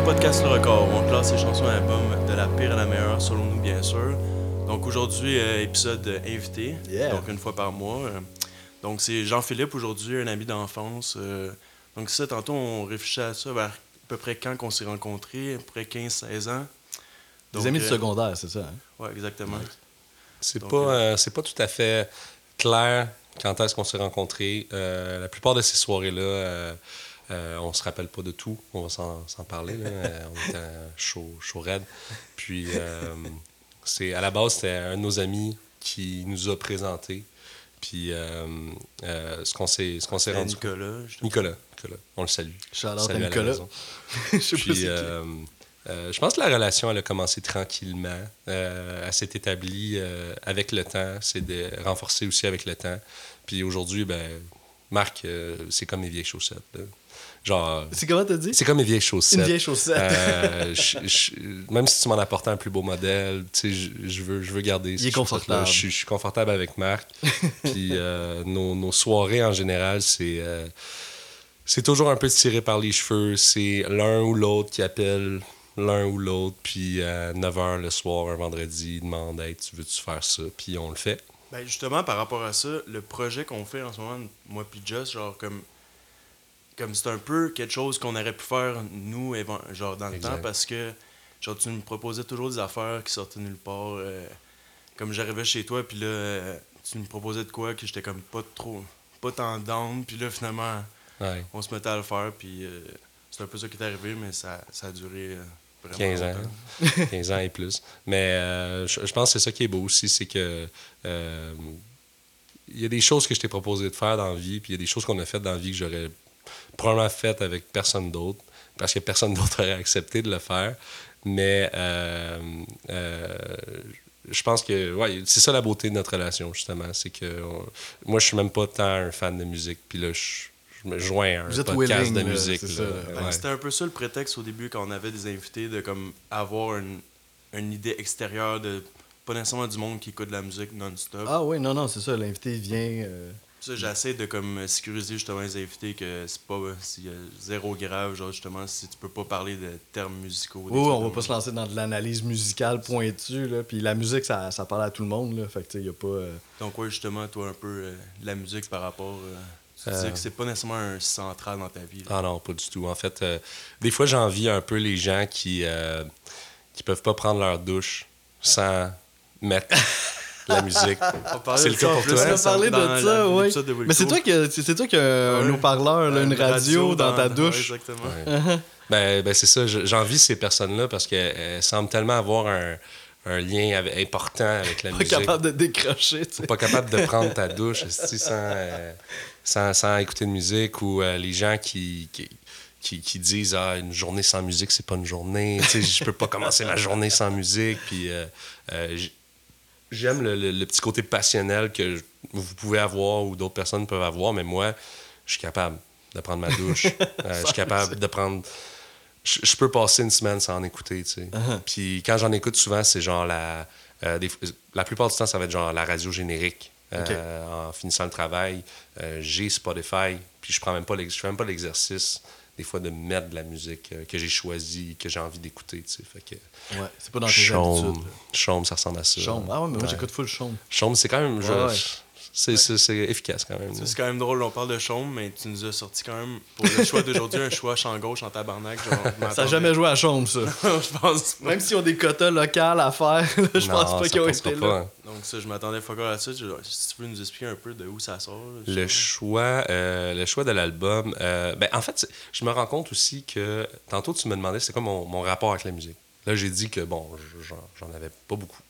au podcast Le Record, où on classe les chansons à l'album de la pire à la meilleure, selon nous, bien sûr. Donc aujourd'hui, euh, épisode euh, invité, Yeah. donc une fois par mois. Euh, Donc c'est Jean-Philippe aujourd'hui, un ami d'enfance. Euh, Donc ça, tantôt, on réfléchissait à ça vers à peu près quand qu'on s'est rencontrés, à peu près 15-16 ans. Des amis de euh, secondaire, c'est ça. hein? Ouais, exactement. C'est Donc, pas, c'est pas tout à fait clair quand est-ce qu'on s'est rencontrés. Euh, la plupart de ces soirées-là, euh, on se rappelle pas de tout. On va s'en, parler. là. Euh, on était chaud, chaud raide. Puis, euh, c'est, à la base, c'était un de nos amis qui nous a présentés. Puis, euh, ce qu'on s'est, ce qu'on s'est C'était rendu Nicolas. je- Nicolas, Nicolas, on le salue. Shout out à Nicolas. Je sais Puis, euh, je pense que la relation, elle a commencé tranquillement. Euh, elle s'est établie euh, avec le temps. C'est de renforcer aussi avec le temps. Puis aujourd'hui, ben, Marc, c'est comme mes vieilles chaussettes. là. Genre, C'est comment t'as dit? c'est comme mes vieilles chaussettes. Une vieille chaussette. Euh, je- je- même si tu m'en apportes un plus beau modèle, tu sais, je, je veux, je veux garder Il est confortable. Je, suis- je suis confortable avec Marc. Puis euh, nos, nos soirées, en général, c'est... euh, c'est toujours un peu tiré par les cheveux. C'est l'un ou l'autre qui appelle l'un ou l'autre. Puis à 9h le soir, un vendredi, il demande Hey, tu veux-tu faire ça? Puis on le fait. Ben justement, par rapport à ça, le projet qu'on fait en ce moment, moi puis Just, genre comme. Comme c'est un peu quelque chose qu'on aurait pu faire, nous, genre dans le Exact. temps, parce que genre tu me proposais toujours des affaires qui sortaient nulle part. euh, comme j'arrivais chez toi, puis là, euh, tu me proposais de quoi que j'étais comme pas trop. pas tant down, puis là, finalement, Ouais. on se mettait à le faire, puis euh, c'est un peu ça qui est arrivé, mais ça, ça a duré vraiment 15 ans. longtemps. 15 ans et plus. Mais euh, je, je pense que c'est ça qui est beau aussi, c'est que euh, il y a des choses que je t'ai proposé de faire dans la vie, puis il y a des choses qu'on a faites dans la vie que j'aurais probablement faites avec personne d'autre, parce que personne d'autre aurait accepté de le faire. Mais euh, euh, je pense que ouais, c'est ça la beauté de notre relation, justement. C'est que on- moi, je suis même pas tant un fan de musique, puis là, je, je me joins à un Vous êtes podcast willing, de musique. Ouais. C'était un peu ça le prétexte au début quand on avait des invités de comme avoir une, une idée extérieure de pas nécessairement du monde qui écoute de la musique non-stop. Ah oui, non, non, c'est ça. L'invité vient. euh, Ça, j'essaie de comme sécuriser justement les invités que c'est pas s'il y a zéro grave, genre justement si tu peux pas parler de termes musicaux. Oui, on va pas se lancer dans de l'analyse musicale pointue. Là. Puis la musique, ça, ça parle à tout le monde. Là. Fait que, tu sais, y a pas. euh, Donc ouais, justement, toi un peu euh, la musique par rapport. euh, tu Euh. c'est pas nécessairement un central dans ta vie. là. Ah non, pas du tout. En fait, euh, des fois, j'envie un peu les gens qui euh, qui peuvent pas prendre leur douche sans mettre la musique. C'est le cas pour toi. On dans de ça, oui. Mais c'est toi qui c'est toi une radio dans ta ouais, douche. exactement. Ouais. ben, ben, c'est ça. je- J'envie ces personnes-là parce qu'elles semblent tellement avoir un, un lien avec- important avec la Pas musique. capable de décrocher, tu sais. pas capable de prendre ta douche sans, euh, sans, sans écouter de musique ou euh, les gens qui, qui, qui, qui disent ah, une journée sans musique, c'est pas une journée. Tu sais, je peux pas commencer ma journée sans musique. Puis euh, euh, j'aime le, le- le petit côté passionnel que je- vous pouvez avoir ou d'autres personnes peuvent avoir, mais moi, je suis capable de prendre ma douche. Euh, je suis capable de prendre. Je, je peux passer une semaine sans en écouter, tu sais. Uh-huh. Puis quand j'en écoute souvent, c'est genre la. euh, des- la plupart du temps, ça va être genre la radio générique. Euh, En finissant le travail, j'ai Spotify, puis je prends même pas je fais même pas l'exercice des fois de mettre de la musique euh, que j'ai choisie, que j'ai envie d'écouter, tu sais. Fait que Ouais, c'est pas dans tes Chaume, habitudes. Chaume, ça ressemble à ça. Chaume. Ah ouais, mais moi, Ouais. j'écoute full chaume. Chaume, c'est quand même. je- Ouais, ouais. C'est- c'est c'est efficace quand même. C'est quand même drôle, on parle de chaume, mais tu nous as sorti quand même pour le choix d'aujourd'hui un choix champ gauche en tabarnak. Genre, Ça a jamais joué à chaume, ça. je pense pas. Même s'ils ont des quotas locales à faire, je pense pas qu'ils ont été pas, là. hein. Donc ça, je m'attendais fuck all à ça. Je- Si tu peux nous expliquer un peu de où ça sort. là, Le choix, euh, le choix de l'album, euh, ben, en fait, je me rends compte aussi que tantôt tu me demandais c'est quoi mon, mon rapport avec la musique. Là, j'ai dit que bon, je- j'en j'en avais pas beaucoup.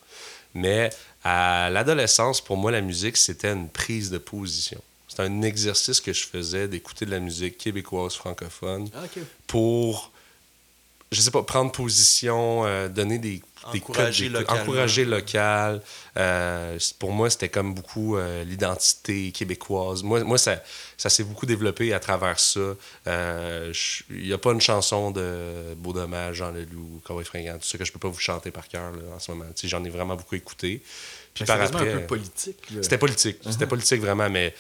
Mais à l'adolescence, pour moi, la musique, c'était une prise de position. C'était un exercice que je faisais d'écouter de la musique québécoise francophone Ah, pour, je sais pas, prendre position, euh, donner des, des Encourager codes localement. encourager local. Euh, c- pour moi, c'était comme beaucoup euh, l'identité québécoise. Moi, moi ça, ça s'est beaucoup développé à travers ça. Il n'y a pas une chanson de Beau Dommage, Jean Leloup, Cowboy Fringant, tout ça que je peux pas vous chanter par cœur là, en ce moment. J'en ai vraiment beaucoup écouté. Puis par après, un peu politique. c'était politique. C'était politique vraiment, mais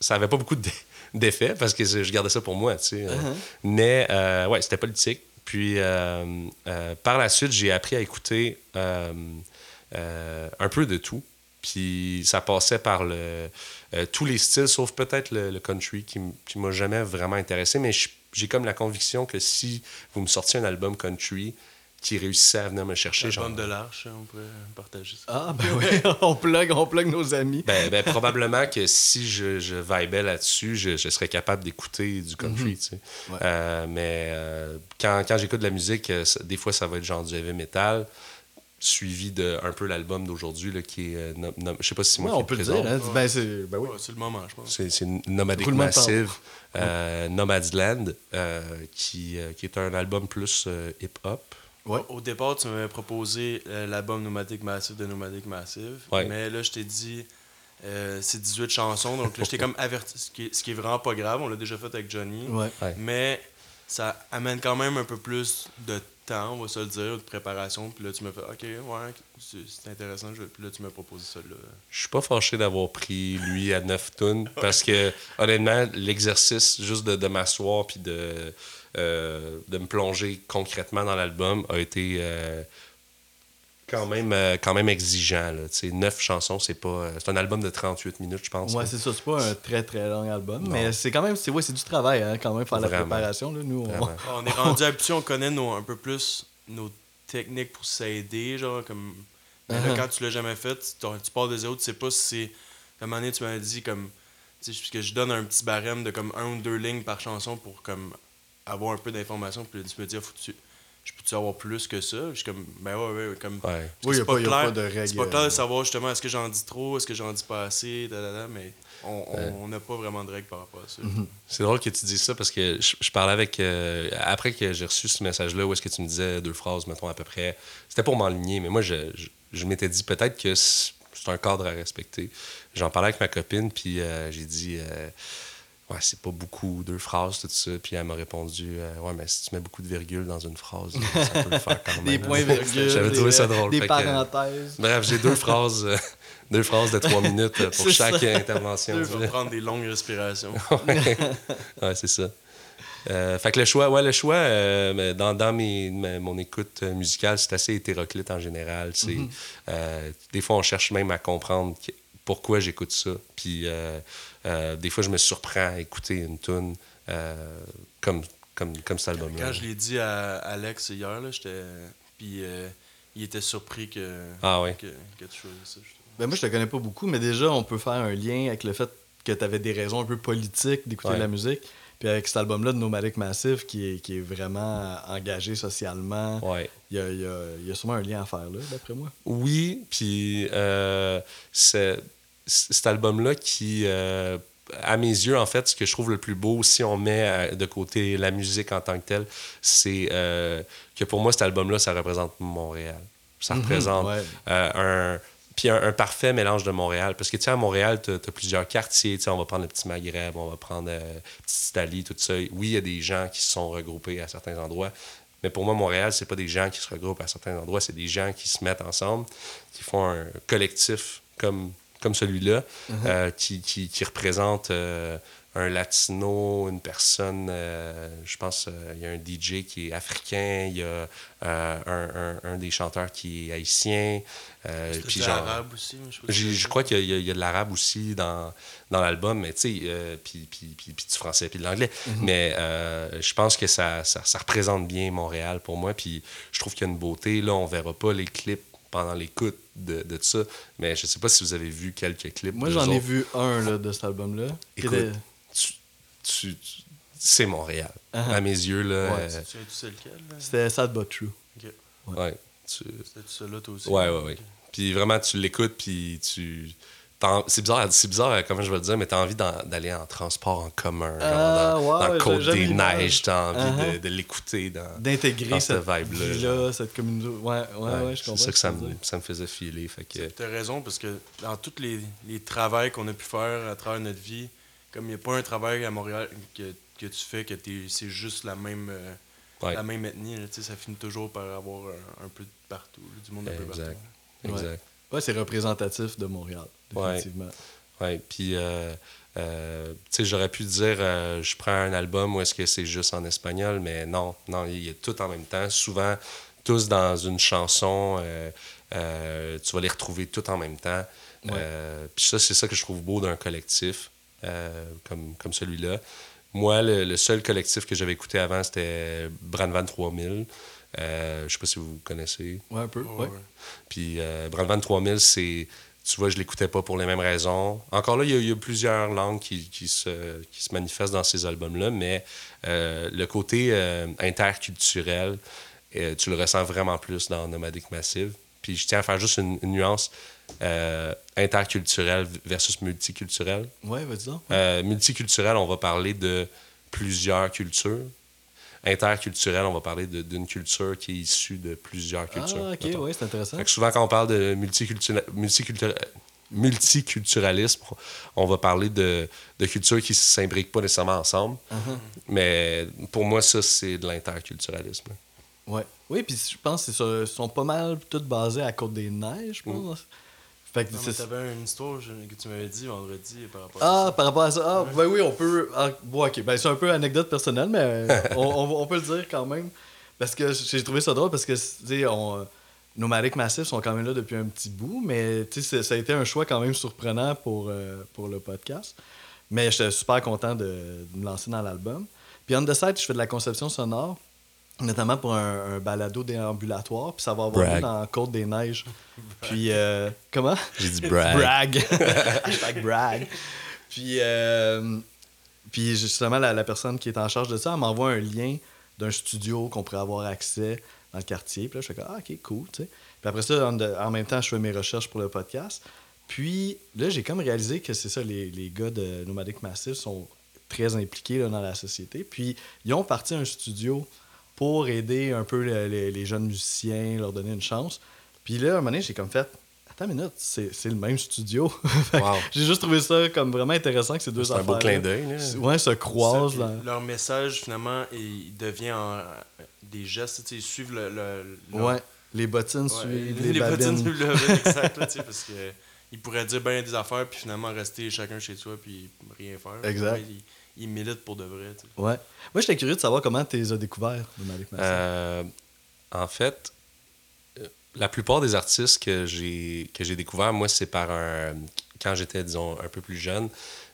ça avait pas beaucoup d'e- d'effet parce que je gardais ça pour moi, sais. euh. Mais ouais, c'était politique. Puis euh, euh, par la suite, j'ai appris à écouter euh, un peu de tout. Puis ça passait par le, tous les styles, sauf peut-être le, le country qui, qui m'a jamais vraiment intéressé. Mais j'ai comme la conviction que si vous me sortiez un album country qui réussissait à venir me chercher, La genre, bande de l'arche, hein, on pourrait partager ça. Ah, ben oui, on plug, on plug nos amis. ben, ben, probablement que si je, je vibais là-dessus, je, je serais capable d'écouter du country. tu sais. Ouais. Euh, mais euh, quand, quand j'écoute de la musique, euh, ça- des fois, ça va être genre du heavy metal, suivi de un peu l'album d'aujourd'hui, qui est. euh, nom- nom- je sais pas si c'est Ouais, moi qui on peut le présente. dire. Hein? Ben, c'est, ben oui. Ouais, c'est le moment, je pense. C'est, Nomadic Massive, euh, Nomadland, euh, qui, euh, qui est un album plus euh, hip-hop. Ouais. Au départ, tu m'avais proposé euh, l'album Nomadic Massive de Nomadic Massive. Ouais. Mais là, je t'ai dit, euh, c'est 18 chansons. Donc là, j'étais comme averti. Ce qui, est, ce qui est vraiment pas grave. On l'a déjà fait avec Johnny. Ouais. Ouais. Mais ça amène quand même un peu plus de temps, on va se le dire, de préparation. Puis là, tu me fais, OK, ouais, c'est c'est intéressant. Je... Puis là, tu m'as proposé ça. Là. Je suis pas fâché d'avoir pris lui à 9 tonnes parce que honnêtement, l'exercice juste de, de m'asseoir puis de, euh, de me plonger concrètement dans l'album a été euh, quand même euh, quand même exigeant. Là. Tu sais, Neuf chansons, c'est pas. C'est un album de 38 minutes, je pense. Ouais, c'est ça. C'est pas un très très long album, Non. mais c'est quand même c'est, ouais, c'est du travail, hein, quand même, faire la préparation. Là, nous, on- est rendu habitué, on connaît nos, un peu plus nos techniques pour s'aider, genre comme. Mais là, Uh-huh. quand tu l'as jamais fait, tu, tu pars des autres, tu sais pas si c'est. À un moment donné, tu m'as dit comme. Tu sais, parce que je donne un petit barème de comme un ou deux lignes par chanson pour comme avoir un peu d'informations. Puis tu me ah, faut tu- je peux-tu avoir plus que ça? Je suis comme, ben ouais, ouais, comme. Ouais. Oui, il c'est n'y a, pas- pas de règles. C'est pas clair euh, de savoir justement est-ce que j'en dis trop, est-ce que j'en dis pas assez, da, da, da, mais on n'a pas vraiment de règles par rapport à ça. Mhm. C'est drôle que tu dises ça parce que je, je parlais avec. euh, après que j'ai reçu ce message-là, où est-ce que tu me disais deux phrases, mettons à peu près, c'était pour m'enligner, mais moi, je, je, je m'étais dit peut-être que c'est c'est un cadre à respecter. J'en parlais avec ma copine, puis euh, j'ai dit. euh, Ouais, c'est pas beaucoup, deux phrases, tout ça. Puis elle m'a répondu euh, Ouais, mais si tu mets beaucoup de virgules dans une phrase, ça peut le faire quand même. Des points virgules. J'avais des- trouvé ça drôle. Des fait que, euh, parenthèses. Bref, j'ai deux phrases, euh, deux phrases de trois minutes euh, pour chaque ça. intervention. Tu vas prendre des longues respirations. ouais, c'est ça. Euh, fait que le choix, ouais, le choix, euh, dans, dans mes, ma- mon écoute musicale, c'est assez hétéroclite en général. C'est, Mm-hmm. euh, des fois, on cherche même à comprendre que- pourquoi j'écoute ça. Puis euh, des fois, je me surprends à écouter une tune euh, comme, comme, comme cet album-là. Quand je l'ai dit à Alex hier, là, j'étais. Puis euh, il était surpris que, Ah ouais. que, que tu choisisses ça. Ben moi, je te connais pas beaucoup, mais déjà, on peut faire un lien avec le fait que tu avais des raisons un peu politiques d'écouter Ouais. de la musique. Puis avec cet album-là de Nomadic Massive, qui est, qui est vraiment engagé socialement, Ouais. il y a, il y a- il y a sûrement un lien à faire là, d'après moi. Oui, puis euh, c'est- cet album-là qui, euh, à mes yeux, en fait, ce que je trouve le plus beau, si on met euh, de côté la musique en tant que telle, c'est euh, que pour moi, cet album-là, ça représente Montréal. Ça représente Ouais. euh, un... Puis un, un parfait mélange de Montréal. Parce que, tu sais, à Montréal, tu as, plusieurs quartiers. Tu sais, on va prendre le petit Maghreb, on va prendre Petite Italie, tout ça. Oui, il y a des gens qui se sont regroupés à certains endroits. Mais pour moi, Montréal, c'est pas des gens qui se regroupent à certains endroits, c'est des gens qui se mettent ensemble, qui font un collectif comme, comme celui-là, euh, qui, qui, qui représente euh, un latino, une personne, euh, je pense, euh, il y a un DJ qui est africain, il y a euh, un, un, un des chanteurs qui est haïtien, puis genre... aussi. mais je Je crois qu'il y, y a- de l'arabe aussi dans, dans l'album, mais tu sais, puis, puis, puis, puis du français, puis de l'anglais. Mais euh, je pense que ça, ça, ça représente bien Montréal pour moi, puis je trouve qu'il y a une beauté. Là, on verra pas les clips pendant l'écoute de, de ça, mais je sais pas si vous avez vu quelques clips. Moi, j'en ai vu un là, de cet album-là. Écoute, était- Tu- tu- tu- c'est Montréal. Uh-huh. À mes yeux, là. Ouais, euh, Tu sais, tu sais lequel là? C'était Sad But True. ouais, tu- C'était ça là, toi aussi? Ouais, ouais, ouais. Puis vraiment, tu l'écoutes, puis tu. C'est bizarre, c'est bizarre, euh, comment je vais le dire, mais t'as envie d'aller en transport en commun, genre Ah, dans, ouais, dans Côte des. Neiges, t'as envie de, Uh-huh. de l'écouter dans. D'intégrer Dans cette cette vibe-là, vie-là, cette communauté. Ouais, ouais, ouais, je c'est comprends. ça ce que ça me, ça faisait filer. Fait que, Tu as raison, parce que dans tous les, les travails qu'on a pu faire à travers notre vie, comme il n'y a pas un travail à Montréal que, que tu fais que c'est juste la même, euh, ouais, la même ethnie, là, ça finit toujours par avoir un, un peu de partout, là, du monde un peu partout. exact. Ouais, c'est représentatif de Montréal. Définitivement. Ouais, puis, euh, euh, tu sais, j'aurais pu dire, euh, je prends un album ou est-ce que c'est juste en espagnol, mais non, non, il y a tout en même temps. Souvent, tous dans une chanson, euh, euh, tu vas les retrouver tout en même temps. Euh, puis ça, c'est ça que je trouve beau d'un collectif euh, comme, comme celui-là. Moi, le, le seul collectif que j'avais écouté avant, c'était Brandvan 3000. Euh, je sais pas si vous connaissez. Ouais, un peu. Ouais. Puis euh, Brandvan 3000, c'est. Tu vois, je l'écoutais pas pour les mêmes raisons. Encore là, il y a, il y a plusieurs langues qui, qui se, qui se manifestent dans ces albums-là, mais euh, le côté euh, interculturel, euh, tu le ressens vraiment plus dans Nomadic Massive. Puis je tiens à faire juste une, une nuance euh, interculturel versus multiculturel. Ouais, vas-y donc. Euh, multiculturel, on va parler de plusieurs cultures. Interculturel, on va parler d'une culture qui est issue de plusieurs cultures. Ah, ok, ouais, c'est intéressant. Fait que souvent, quand on parle de multicultura- multicultura- multiculturalisme, on va parler de, de cultures qui ne s'imbriquent pas nécessairement ensemble. Uh-huh. Mais pour moi, ça, c'est de l'interculturalisme. Ouais. Oui, puis je pense qu'ils sont pas mal toutes basés à Côte-des-Neiges, je pense. Fait que Non, mais c'est- t'avais une histoire que tu m'avais dit vendredi par rapport Ah, à ça. par rapport à ça. Ah, ben oui, on peut. Ah, bon, ok. Ben, c'est un peu anecdote personnelle, mais on, on- on peut le dire quand même. Parce que j'ai trouvé ça drôle parce que, tu sais, on. Nomadic Massif sont quand même là depuis un petit bout, mais tu sais, ça a été un choix quand même surprenant pour, euh, pour le podcast. Mais j'étais super content de, de me lancer dans l'album. Puis on the side, je fais de la conception sonore, notamment pour un, un balado déambulatoire, puis ça va avoir lieu dans Côte des Neiges. Puis, euh, comment? J'ai dit brag. Brag. Hashtag brag. Puis, euh, puis justement, la, la personne qui est en charge de ça, elle m'envoie un lien d'un studio qu'on pourrait avoir accès dans le quartier. Puis là, je fais comme, ah, ok, cool, tu sais. Puis après ça, en même temps, je fais mes recherches pour le podcast. Puis là, j'ai comme réalisé que c'est ça, les, les gars de Nomadic Massive sont très impliqués là, dans la société. Puis ils ont parti un studio pour aider un peu le- les, les jeunes musiciens, leur donner une chance. Puis là, à un moment donné, j'ai comme fait, attends une minute, c'est c'est le même studio. Wow. J'ai juste trouvé ça comme vraiment intéressant que ces deux C'est un affaires beau clin d'œil. Ouais, se croisent. Ça, Leur message, finalement, il devient en- des gestes, tu sais, ils suivent le. le- le- Ouais, les bottines Ouais, suivent les, les, bottines babines. suivent le exact, là, parce que ils pourraient dire bien des affaires, puis finalement rester chacun chez soi, puis rien faire. Exact. Ouais, ils, ils militent pour de vrai. Ouais. Moi, j'étais curieux de savoir comment tu les as découverts. Euh, en fait, euh, la plupart des artistes que j'ai que j'ai découvert, moi, c'est par un. Quand j'étais, disons, un peu plus jeune,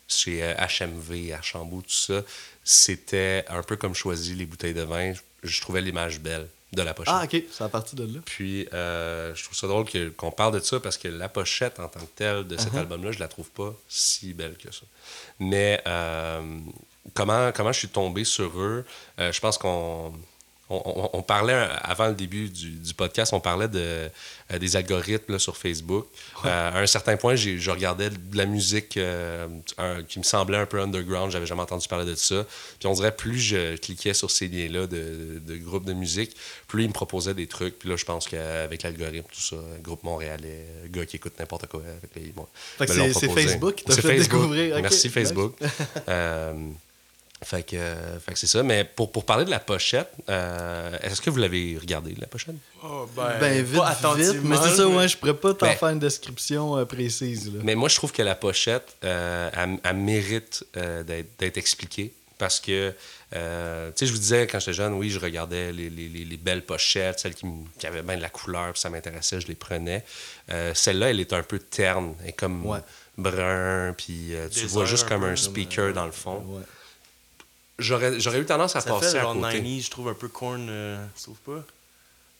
chez euh, HMV, à Chambou, tout ça, c'était un peu comme choisir les bouteilles de vin. Je trouvais l'image belle de la pochette. Ah, ok, c'est à partir de là. Puis, euh, je trouve ça drôle qu'on parle de ça parce que la pochette en tant que telle de cet Uh-huh. album-là, je la trouve pas si belle que ça. Mais euh, comment, comment je suis tombé sur eux, euh, je pense qu'on. On, on- on parlait avant le début du, du podcast, on parlait de, euh, des algorithmes là, sur Facebook. Euh, à un certain point, je regardais de la musique euh, un- qui me semblait un peu underground. J'avais jamais entendu parler de ça. Puis on dirait plus je cliquais sur ces liens-là de, de groupes de musique, plus ils me proposaient des trucs. Puis là, je pense qu'avec l'algorithme, tout ça, groupe montréalais, gars qui écoute n'importe quoi. Avec les, bon, c'est-. Facebook qui t'a C'est fait Facebook. découvrir. Merci. Facebook. Euh, fait que, euh, fait que c'est ça. Mais pour, pour parler de la pochette, euh, est-ce que vous l'avez regardé, la pochette? Oh, ben, Ben, vite, pas vite. Mais c'est ça, ouais, je pourrais pas t'en Ben- faire une description euh, précise. Là. Mais moi, je trouve que la pochette, euh, elle, elle mérite euh, d'être d'être expliquée. Parce que, euh, tu sais, je vous disais, quand j'étais jeune, oui, je regardais les, les- les- les belles pochettes, celles qui, qui avaient bien de la couleur, puis ça m'intéressait, je les prenais. Euh, Celle-là, elle est un peu terne, elle est comme Ouais. brun, puis euh, tu Désert vois juste comme un comme, speaker euh, dans le fond. Ouais. J'aurais j'aurais eu tendance à Ça passer fait à genre côté. 90 je trouve un peu corn, euh, pas?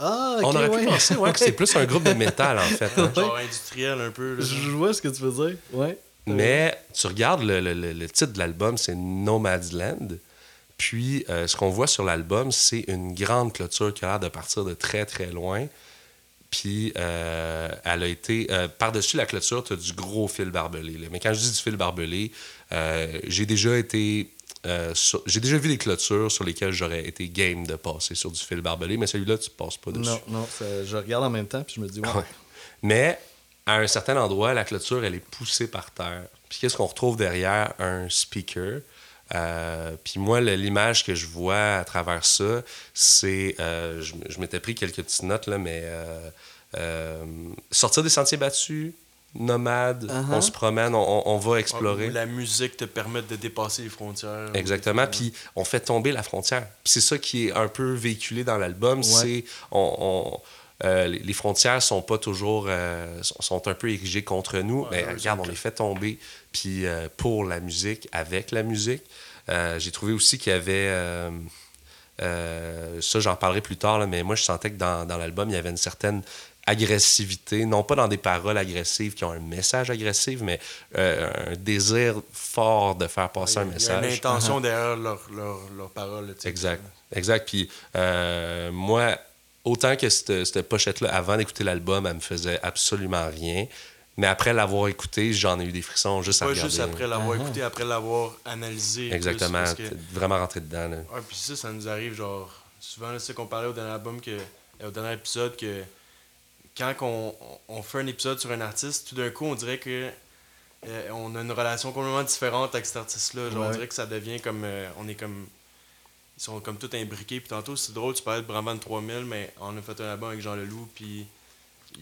Ah, On aurait ouais. pu penser ouais, que c'est plus un groupe de métal, en fait. hein. Genre industriel un peu. Là, Je je vois ce que tu veux dire. Ouais. Mais tu regardes le, le- le- le titre de l'album, c'est Nomadland. Puis euh, ce qu'on voit sur l'album, c'est une grande clôture qui a l'air de partir de très très loin. Puis euh, elle a été. euh, Par-dessus la clôture, tu as du gros fil barbelé. là. Mais quand je dis du fil barbelé, euh, j'ai déjà été. Euh, j'ai déjà vu des clôtures sur lesquelles j'aurais été game de passer sur du fil barbelé, mais celui-là, tu passes pas dessus. Non, non, ça- je regarde en même temps puis je me dis, ouais. Ouais. Mais à un certain endroit, la clôture, elle est poussée par terre. Puis qu'est-ce qu'on retrouve derrière? Un speaker? Euh, puis moi, l'image que je vois à travers ça, c'est. euh, je je m'étais pris quelques petites notes, là, mais sortir des sentiers battus, nomade, Uh-huh. on se promène, on, va explorer. La musique te permet de dépasser les frontières. Exactement. Puis on fait tomber la frontière. C'est ça qui est un peu véhiculé dans l'album. C'est on, on- euh, les frontières sont pas toujours euh, sont, un peu érigées contre nous. Ouais, mais regarde, on les fait tomber. Puis euh, pour la musique, avec la musique, Euh, j'ai trouvé aussi qu'il y avait euh, euh, ça, j'en parlerai plus tard, là, mais moi je sentais que dans, dans l'album il y avait une certaine agressivité, non pas dans des paroles agressives qui ont un message agressif, mais euh, un désir fort de faire passer un Il y a message. une intention derrière leurs leur, leur paroles. Exact. Exact. Puis euh, moi, autant que cette, cette pochette-là, avant d'écouter l'album, elle me faisait absolument rien. Mais après l'avoir écouté, j'en ai eu des frissons juste à Pas regarder. juste après l'avoir Ah. écouté, après l'avoir analysé. Exactement. parce que- T'es vraiment rentré dedans. Là. Ouais, puis ça, ça nous arrive, genre, souvent, c'est qu'on parlait au dernier album, que, au dernier épisode, que quand on, on fait un épisode sur un artiste, tout d'un coup, on dirait que euh, on a une relation complètement différente avec cet artiste-là. Genre, on dirait que ça devient comme. euh, on est comme. Ils sont comme tout imbriqués. Puis tantôt, c'est drôle, tu parlais de Brandman 3000, mais on a fait un album avec Jean Leloup, puis.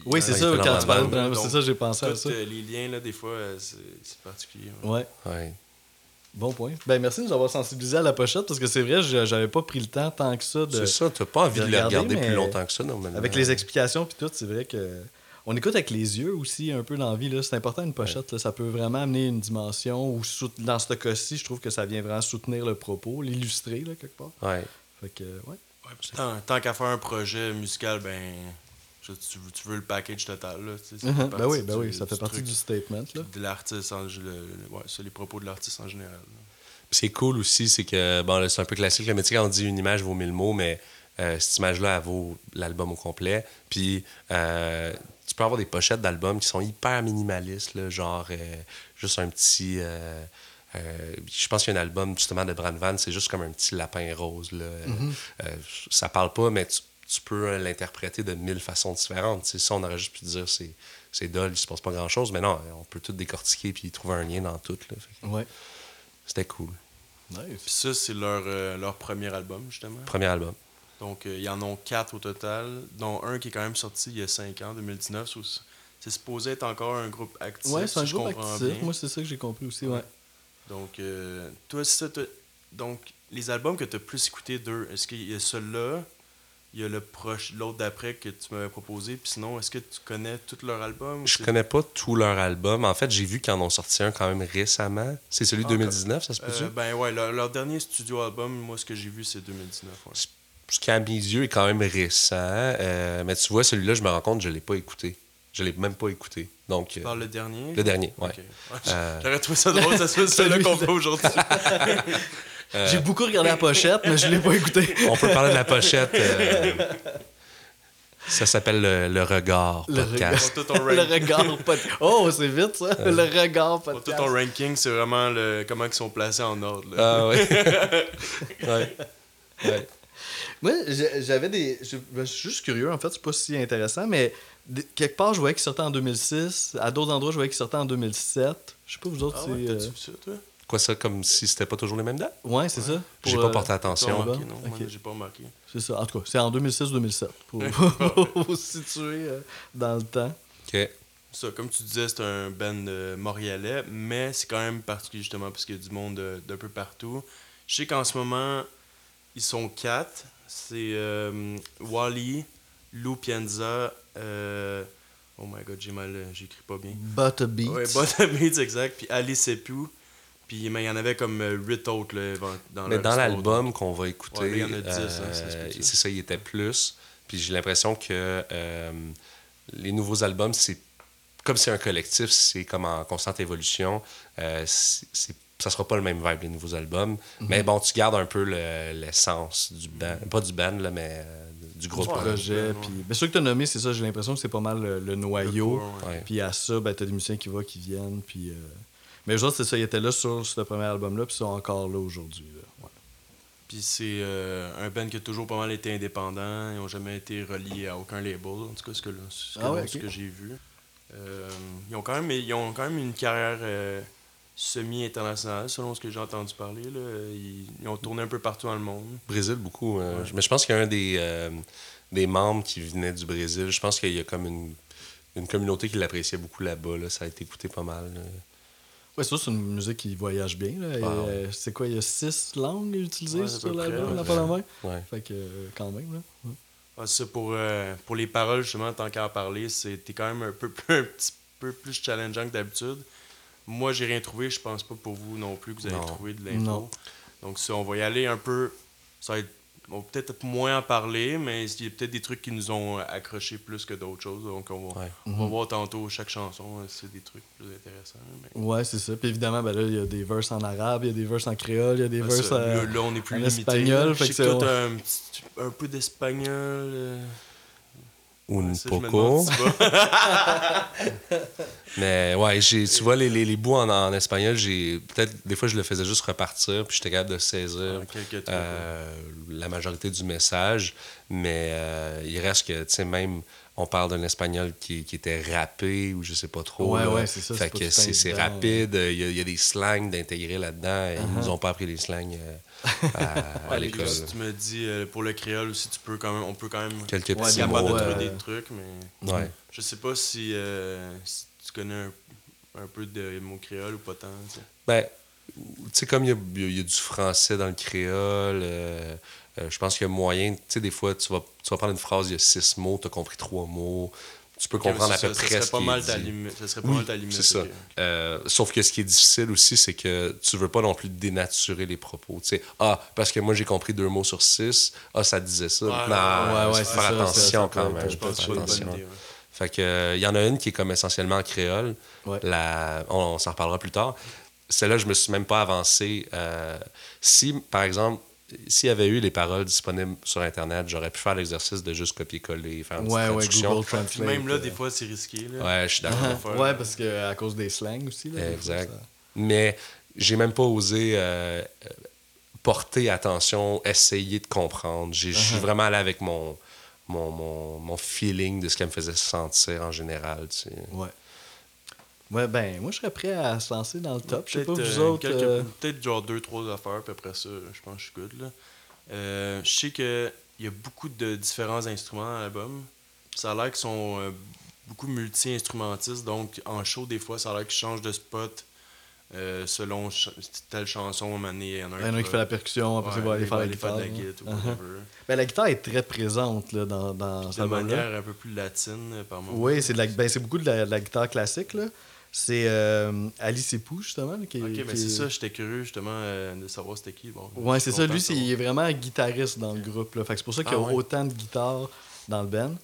Oui, c'est ça, quand tu parlais de c'est ça, j'ai pensé à ça. euh, les liens, là, des fois, euh, c'est c'est particulier. ouais. Ouais, Ouais. Bon point. Ben merci de nous avoir sensibilisé à la pochette parce que c'est vrai, je- j'avais pas pris le temps tant que ça de. C'est ça, t'as pas envie de de, le regarder, plus longtemps que ça, normalement. Avec les explications puis tout, c'est vrai que on écoute avec les yeux aussi un peu dans la vie là. C'est important une pochette, là. ça peut vraiment amener une dimension ou dans ce cas-ci, je trouve que ça vient vraiment soutenir le propos, l'illustrer là quelque part. Ouais. Fait que ouais. Tant tant qu'à faire un projet musical, ben. Je- Tu, tu veux le package total, là. tu sais, Mhm. Ben partie oui, ben du- oui, ça fait du partie truc. du statement là. de l'artiste en le, le- ouais, c'est les propos de l'artiste en général. c'est cool aussi, c'est que, bon, là, c'est un peu classique, tu sais, quand on dit une image vaut mille mots, mais euh, cette image-là, elle vaut l'album au complet. Puis euh, tu peux avoir des pochettes d'albums qui sont hyper minimalistes, là, genre euh, juste un petit. euh, euh, je pense qu'il y a un album justement de Brand Van, c'est juste comme un petit lapin rose. Là. Euh, ça parle pas, mais tu, tu peux euh, l'interpréter de mille façons différentes. Tu sais, ça, on aurait juste pu dire c'est, c'est dol, il se passe pas grand-chose, mais non, on peut tout décortiquer puis trouver un lien dans tout. Là. Fait que Ouais. C'était cool. Puis Nice. ça, c'est leur, euh, leur premier album, justement? Premier album. Donc, euh, ils en ont quatre au total, dont un qui est quand même sorti il y a cinq ans, 2019. so- C'est supposé être encore un groupe actif. Ouais, c'est un si groupe actif. bien. Moi, c'est ça que j'ai compris aussi, ouais. Donc, euh, toi, ça, donc, les albums que tu as plus écoutés d'eux, est-ce qu'il y a celui-là, il y a le proche, l'autre d'après que tu m'avais proposé, puis sinon, est-ce que tu connais tous leurs albums? Je connais pas tout leur album. En fait, j'ai vu qu'ils en ont sorti un quand même récemment. C'est celui de Ah, 2019, ça se peut-tu? Euh, ben ouais, leur, leur dernier studio album, moi, ce que j'ai vu, c'est 2019. ouais. Ce qui, à mes yeux, est quand même récent. Euh, mais tu vois, celui-là, je me rends compte, je l'ai pas écouté. Je l'ai même pas écouté. Donc, Tu euh, parles le dernier? le dernier, ouais. J'aurais trouvé ça drôle, ça soit celui-là Celui qu'on fait aujourd'hui. Euh, J'ai beaucoup regardé la pochette, mais je l'ai pas écouté. on peut parler de la pochette. euh, ça s'appelle le, Le Regard Le podcast. Le regard pod- Oh, c'est vite ça. Le regard pour tout podcast. ton ranking, c'est vraiment le, comment ils sont placés en ordre. là. Ah oui. ouais. Ouais. Moi, j'avais des. Je, ben, je suis juste curieux, en fait, c'est pas si intéressant, mais quelque part, je voyais qu'il sortait en 2006. À d'autres endroits, je voyais qu'il sortait en 2007. Je sais pas, vous autres, Ah ouais, c'est. t'as-tu euh, vu ça, toi? Quoi ça, comme si c'était pas toujours les mêmes dates? Ouais, c'est ça. J'ai pas euh, porté attention. non? J'ai pas remarqué. C'est ça. En tout cas, c'est en 2006-2007. Pour, situer euh, dans le temps. OK. Ça, comme tu disais, c'est un band euh, montréalais, mais c'est quand même particulier justement parce qu'il y a du monde d'un peu partout. Je sais qu'en ce moment, ils sont quatre. C'est euh, Wally, Lou Pienza, euh, oh my god, j'ai mal, j'écris pas bien. Butterbeat. Ouais, Beats, exact. Puis Ali Sepu. Puis mais il y en avait comme euh, huit autres là, dans Mais l'album qu'on va écouter, Ouais, il y en a 10, hein, euh, ça? c'est ça, il était plus. Puis j'ai l'impression que euh, les nouveaux albums, c'est comme c'est un collectif, c'est comme en constante évolution. Euh, c'est, ça sera pas le même vibe, les nouveaux albums. Mhm. Mais bon, tu gardes un peu le- l'essence du band. Pas du band, là, mais euh, du. Ouais. projet. ouais. Puis, ben, ceux que tu as nommés, c'est ça, j'ai l'impression que c'est pas mal le, le noyau. ouais. Puis à ça, ben, t'as des musiciens qui vont, qui viennent. Puis, euh, Mais autres, c'est ça, ils étaient là sur ce premier album-là, puis ils sont encore là aujourd'hui. là. Ouais. Puis c'est euh, un band qui a toujours pas mal été indépendant. Ils n'ont jamais été reliés à aucun label, en tout cas ce que, ce que, Ah ouais, que j'ai vu. Euh, ils, ont quand même, ils ont quand même une carrière euh, semi-internationale, selon ce que j'ai entendu parler. Là. Ils, ils ont tourné un peu partout dans le monde. Brésil, beaucoup. euh, Ouais. Mais je pense qu'il y a un des, euh, des membres qui venait du Brésil. Je pense qu'il y a comme une, une communauté qui l'appréciait beaucoup là-bas. Là. Ça a été écouté pas mal. là. Ouais, ça, c'est une musique qui voyage bien. Là. Ah, ouais. euh, c'est quoi, il y a six langues utilisées Ouais, sur l'album, la main? Ouais. Fait que, euh, quand même, là. Ouais. Ah, ça, pour, euh, pour les paroles, justement, tant qu'à en parler, c'était quand même un peu un petit peu plus challengeant que d'habitude. Moi, j'ai rien trouvé. Je pense pas pour vous non plus que vous avez Non. trouvé de l'info. Donc, ça, on va y aller un peu. Ça va être. On va peut-être moins en parler, mais il y a peut-être des trucs qui nous ont accrochés plus que d'autres choses. Donc, on va, Ouais. on va voir tantôt chaque chanson, si c'est des trucs plus intéressants. mais- Ouais, c'est ça. Puis évidemment, ben là, il y a des verses en arabe, il y a des verses en créole, il y a des Ah, verses euh, là, là, on est plus en limité. espagnol, fait que t'as un, petit- un peu d'espagnol. euh, Un ça, je me poco. demande si pas. Mais ouais, j'ai, tu vois, les, les, les bouts en, en espagnol, j'ai peut-être des fois je le faisais juste repartir, puis j'étais capable de saisir Ah, euh, la majorité du message. Mais euh, il reste que, tu sais, même on parle d'un espagnol qui, qui était rappé ou je sais pas trop. Ouais, là. ouais, c'est ça, Fait que c'est, rapide, il y, a, il y a des slangs d'intégrer là-dedans. Ils Uh-huh. nous ont pas appris les slangs euh, à, à Ouais, l'école. puis si tu me dis euh, pour le créole aussi, tu peux quand même, on peut quand même Quelques Ouais, petits mots. de euh, trouver des trucs, mais Ouais. je sais pas si, euh, si tu connais un, un peu de mots créole ou pas tant. Ben, tu sais, comme il y a, y y du français dans le créole, euh, euh, je pense qu'il y a moyen, tu sais, des fois, tu vas, tu vas prendre une phrase, il y a six mots, tu as compris trois mots, tu peux comprendre à Ça- peu ça près serait ce pas mal. Ça serait pas Oui, mal ta limite. c'est ça. Euh, sauf que ce qui est difficile aussi, c'est que tu veux pas non plus dénaturer les propos. Tu sais, ah, parce que moi j'ai compris deux mots sur six, ah, ça disait ça. Ouais, non, ouais, ouais, faire ça, attention ça, ça quand même. Je pense attention. idée. ouais. Fait que, euh, il y en a une qui est comme essentiellement en créole. Ouais. La, on, on s'en reparlera plus tard. Celle-là, je me suis même pas avancé. Euh, si, par exemple, s'il y avait eu les paroles disponibles sur Internet, j'aurais pu faire l'exercice de juste copier-coller, faire une petite Ouais. Google Translate. même là, euh, des fois, c'est risqué. Là. Ouais, je suis d'accord. uh-huh. faire, Ouais, parce que à cause des slangs aussi. Là, Exact. ça- Mais j'ai même pas osé euh, euh, porter attention, essayer de comprendre. J'ai- Je Uh-huh. suis vraiment allé avec mon, mon, mon, mon feeling de ce qu'elle me faisait sentir en général. tu sais. Ouais. Ouais, ben, moi, je serais prêt à se lancer dans le top. Je sais pas, Peut-être, vous euh, autres. euh, Peut-être genre deux, trois affaires, puis après ça, je pense que je suis good. Là. Euh, je sais qu'il y a beaucoup de différents instruments dans l'album. Ça a l'air qu'ils sont euh, beaucoup multi-instrumentistes, donc en show, des fois, ça a l'air qu'ils changent de spot euh, selon ch- telle chanson. À un il y en a un qui fait la percussion, après ça, il va aller faire la guitare. de la hein. guitare ou Uh-huh. whatever. Ben, la guitare est très présente là, dans, dans De manière un peu plus latine, par moment. Oui, c'est ben, beaucoup de la, de la guitare classique. là. C'est euh, Alice Epou, justement. qui, Ok, qui ben est- c'est ça, j'étais curieux justement euh, de savoir c'était qui. Bon, Ouais, c'est ça. Lui, c'est, il est vraiment guitariste dans le groupe. Là. Fait que c'est pour ça qu'il y a Ah ouais? autant de guitares dans le band.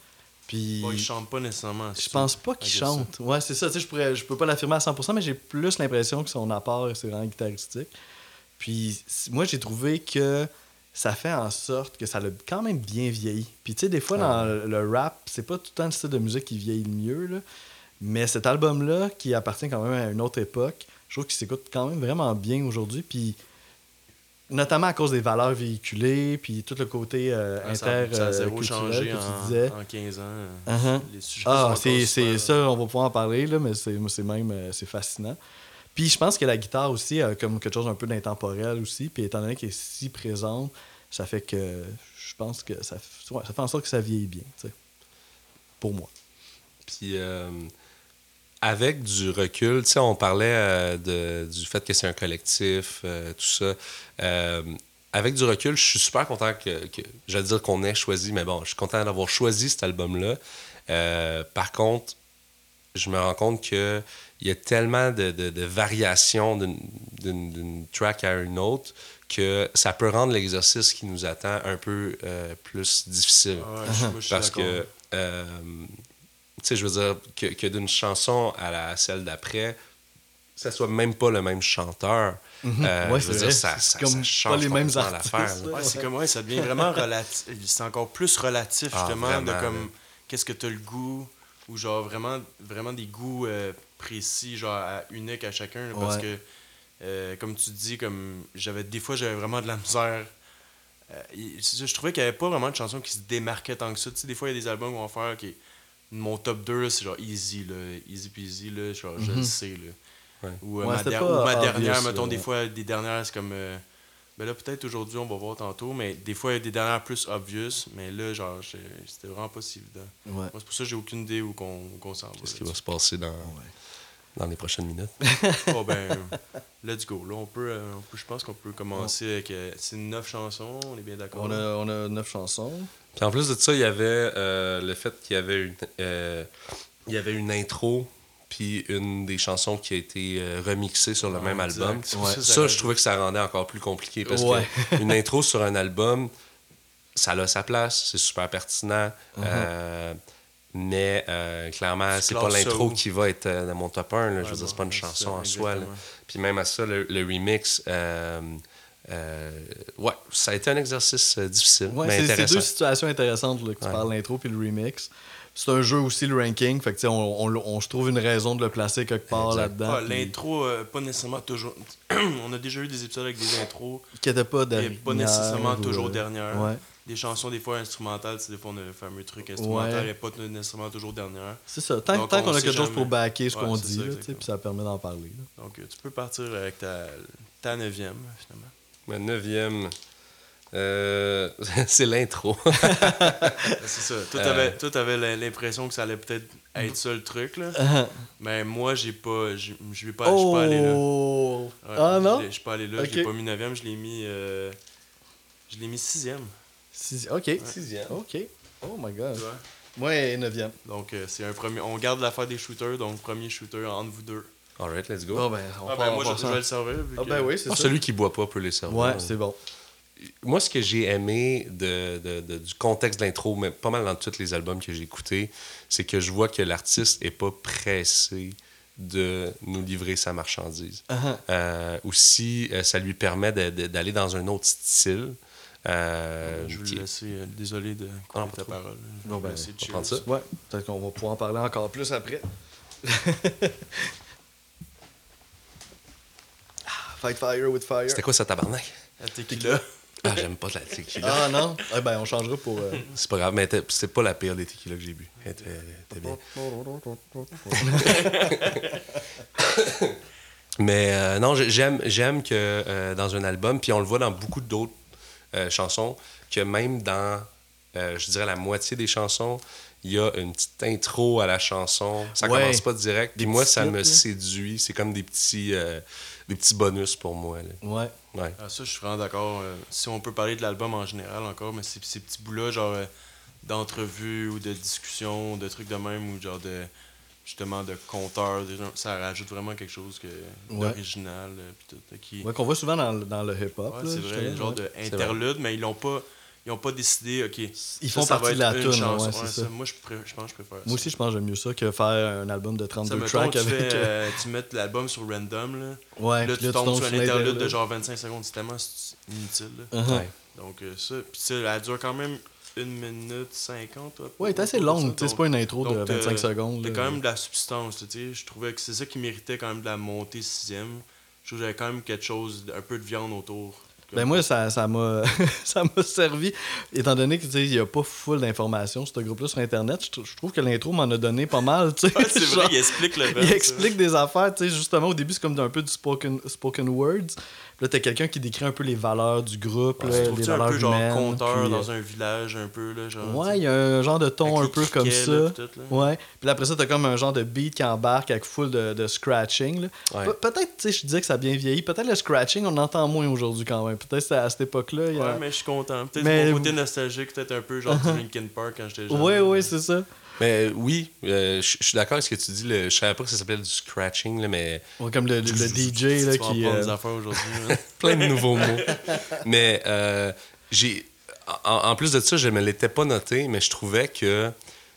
Puis, Bon, il chante pas nécessairement. je pense ça. pas qu'il chante. Ouais, c'est ça. Tu sais, je, pourrais, je peux pas l'affirmer à 100%, mais j'ai plus l'impression que son apport, c'est vraiment guitaristique. Puis, moi, j'ai trouvé que ça fait en sorte que ça l'a quand même bien vieilli. Puis, tu sais, des fois, Ah dans le, le rap, c'est pas tout le temps le style de musique qui vieillit le mieux. Là. Mais cet album-là, qui appartient quand même à une autre époque, je trouve qu'il s'écoute quand même vraiment bien aujourd'hui. Puis, notamment à cause des valeurs véhiculées, puis tout le côté euh, ça, inter ça a euh, zéro culturel changé que en, tu disais. en 15 ans. Uh-huh. Les sujets Ah, c'est ça, on va pouvoir en parler, là, mais c'est même euh, c'est fascinant. Puis je pense que la guitare aussi a comme quelque chose un peu d'intemporel aussi, puis étant donné qu'elle est si présente, ça fait que je pense que ça, ouais, ça fait en sorte que ça vieillit bien, tu sais. Pour moi. Puis euh, avec du recul, tu sais, on parlait euh, de, du fait que c'est un collectif, euh, tout ça. Euh, avec du recul, je suis super content que, que j'allais dire qu'on ait choisi, mais bon, je suis content d'avoir choisi cet album-là. Par contre, je me rends compte que il y a tellement de, de, de variations d'une- track à une autre que ça peut rendre l'exercice qui nous attend un peu plus difficile. Ouais, je- moi, je suis Parce que, sais, je veux dire, que, que d'une chanson à la celle d'après, ça soit même pas le même chanteur. euh, Ouais, je veux c'est dire, ça, c'est ça, comme ça pas change les mêmes artistes. Ouais, c'est comme, ouais, ça devient vraiment relatif. C'est encore plus relatif, Ah, justement, vraiment, de comme, qu'est-ce que tu as le goût, ou genre vraiment, vraiment des goûts euh, précis, genre à- uniques à chacun. là, parce que, euh, comme tu dis, comme j'avais des fois, j'avais vraiment de la misère. Euh, je trouvais qu'il n'y avait pas vraiment de chansons qui se démarquaient tant que ça. Tu sais, des fois, il y a des albums où on va faire, OK, mon top 2, là, c'est genre easy, là, easy peasy, là, genre, je le sais. Là. Ouais. Ou, euh, Ouais, ma, c'était der- pas ou ma dernière, mettons, des fois, des dernières, c'est comme. euh, Ben là, peut-être aujourd'hui, on va voir tantôt, mais des fois, il y a des dernières plus obvious, mais là, genre, j'ai- c'était vraiment pas si évident. Ouais. Moi, c'est pour ça que j'ai aucune idée où qu'on où qu'on s'en va. Qu'est-ce qui va se passer dans, dans les prochaines minutes? Oh, ben, let's go. Là, on peut, euh, on peut- je pense qu'on peut commencer avec. euh, c'est neuf chansons, on est bien d'accord. On a, on a neuf chansons. Puis en plus de ça, il y avait euh, le fait qu'il y avait une, euh, il y avait une intro, puis une des chansons qui a été euh, remixée sur le même Ah, Exact. album. Ouais. ça, je trouvais que ça rendait encore plus compliqué parce Ouais. que une intro sur un album, ça a sa place, c'est super pertinent. Uh-huh. euh, mais euh, clairement, c'est pas l'intro qui va être dans mon top 1. Là. Je veux dire, c'est pas une c'est chanson ça, en soi. là. Puis même à ça, le, le remix, euh, ouais, ça a été un exercice euh, difficile, Ouais, mais c'est deux situations intéressantes là, que tu Ouais. parles, l'intro puis le remix. C'est un jeu aussi, le ranking. Fait que, tu sais, on, on, on se trouve une raison de le placer quelque part Exact. là-dedans. Ah, puis L'intro, euh, pas nécessairement toujours. on a déjà eu des épisodes avec des intros, Qui était pas et dernière. pas nécessairement ou, toujours dernière. Ouais. Des chansons, des fois instrumentales, c'est des fois on a le fameux truc instrumental, Ouais. et pas nécessairement toujours dernière. C'est ça. Tant, Donc, tant on qu'on a quelque chose jamais. pour backer ce Ouais, qu'on dit, puis ça permet d'en parler. là. Donc tu peux partir avec ta, ta neuvième, finalement. Ma neuvième, euh, c'est l'intro. C'est ça. Toi, Euh. t'avais, toi, t'avais l'im- l'impression que ça allait peut-être être ça le truc, là. Mais moi, j'ai pas. Je je vais pas, je suis pas allé là. oh! Ouais, ah je non? Je suis pas allé là, Ok. je l'ai pas mis 9 je l'ai mis. euh, je l'ai mis 6 Six- Ok. Sixième. Ok. Oh my god. Moi, neuvième. Donc, euh, c'est un premier. On garde l'affaire des shooters, donc premier shooter entre vous deux. Alright, let's go. Bon, ben, on Ah, part- ben, on moi, part je, je vais le servir. Ah, que- ben oui, c'est Ah, ça. celui qui boit pas peut les servir. Ouais, c'est bon. Moi, ce que j'ai aimé de, de- de- du contexte de l'intro, mais pas mal dans tous les albums que j'ai écoutés, c'est que je vois que l'artiste est pas pressé de nous livrer sa marchandise. Uh-huh. Euh, aussi, euh, ça lui permet de- de- d'aller dans un autre style. euh, je vais qui- le laisser. euh, désolé de Ah, couper pas ta trop. parole. Je Bon, vais ben, laisser on prendre ça. Ouais, peut-être qu'on va pouvoir en parler encore plus après. Ah, Fight fire with fire. C'était quoi ça, tabarnak? La tequila. Ah, j'aime pas la tequila. Ah non? Eh ben, on changera pour. euh, C'est pas grave, mais t'es- c'est pas la pire des tequilas que j'ai bu. Elle était, elle était bien. Mais euh, non, j'ai- j'aime, j'aime que euh, dans un album, puis on le voit dans beaucoup d'autres euh, chansons, que même dans, euh, je dirais, la moitié des chansons, il y a une petite intro à la chanson. Ça Ouais. commence pas direct. Puis moi, ça me là. séduit. C'est comme des petits, euh, des petits bonus pour moi. là. Ouais. Ouais. Ah, ça, je suis vraiment d'accord. euh, si on peut parler de l'album en général encore, mais ces, ces petits bouts-là, genre euh, d'entrevues ou de discussions, de trucs de même, ou genre de justement de gens- ça rajoute vraiment quelque chose que Ouais. d'original. euh, puis tout, euh, qui... Ouais, qu'on voit souvent dans, le- dans le hip-hop. Ouais, c'est vrai, genre ouais. de interlude, mais ils l'ont pas. Ils ont pas décidé, ok. Ils ça, font ça va partie de la être une tune, chanson. ouais, c'est ça. Moi, je, pré- je pense que je préfère ça. Moi aussi, je pense que j'aime mieux ça que faire un album de Ça, 32 mettons, tracks tu, avec. fais, euh, euh, tu mets l'album sur random, là. Ouais, là, tu tombes sur un interlude de genre 25 secondes. C'est tellement inutile, là. Uh-huh. Ouais. Donc, euh, ça. Puis ça, elle dure quand même une minute 50. toi, Ouais, elle est assez ça. longue, tu sais, c'est Donc, pas une intro de donc, 25 t'as- secondes. T'as là. quand même de la substance, tu sais. Je trouvais que c'est ça qui méritait quand même de la montée sixième. Je trouve que j'avais quand même quelque chose, un peu de viande autour. Ben moi, ça ça m'a ça m'a servi, étant donné que tu sais, il n'y a pas full d'informations sur ce groupe-là sur Internet. Je, trou- je trouve que l'intro m'en a donné pas mal. tu sais. Ouais, c'est vrai, il explique le il explique des affaires, justement, au début, c'est comme un peu du spoken, spoken words. Là, t'as quelqu'un qui décrit un peu les valeurs du groupe, Ouais, là, les trouves-tu un valeurs peu genre humaines. conteur puis, dans euh, un village, un peu, là, genre. Ouais, il y a un genre de ton un peu comme ça. là, puis. Ouais. Puis après ça, t'as comme un genre de beat qui embarque avec full de, de scratching. là. Ouais. Pe- Peut-être, tu sais, je disais que ça a bien vieilli. Peut-être le scratching, on entend moins aujourd'hui quand même. Peut-être à cette époque-là. a- Ouais, mais je suis content. Peut-être Mais- mon côté nostalgique, peut-être un peu genre du Linkin Park quand j'étais jeune. Ouais, ouais, c'est ça. Mais euh, oui, euh, je suis d'accord avec ce que tu dis. le- Je savais pas que ça s'appelait du scratching, là, mais Ouais, comme le, le DJ Tu là, qui. apprendre euh, des affaires aujourd'hui. là. plein de nouveaux mots. Mais euh, j'ai. En, en plus de ça, je me l'étais pas noté, mais je trouvais que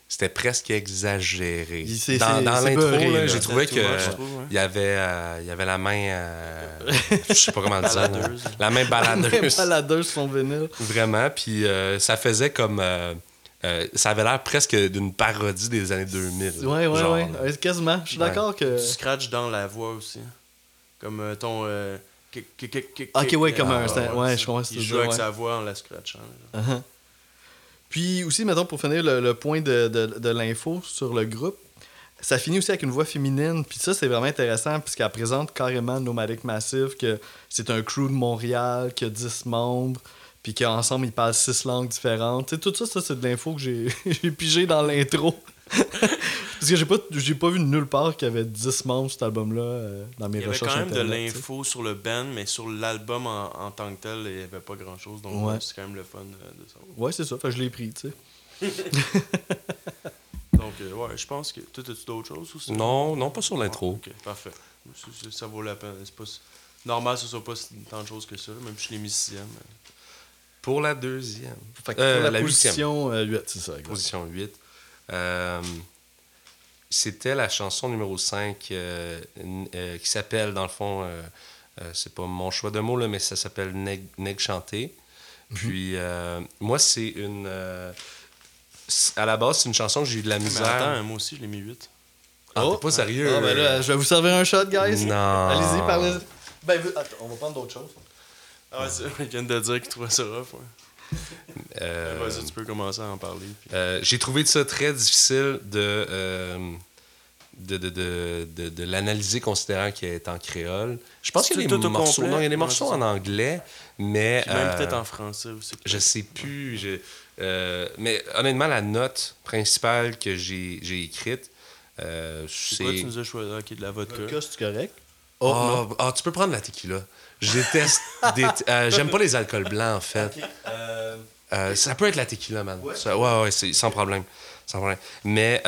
c'était presque exagéré. Dans, c'est- dans c'est l'intro, beurré, là, là. j'ai trouvé trouve, ouais. il y avait, euh, il y avait la main, euh, je sais pas comment le dire, là. Baladeuse. la main baladeuse son vinyle. vraiment. Puis euh, ça faisait comme, euh, ça avait l'air presque d'une parodie des années 2000. Ouais, ouais, genre, ouais. Quasiment. Je suis Ouais. d'accord que. Du scratch dans la voix aussi. Comme euh, ton. euh, kick, kick, kick, kick, Ok, ouais, comme euh, un- ouais, je comprends ce que tu joue avec sa voix en la scratchant. Uh-huh. Puis aussi, mettons, pour finir le, le point de, de, de l'info sur le groupe, ça finit aussi avec une voix féminine. Puis ça, c'est vraiment intéressant puisqu'elle présente carrément Nomadic Massive, que c'est un crew de Montréal qui a 10 membres, puis qu'ensemble, ils parlent 6 langues différentes. Tout ça, ça c'est de l'info que j'ai j'ai pigé dans l'intro. Parce que j'ai pas, j'ai pas vu nulle part qu'il y avait 10 membres sur cet album-là euh, dans mes Il y avait recherches. quand même de Internet, l'info sur le band, mais sur l'album en, en tant que tel, il n'y avait pas grand chose. Donc, Ouais. c'est quand même le fun euh, de ça. Ouais, c'est ça. Fait que je l'ai pris, tu sais. Donc, euh, ouais, je pense que. Toi, as-tu d'autres choses aussi? Non, non, pas sur l'intro. Ok, parfait. Ça vaut la peine. C'est pas s- normal que ce soit pas tant de choses que ça, même si je les musiciens. mais- Pour la deuxième. Fait que Euh, pour la, la position euh, 8, c'est ça. exact. Position 8. Euh, C'était la chanson numéro 5 euh, n- euh, qui s'appelle, dans le fond, euh, euh, c'est pas mon choix de mots, là, mais ça s'appelle Neg, Neg chanté. Puis, euh, moi, c'est une. euh, à la base, c'est une chanson que j'ai eu de la Mais misère. attends, moi aussi, je l'ai mis 8. Ah, Oh, t'es pas sérieux? Ah, ben là, je vais vous servir un shot, guys. Non. Allez-y, parlez. Ben, attends, on va prendre d'autres choses. Ah ouais, il vient de dire qu'il trouvait ça rough. Ouais. Euh, Vas-y, tu peux commencer à en parler. puis- Euh, j'ai trouvé ça très difficile de, euh, de, de, de, de, de l'analyser considérant qu'il est en créole. Je pense qu'il y a des morceaux, complet? non, il y a des morceaux en anglais, mais Puis même euh, peut-être en français aussi. je sais plus. je- euh, mais honnêtement, la note principale que j'ai j'ai écrite, euh, C'est quoi, tu nous as choisi? De la vodka. Vodka, c'est correct? Oh, Oh, ah, tu peux prendre la tequila. Je déteste. dé- euh, J'aime pas les alcools blancs, en fait. Euh, Euh, ça peut être la tequila, man. Ouais. Ça- ouais, sans problème. Sans problème. Mais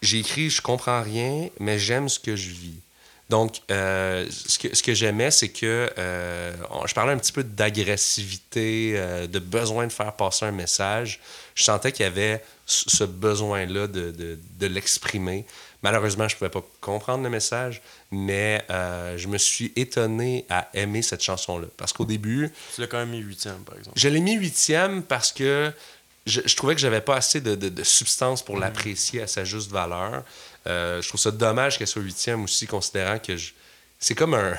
j'ai écrit Je comprends rien, mais j'aime ce que je vis. Donc, euh, ce que, ce que j'aimais, c'est que euh, je parlais un petit peu d'agressivité, euh, de besoin de faire passer un message. Je sentais qu'il y avait ce ce besoin-là de, de, de l'exprimer. Malheureusement, je ne pouvais pas comprendre le message, mais euh, je me suis étonné à aimer cette chanson-là. Parce qu'au début, Tu l'as quand même mis 8 par exemple. je l'ai mis huitième parce que je, je trouvais que j'avais pas assez de, de- de substance pour l'apprécier à sa juste valeur. Euh, je trouve ça dommage qu'elle soit huitième aussi, considérant que je- c'est comme un,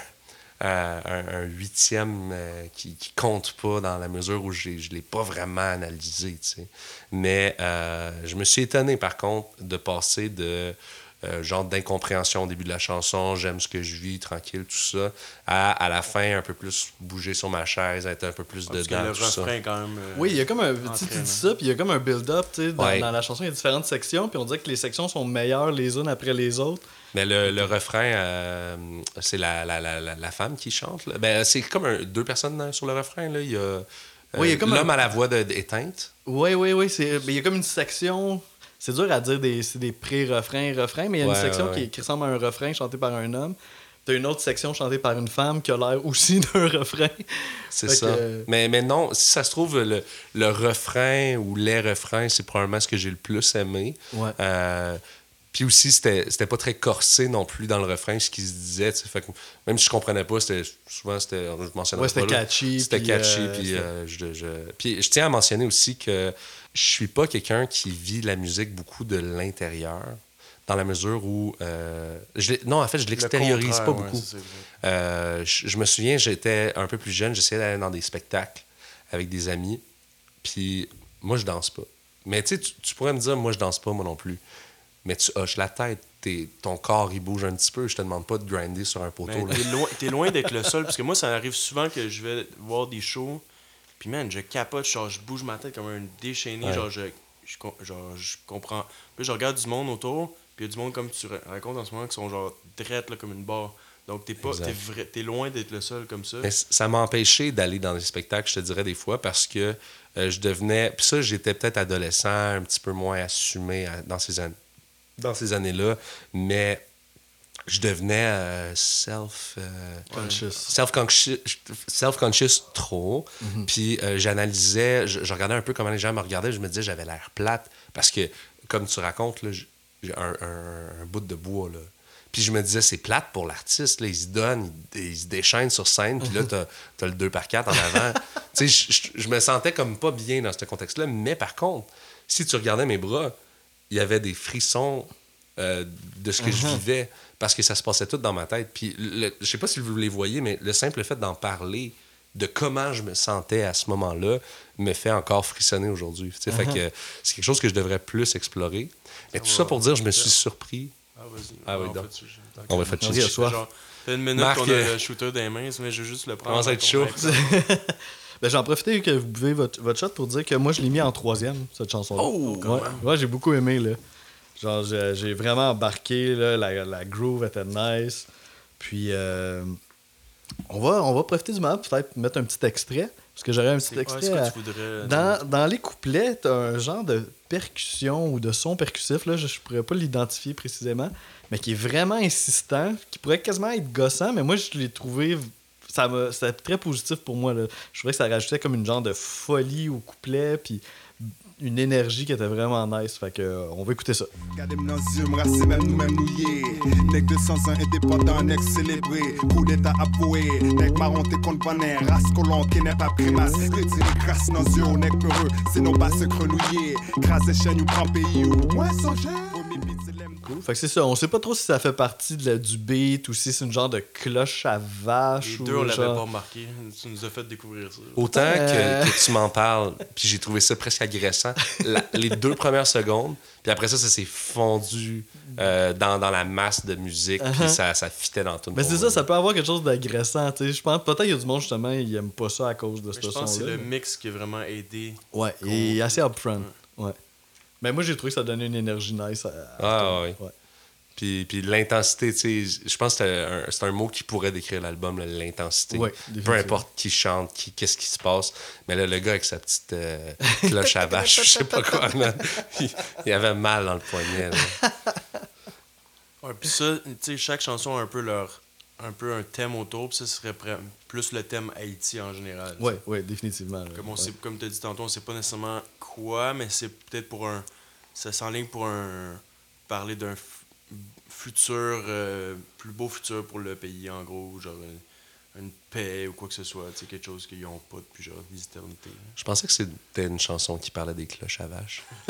euh, un, huitième euh, qui, qui compte pas dans la mesure où je l'ai pas vraiment analysé. Mais euh, je me suis étonné, par contre, de passer de euh, genre d'incompréhension au début de la chanson, j'aime ce que je vis, tranquille, tout ça, à, à la fin, un peu plus bouger sur ma chaise, être un peu plus Parce que dedans, le tout ça. refrain, quand même. euh, Oui, il y a comme un. Tu dis ça, puis il y a comme un build-up, tu sais. Dans, Ouais. dans la chanson, il y a différentes sections, puis on dirait que les sections sont meilleures les unes après les autres. Mais le, le refrain, euh, c'est la, la, la, la, la femme qui chante. là. Ben, c'est comme un- deux personnes euh, sur le refrain. Là. Il y a, euh, Oui, il y a comme l'homme un- à la voix de- éteinte. Oui, oui, oui. c'est- mais Il y a comme une section. C'est dur à dire des, c'est des pré-refrains, refrains, mais il y a Ouais, une section ouais, qui, ouais. qui ressemble à un refrain chanté par un homme. T'as une autre section chantée par une femme qui a l'air aussi d'un refrain. C'est ça. que- Mais, mais non, si ça se trouve, le, le refrain ou les refrains, c'est probablement ce que j'ai le plus aimé. Euh, puis aussi, c'était pas très corsé non plus dans le refrain, ce qui se disait. Fait que même si je comprenais pas, c'était souvent, c'était, je mentionnerai Ouais, c'était catchy. C'était catchy. euh, puis, euh, je, je tiens à mentionner aussi que je suis pas quelqu'un qui vit la musique beaucoup de l'intérieur, dans la mesure où. euh, je non, en fait, je le l'extériorise pas ouais, beaucoup. Euh, je, je me souviens, j'étais un peu plus jeune, j'essayais d'aller dans des spectacles avec des amis, puis moi, je danse pas. Mais tu sais, tu- pourrais me dire, moi, je danse pas, moi non plus. Mais tu hoches la tête, t'es- ton corps, il bouge un petit peu. Je te demande pas de grinder sur un poteau. Là. t'es loin, t'es loin d'être le seul, parce que moi, ça arrive souvent que je vais voir des shows, puis man, je capote, genre, je bouge ma tête comme un déchaîné, Ouais. genre, je, je, genre, je comprends. Puis je regarde du monde autour, puis il y a du monde comme tu ra- racontes en ce moment qui sont genre drettes, là, comme une barre. Donc, t'es pas, t'es vrai- t'es loin d'être le seul comme ça. Mais ça m'a empêché d'aller dans des spectacles, je te dirais des fois, parce que euh, je devenais. Puis ça, j'étais peut-être adolescent, un petit peu moins assumé à- dans ces, an- dans ces années-là, mais je devenais euh, self. euh, Conscious. self-conscious self-conscious trop. Mhm. Puis euh, j'analysais, je, je regardais un peu comment les gens me regardaient, je me disais j'avais l'air plate parce que, comme tu racontes, là, un, un- un bout de bois. Là. Puis je me disais, c'est plate pour l'artiste, là, il se donne, il, il se déchaîne sur scène, puis là, t'as as le 2 par 4 en avant. tu sais, je, je- je me sentais comme pas bien dans ce contexte-là, mais par contre, si tu regardais mes bras, il y avait des frissons de ce que je vivais parce que ça se passait tout dans ma tête. Puis le- je sais pas si vous les voyez, mais le simple fait d'en parler, de comment je me sentais à ce moment-là me fait encore frissonner aujourd'hui. Que c'est quelque chose que je devrais plus explorer. Mais tout ça pour dire, je me suis surpris. Ah, vas-y. Ah oui, on donc. fait On va faire chier. dit à soi. Genre, fait une minute Marc, qu'on a euh, le shooter des mains, mais je veux juste le prendre. Commence à être chaud. Ben, j'en profite que vous buvez votre, votre shot pour dire que moi, je l'ai mis en troisième, cette chanson-là. Oh, ouais, ouais, j'ai beaucoup aimé, là. Genre, j'ai vraiment embarqué, là, la, la groove était nice. Puis, euh, on, va, on va profiter du moment, peut-être mettre un petit extrait, parce que j'aurais un petit extrait. à- voudrais. Dans, dans les couplets, t'as un genre de percussion ou de son percussif, là, je, je pourrais pas l'identifier précisément, mais qui est vraiment insistant, qui pourrait quasiment être gossant, mais moi je l'ai trouvé. Ça C'était très positif pour moi. Là. Je trouvais que ça rajoutait comme une genre de folie au couplet, puis une énergie qui était vraiment nice. Fait que, euh, on va écouter ça. Nous-mêmes nouillés. Nèg de 100 ans indépendant, nèg célébré. Coup d'état avoué. Nèg marron t'es contre panin. Race colon qui n'est pas ou. Fait que c'est ça. On sait pas trop si ça fait partie de la- du beat ou si c'est une genre de cloche à vache. Les ou deux, on l'avait genre- pas remarqué. Tu nous as fait découvrir ça. Autant Euh. que, que tu m'en parles, puis j'ai trouvé ça presque agressant, la- les deux premières secondes, puis après ça, ça s'est fondu euh, dans, dans la masse de musique, Uh-huh. puis ça, ça fitait dans tout Mais c'est ça, ça peut avoir quelque chose d'agressant. tu sais. Je pense peut-être qu'il y a du monde justement, il aime pas ça à cause de ce je pense que c'est son-là. le mix qui a vraiment aidé. Ouais, est assez upfront. Ouais. Mais moi, j'ai trouvé que ça donnait une énergie nice. À, à Ah, cette- ouais. Puis, puis l'intensité, tu sais, je pense que c'est un, c'est un mot qui pourrait décrire l'album, l'intensité. Ouais, Peu importe qui chante, qui, qu'est-ce qui se passe. Mais là, le gars avec sa petite euh, cloche à vache, je sais pas quoi, man, il, il avait mal dans le poignet. Ouais, puis ça, tu sais, chaque chanson a un peu leur un peu un thème autour, puis ça serait plus le thème Haïti en général. sais. Ouais, ouais, définitivement. là. Comme on sait, comme tu as dit tantôt, on sait pas nécessairement quoi, mais c'est peut-être pour un. Ça s'enligne pour un. parler d'un futur, euh, plus beau futur pour le pays, en gros, genre une, une paix ou quoi que ce soit, tu sais, quelque chose qu'ils n'ont pas depuis genre des éternités. Je pensais que c'était une chanson qui parlait des cloches à vache.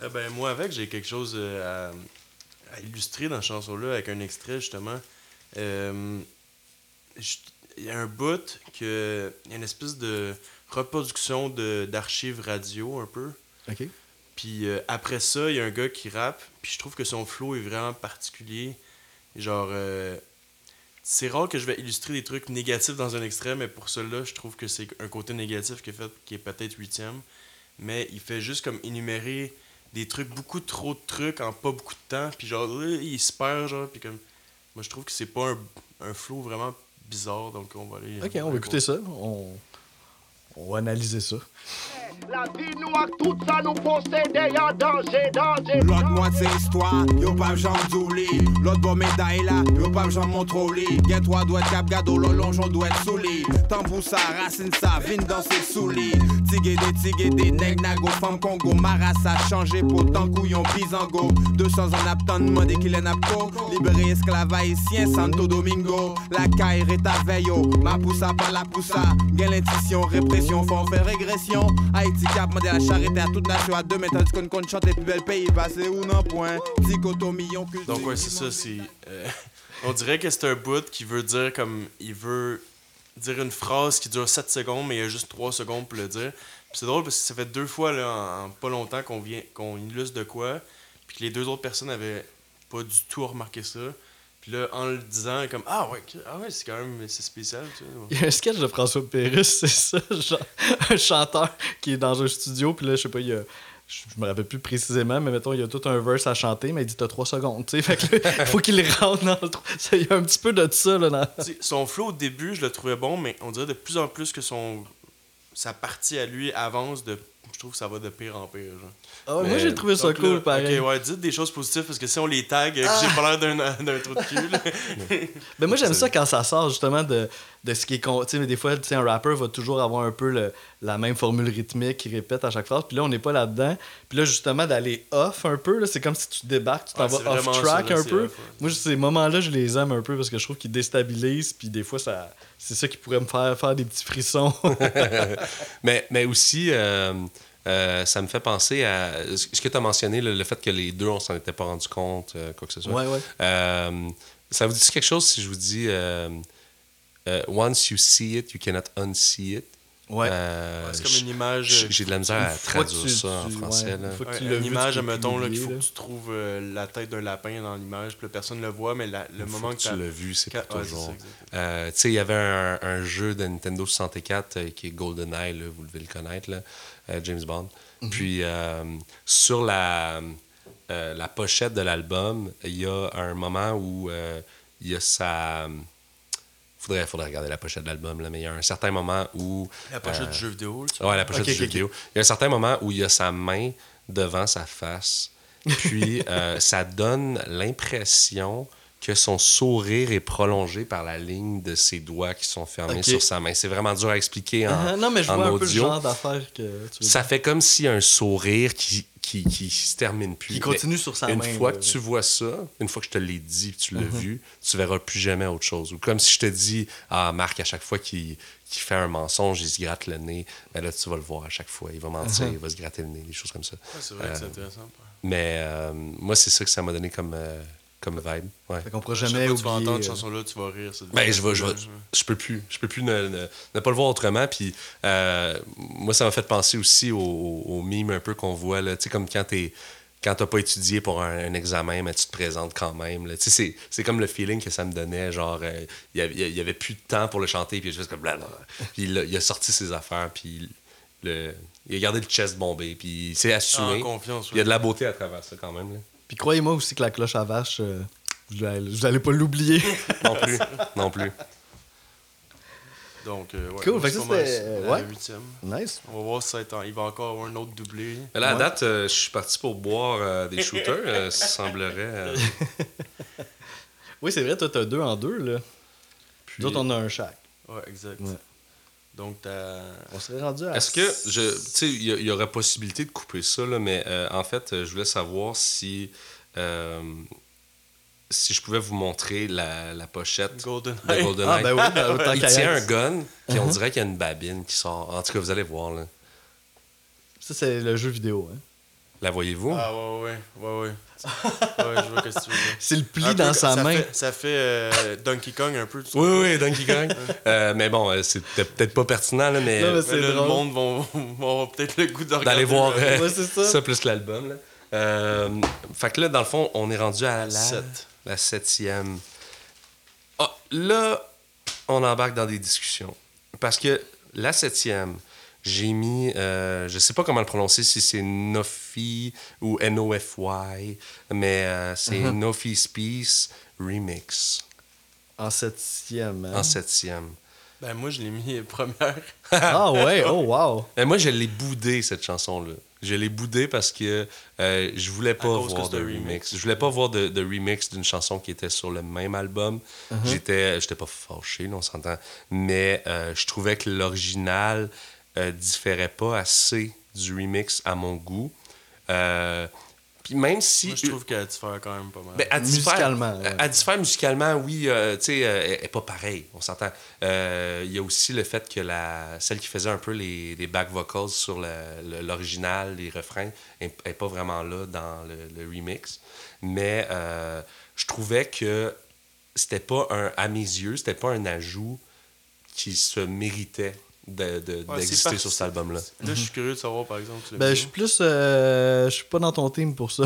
Eh ben, moi, avec, j'ai quelque chose euh, à, à illustrer dans la chanson-là avec un extrait, justement. Euh, Il y a un bout que. Y a une espèce de reproduction de- d'archives radio, un peu. Ok. Puis euh, après ça, il y a un gars qui rappe, puis je trouve que son flow est vraiment particulier. Genre, euh, c'est rare que je vais illustrer des trucs négatifs dans un extrait, mais pour celui-là, je trouve que c'est un côté négatif qui est fait, qui est peut-être huitième. Mais il fait juste comme énumérer des trucs, beaucoup trop de trucs en pas beaucoup de temps, puis genre, euh, il se perd, genre, puis comme. Moi, je trouve que c'est pas un, un flow vraiment bizarre, donc on va aller. Ok, on va écouter ça. On, on va analyser ça. La vie nous a tout ça nous posséder en danger, danger. L'autre moitié histoire, yo pas jambe d'ouli. L'autre bon médaille là, yo pas jambe montroli. Gen toi doit être cap gado, longeon doit être souli. Tambou sa racine sa vine dans ses souli. Tigé des tigé des nèg nago, femme Congo. Maras a changé pour tant couillon bisango. 200 ans aptan demandé qu'il est napco. Libéré esclave haïtien Santo Domingo. La caille est à veillo, ma poussa pas la poussa. Gen l'intuition, répression, en faire régression. Donc ouais, c'est ça, c'est... euh, on dirait que c'est un bout qui veut dire comme... Il veut dire une phrase qui dure 7 secondes, mais il y a juste 3 secondes pour le dire. C'est drôle parce que ça fait deux fois, là, en, en pas longtemps, qu'on vient qu'on illustre de quoi, puis que les deux autres personnes avaient pas du tout remarqué ça. Puis là, en le disant, comme « Ah ouais, ah ouais c'est quand même... C'est spécial, tu sais. Il y a un sketch de François Pérusse, c'est ça, genre un chanteur qui est dans un studio, puis là, je sais pas, il y a. Je je me rappelle plus précisément, mais mettons, il y a tout un verse à chanter, mais il dit t'as trois secondes, tu sais. Fait que là, faut qu'il rentre dans le trou. Ça, Il y a un petit peu de ça, là. Dans... Son flow au début, je le trouvais bon, mais on dirait de plus en plus que son sa partie à lui avance de je trouve que ça va de pire en pire genre. Ah Mais- moi, j'ai trouvé ça cool, là, pareil. Ok, ouais, dites des choses positives parce que si on les tag, euh, j'ai pas l'air d'un d'un trou de cul. là. Mais moi, j'aime ça quand ça sort justement de, de ce qui est. con- Tu sais, mais des fois, tu sais, un rapper va toujours avoir un peu le- la même formule rythmique qu'il répète à chaque phrase. Puis là, on n'est pas là-dedans. Puis là, justement, d'aller off un peu, là, c'est comme si tu débarques, tu t'en Ouais, vas off-track un peu. off, ouais. Moi, ces moments-là, je les aime un peu parce que je trouve qu'ils déstabilisent. Puis des fois, ça, c'est ça qui pourrait me faire faire des petits frissons. Mais, mais aussi, euh, euh, ça me fait penser à ce que tu as mentionné, le, le fait que les deux, on s'en était pas rendu compte, euh, quoi que ce soit. ouais, ouais. Euh, ça vous dit quelque chose si je vous dis Once you see it, you cannot unsee it? Ouais. Euh, c'est comme une image. j'ai- J'ai de la misère à traduire tu- ça en français. ouais, là. Ouais, une image, qu'il l'oublier, faut que tu trouves euh, la tête d'un lapin dans l'image, puis personne ne le voit, mais la- le Une moment que, que tu l'as vu, c'est pour ouais, toujours. Euh, tu sais, il y avait un, un jeu de Nintendo 64 euh, qui est GoldenEye, là, vous devez le connaître, là, euh, James Bond. Puis euh, sur la, euh, la pochette de l'album, il y a un moment où euh, il y a sa. Faudrait, faudrait regarder la pochette de l'album, là, mais il y a un certain moment où. La pochette euh, du jeu vidéo, tu Ouais, la pochette du jeu vidéo. Il y a un certain moment où il y a sa main devant sa face. Puis euh, ça donne l'impression que son sourire est prolongé par la ligne de ses doigts qui sont fermés sur sa main. C'est vraiment dur à expliquer en, non, mais je vois un peu le audio. genre d'affaire que tu Ça fait comme a un sourire qui, qui, qui se termine plus. Qui continue Mais sur sa une main, fois là. que tu vois ça, une fois que je te l'ai dit, que tu l'as Mhm. vu, tu verras plus jamais autre chose. Ou comme si je te dis, ah, Marc, à chaque fois qu'il fait un mensonge, il se gratte le nez, ben là, tu vas le voir à chaque fois. Il va mentir, Mhm. il va se gratter le nez, des choses comme ça. Ouais, c'est vrai que c'est Euh, intéressant. Mais euh, moi, c'est ça que ça m'a donné comme, euh, comme vibe. Ouais. Fait qu'on pourra Chaque jamais fois que tu vas oublier. entendre cette euh, chanson-là, tu vas rire. Ben, je vais, je vais- Ouais. je peux plus, je peux plus ne, ne- ne pas le voir autrement. Puis euh, moi, ça m'a fait penser aussi au, au, au mime un peu qu'on voit là. Tu sais, comme quand t'es quand t'as pas étudié pour un, un examen, mais tu te présentes quand même. là. Tu sais, c'est, c'est comme le feeling que ça me donnait. Genre, euh, il y avait- il y avait plus de temps pour le chanter, puis juste comme blablabla. Puis il, a- il a sorti ses affaires, puis le, il a gardé le chest bombé, puis il s'est assumé. Confiance, Il y a de la beauté à travers ça quand même. là. Puis croyez-moi aussi que la cloche à vache, euh, vous allez, vous allez pas l'oublier. Non plus, non plus. Donc, euh, ouais, Cool, fait que c'était, la ouais. huitième. nice. On va voir si ça il va encore avoir un autre doublé. Mais là, à Ouais. date, euh, je suis parti pour boire euh, des shooters. euh, ça semblerait. euh, Oui, c'est vrai, toi, t'as deux en deux, là. puis- Nous autres, on a un chaque. Ouais, exact. Donc, t'as. On serait rendu à. Est-ce que, je, tu sais, il y, aurait possibilité de couper ça, là, mais euh, en fait, je voulais savoir si, euh, si je pouvais vous montrer la, la pochette Golden de GoldenEye. Ah, ben oui, ben, il tient un gun, puis on Uh-huh. dirait qu'il y a une babine qui sort. En tout cas, vous allez voir. Là. Ça, c'est le jeu vidéo. Hein. La voyez-vous? Ah, ouais, ouais, ouais, ouais. ouais, je vois que tu veux. C'est le pli Un dans sa ça main. Fait, ça fait euh, Donkey Kong un peu. Oui, oui, Donkey Kong. Euh, mais bon, euh, c'est peut- peut-être pas pertinent, là, mais, Non, mais Mais c'est là, le monde va, va avoir peut-être le goût d'aller voir euh, Ouais, ça. plus l'album. là. Euh, fait que là, dans le fond, on est rendu à la, Sept. la septième. Ah, là, on embarque dans des discussions. Parce que la septième, j'ai mis, euh, je sais pas comment le prononcer, si c'est Nofi ou N-O-F-Y, mais euh, c'est Uh-huh. Nofi's Peace Remix En septième. hein? en septième. Ben, moi, je l'ai mis première. Ah ouais, oh wow. Mais moi, je l'ai boudé, cette chanson-là. Je l'ai boudé parce que euh, je voulais pas voir de remix. remix. Je voulais pas voir de, de remix d'une chanson qui était sur le même album. J'étais j'étais pas fâché, là, on s'entend. Mais euh, je trouvais que l'original euh, différait pas assez du remix à mon goût. Euh, Puis même si... Moi, je trouve qu'elle diffère quand même pas mal. Ben, elle diffère- Musicalement, ouais. Elle diffère musicalement, oui, euh, tu sais, euh, elle est pas pareille, on s'entend. Euh, Il y a aussi le fait que la, celle qui faisait un peu les, les back vocals sur le- l'original, les refrains, n'est pas vraiment là dans le, le remix. Mais euh, je trouvais que c'était pas un, à mes yeux, c'était pas un ajout qui se méritait de- de- Ouais, d'exister sur cet album-là. Là, je suis curieux de savoir, par exemple. Ben, je suis plus. euh, je suis pas dans ton team pour ça.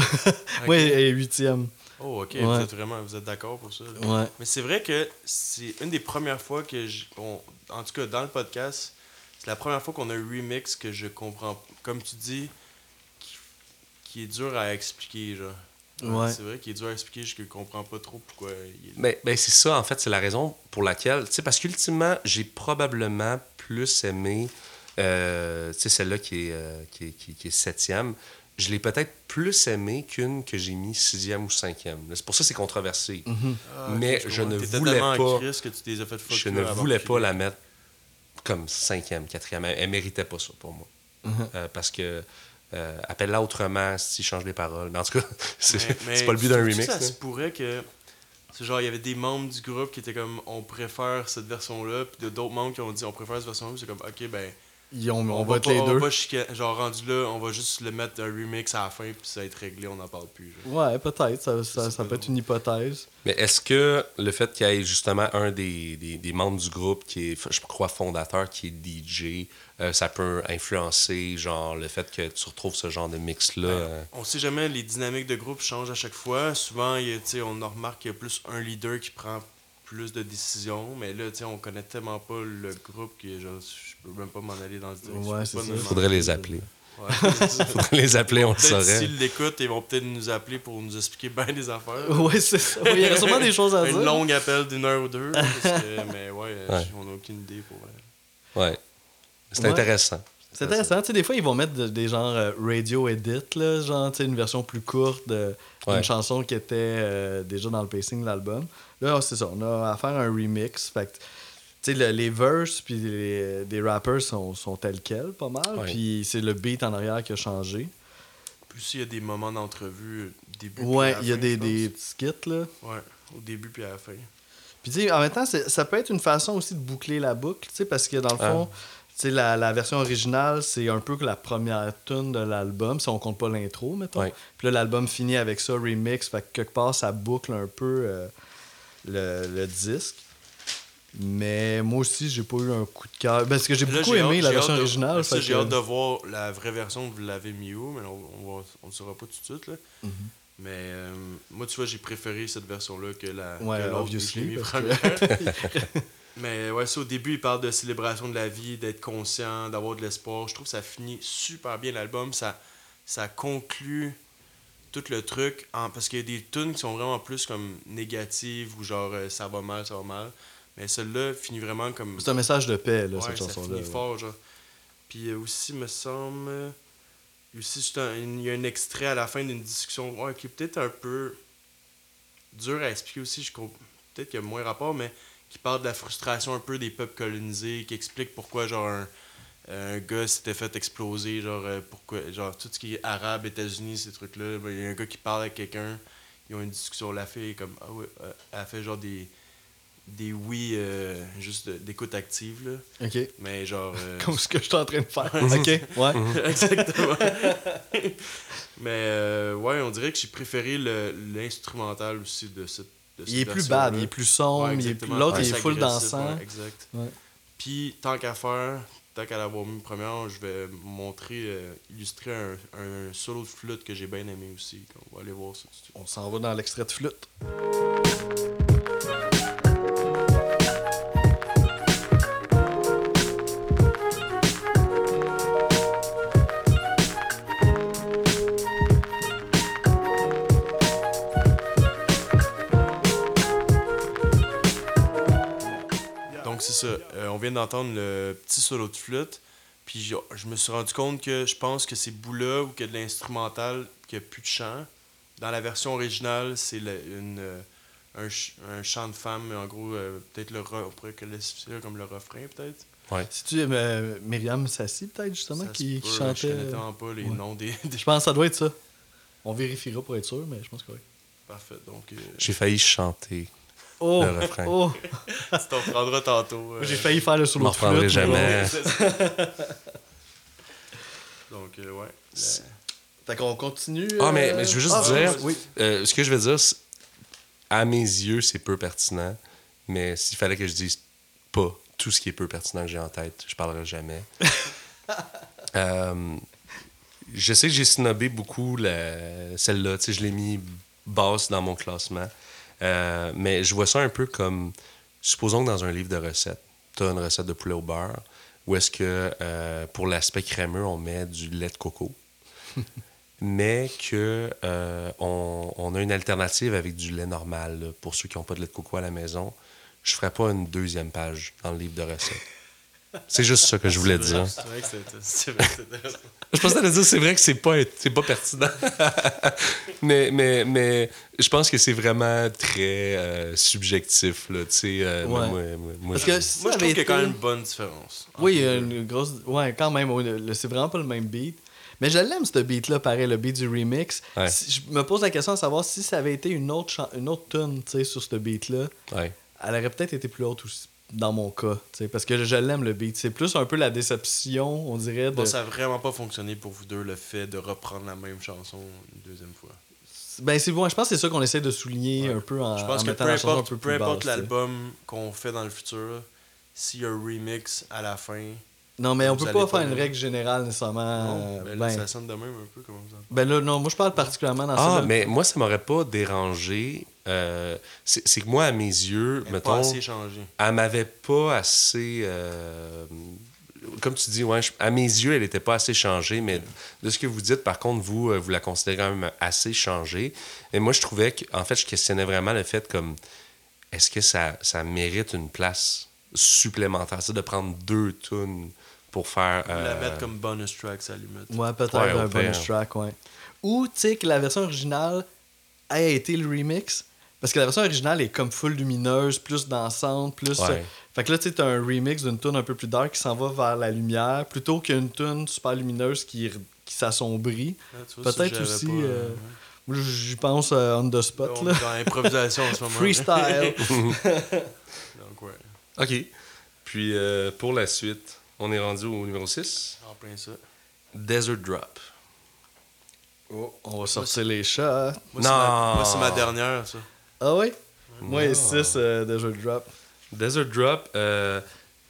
Moi, elle est huitième. Oh, ok, Ouais. vous êtes vraiment vous êtes d'accord pour ça. Ouais. Mais c'est vrai que c'est une des premières fois que, je, on- en tout cas dans le podcast, c'est la première fois qu'on a un remix que je comprends, comme tu dis, qui, qui est dur à expliquer. Genre. Ouais. C'est vrai qu'il est dur à expliquer, je ne comprends pas trop pourquoi il est Ben, ben, c'est ça, en fait, c'est la raison pour laquelle. Tu sais, parce qu'ultimement, j'ai probablement plus aimé, euh, tu sais, celle-là qui est, euh, qui, est, qui, qui est septième. Je l'ai peut-être plus aimé qu'une que j'ai mis sixième ou cinquième. C'est pour ça que c'est controversé. Ah, ok, Mais je ne voulais pas- crise que tu les as fait fuck Je ne voulais pas la mettre comme cinquième, quatrième. Elle, elle méritait pas ça pour moi. Uh-huh. Euh, parce que appelle-la autrement si change les paroles. Mais en tout cas, c'est pas le but d'un remix. Ça se pourrait que. C'est genre, il y avait des membres du groupe qui étaient comme on préfère cette version-là, puis d'autres membres qui ont dit on préfère cette version-là, c'est comme ok, ben Ils ont- on, On, va va être pas, les on deux. va pas chica- Genre, rendu là, on va juste le mettre un remix à la fin, puis ça va être réglé, on n'en parle plus. genre. Ouais, peut-être. Ça, ça, peut être une hypothèse. Mais est-ce que le fait qu'il y ait justement un des, des, des membres du groupe qui est, je crois, fondateur, qui est DJ, euh, ça peut influencer, genre, le fait que tu retrouves ce genre de mix-là? euh, On sait jamais, les dynamiques de groupe changent à chaque fois. Souvent, il y a, tu sais, on en remarque qu'il y a plus un leader qui prend plus de décisions, mais là, on connaît tellement pas le groupe que genre, je peux même pas m'en aller dans ce direction. Ouais, demander. Faudrait les appeler. Ouais. Faudrait les appeler, on le saurait. s'ils l'écoutent, ils vont peut-être nous appeler pour nous expliquer bien des affaires. Ouais, c'est ça. Il y aurait sûrement des choses à Un dire. long appel d'une heure ou deux. parce que- mais ouais, Ouais. on n'a aucune idée pour. Ouais. C'est Ouais. intéressant. C'est intéressant. Tu sais, des fois, ils vont mettre de- des genres euh, radio edit, là, genre, tu sais, une version plus courte de- d'une Ouais. chanson qui était euh, déjà dans le pacing de l'album. Là, c'est ça. On a à faire un remix. Fait que, tu sais, le- les verses puis les, des rappers sont, sont tels quels, pas mal. Ouais. Puis c'est le beat en arrière qui a changé. Plus il y a des moments d'entrevue, euh, début. Ouais, à il y a fin, des, des petits skits, là. Ouais, au début puis à la fin. Puis, tu sais, en même temps, ça peut être une façon aussi de boucler la boucle, tu sais, parce que dans le fond, tu sais, la, la version originale, c'est un peu que la première tune de l'album, si on compte pas l'intro, mettons. Ouais. Puis là, l'album finit avec ça, remix, fait que quelque part, ça boucle un peu euh, le, le disque. Mais moi aussi, j'ai pas eu un coup de cœur. Parce que j'ai beaucoup aimé hâte- la version de- originale. ça, j'ai que- hâte de voir la vraie version vous l'avez mis où, mais on, on, va, on le saura pas tout de suite. Là. Mhm. Mais euh, moi, tu vois, j'ai préféré cette version-là que la Ouais, que l'autre que Mais ouais, ça, au début, il parle de célébration de la vie, d'être conscient, d'avoir de l'espoir. Je trouve que ça finit super bien l'album. Ça, ça conclut tout le truc. En, parce qu'il y a des tunes qui sont vraiment plus comme négatives ou genre euh, ça va mal, ça va mal. Mais celle-là finit vraiment comme. C'est un message de paix, là, Ouais, cette ça chanson-là. finit ouais. fort, genre. Puis euh, aussi, me semble. euh, Aussi, il y a un extrait à la fin d'une discussion ouais, qui est peut-être un peu dur à expliquer aussi. Je Peut-être qu'il y a moins rapport, mais qui parle de la frustration un peu des peuples colonisés, qui explique pourquoi, genre, un, un gars s'était fait exploser, genre, euh, pourquoi, genre, tout ce qui est arabe, États-Unis, ces trucs-là. Ben, Il y a un gars qui parle avec quelqu'un, ils ont une discussion, la fille, comme, ah ouais, euh, elle a fait genre des. Des oui, euh, juste d'écoute active, là. OK. Mais genre. euh, Comme ce que je suis en train de faire. OK, ouais. Exactement. Mais euh, ouais, on dirait que j'ai préféré l'instrumental aussi de cette. De Il est plus bad, il est plus sombre, l'autre, il est full dansant. exact. Puis, tant qu'à faire, tant qu'à l'avoir mis première, je vais montrer, euh, illustrer un, un solo de flûte que j'ai bien aimé aussi. On va aller voir ça tout de suite. On s'en va dans l'extrait de flûte. On vient d'entendre le petit solo de flûte. Puis, je, je me suis rendu compte que je pense que ces bouts-là, ou qu'il y a de l'instrumental, qu'il n'y a plus de chant. Dans la version originale, c'est le- une, euh, un, ch- un chant de femme, mais en gros, euh, peut-être le re- on pourrait comme le refrain, peut-être. C'est-tu euh, Myriam Sassi, peut-être, justement, Ça qui, peut, qui Je chantait connais euh, tellement pas les ouais. noms des, des- Je pense que ça doit être ça. On vérifiera pour être sûr, mais je pense que oui. Parfait. Donc, euh, J'ai failli chanter. Oh! Le refrain. oh. tu t'en prendras tantôt. euh. J'ai failli faire le Je solo m'en de flûte. mais jamais. Donc, euh, ouais. C'est- Fait qu'on continue. Ah, mais, euh, mais je veux juste ah, dire, Oui. euh, ce que je veux dire, à mes yeux, c'est peu pertinent. Mais s'il fallait que je dise pas tout ce qui est peu pertinent que j'ai en tête, je parlerai jamais. Euh, je sais que j'ai snobé beaucoup la- celle-là. Tu sais, je l'ai mis basse dans mon classement. Euh, mais je vois ça un peu comme, supposons que dans un livre de recettes, tu as une recette de poulet au beurre, où est-ce que euh, pour l'aspect crémeux, on met du lait de coco mais que euh, on, on a une alternative avec du lait normal là, pour ceux qui n'ont pas de lait de coco à la maison. Je ferai pas une deuxième page dans le livre de recettes. C'est juste ça que je voulais dire. C'est vrai que c'est- c'est vrai que c'est intéressant. Je pensais à dire c'est vrai que c'est pas c'est pas pertinent. mais, mais, mais je pense que c'est vraiment très euh, subjectif là, tu sais euh, Ouais. moi, moi- moi, Parce je- que si Moi, ça je trouve qu'il y a quand même une bonne différence. Oui, il y les a deux. une grosse. Ouais, quand même. C'est vraiment pas le même beat. Mais je l'aime, ce beat-là, pareil, le beat du remix. Ouais. Si- je me pose la question de savoir si ça avait été une autre, une autre tune, tu sais, sur ce beat-là, ouais. elle aurait peut-être été plus haute aussi. Dans mon cas, tu sais, parce que je l'aime le beat. C'est plus un peu la déception, on dirait. De... Bon, ça a vraiment pas fonctionné pour vous deux, le fait de reprendre la même chanson une deuxième fois. Ben c'est bon, je pense que c'est ça qu'on essaie de souligner Ouais. un peu en, Je pense en que mettant peu la chanson un importe, peu peu plus importe l'album qu'on fait dans le futur, s'il y a un remix à la fin, Non, mais on peut pas faire une le- règle générale nécessairement. non, euh, ben là, ben, ça sonne de même un peu comme ça. ben là, non, moi je parle particulièrement dans Ah, celle-là. mais moi, ça m'aurait pas dérangé. Euh, c'est que moi, à mes yeux, Elle a mettons, pas assez changé. elle m'avait pas assez. euh, comme tu dis, ouais, je- à mes yeux, elle était pas assez changée, mais de ce que vous dites, par contre, vous, euh, vous la considérez quand même assez changée. Et moi, je trouvais que, en fait, je questionnais vraiment le fait comme, est-ce que ça, ça mérite une place supplémentaire, c'est de prendre deux tunes pour faire. Ou la euh, mettre comme bonus track, ça limite. Ouais, peut-être Ouais, un bonus track, ouais. Ou, tu sais, que la version originale ait été le remix. Parce que la version originale est comme full lumineuse, plus dansante, plus. Ouais. euh, Fait que là, tu sais, t'as un remix d'une tune un peu plus dark qui s'en va vers la lumière, plutôt qu'une tune super lumineuse qui, qui s'assombrit. Ah, tu vois, ça, Peut-être aussi, pas, euh, ouais. Moi, j'y pense euh, on the spot, On là. est dans l'improvisation en ce moment. Freestyle. Donc, ouais, OK. Puis, euh, pour la suite, on est rendu au numéro 6, en plein ça. Desert Drop. On va sortir les chats. Moi, c'est ma- Non. Moi, c'est ma dernière, ça. Ah oui? Moi, Non. 6 de jeu de drop. Desert Drop, euh,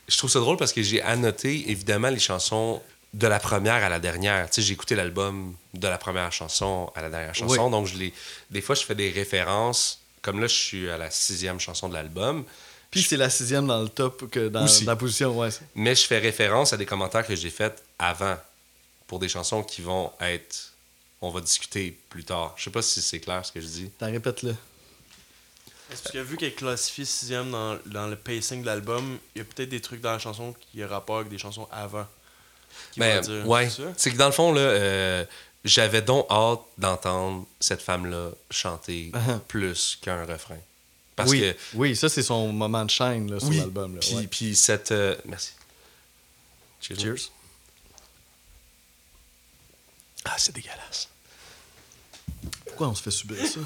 je trouve ça drôle parce que j'ai annoté évidemment les chansons de la première à la dernière. Tu sais, j'ai écouté l'album de la première chanson à la dernière chanson, Oui. donc je les, des fois je fais des références. Comme là, je suis à la sixième chanson de l'album, Puis c'est la sixième dans le top que dans Aussi. la position, ouais. mais je fais référence à des commentaires que j'ai faits avant pour des chansons qui vont être, on va discuter plus tard. Je sais pas si c'est clair ce que je dis. T'en répètes-le. Est-ce que vu qu'elle est classifiée sixième dans, dans le pacing de l'album, il y a peut-être des trucs dans la chanson qui ont rapport avec des chansons avant. Ben, ouais. c'est que dans le fond, là, euh, j'avais donc hâte d'entendre cette femme-là chanter Uh-huh. plus qu'un refrain. Parce oui, que. oui, ça, c'est son moment de chaîne là, sur Oui, l'album. Puis, ouais. puis cette. euh, merci. Cheers. Ah, c'est dégueulasse. Pourquoi on se fait subir ça?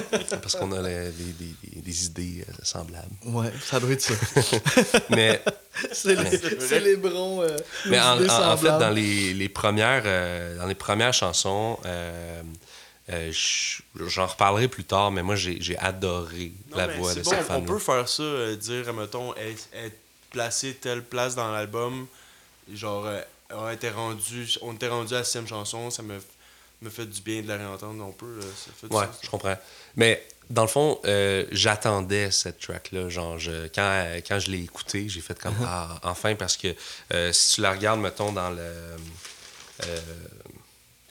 Parce qu'on a les- idées euh, semblables. Ouais, ça doit être ça. Mais, c'est les, c'est les brons. euh, mais en, idées en- en fait, dans les, les premières, euh, dans les premières chansons, euh, euh, je- j'en reparlerai plus tard, mais moi, j'ai adoré Non, la voix de bon, cette On peut faire ça, euh, dire, mettons, est placée telle place dans l'album. Genre, euh, on était rendu, on était rendu à la sixième chanson, ça me, me fait du bien de la réentendre. On peut, euh, ça fait du Ouais, sens. je comprends. Mais dans le fond, euh, j'attendais cette track-là. Genre, je- quand, quand je l'ai écoutée, j'ai fait comme Ah, enfin, parce que euh, si tu la regardes, mettons, dans le. euh,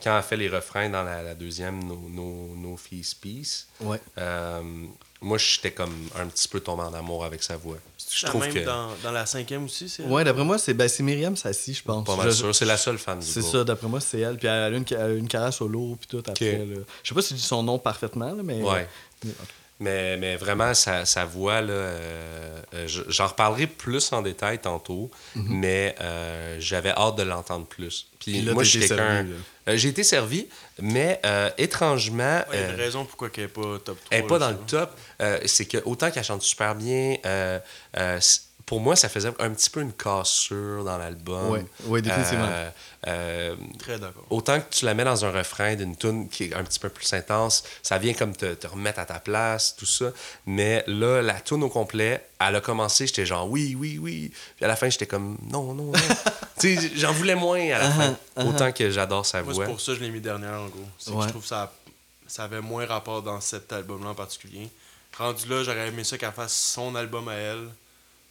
quand elle fait les refrains dans la, la deuxième, No, no, no Feast Peace, Ouais. Euh, moi, j'étais comme un petit peu tombé en amour avec sa voix. Je La trouve même que. dans, dans la cinquième aussi, c'est Ouais, d'après moi, c'est ben, c'est Myriam Sassi, je pense. Pas mal Je- sûr. C'est la seule fan du C'est ça, d'après moi, c'est elle. Puis elle a eu une, elle a une carrière solo, puis tout après. Je sais pas si je dis son nom parfaitement, là, mais. Ouais. mais- Mais, mais vraiment, sa, sa voix, là, euh, euh, je- j'en reparlerai plus en détail tantôt, mais euh, j'avais hâte de l'entendre plus. Puis, Mhm. Puis là, moi. Euh, J'ai été servi, mais euh, étrangement. Ouais, il y a euh, une raison pourquoi elle n'est pas top 3. elle n'est pas là, dans ça. le top. Euh, c'est que autant qu'elle chante super bien, euh, euh, pour moi, ça faisait un petit peu une cassure dans l'album. Ouais, définitivement. Euh, euh, Très d'accord. autant que tu la mets dans un refrain d'une tune qui est un petit peu plus intense, ça vient comme te, te remettre à ta place, tout ça. Mais là, la tune au complet, elle a commencé, j'étais genre oui, oui, oui. Puis à la fin, j'étais comme non, non, non. tu sais, j'en voulais moins à la fin. Autant que j'adore sa Moi, voix. c'est pour ça que je l'ai mis dernière, en gros. C'est que Ouais. je trouve que ça, ça avait moins rapport dans cet album-là en particulier. Rendu là, j'aurais aimé ça qu'elle fasse son album à elle,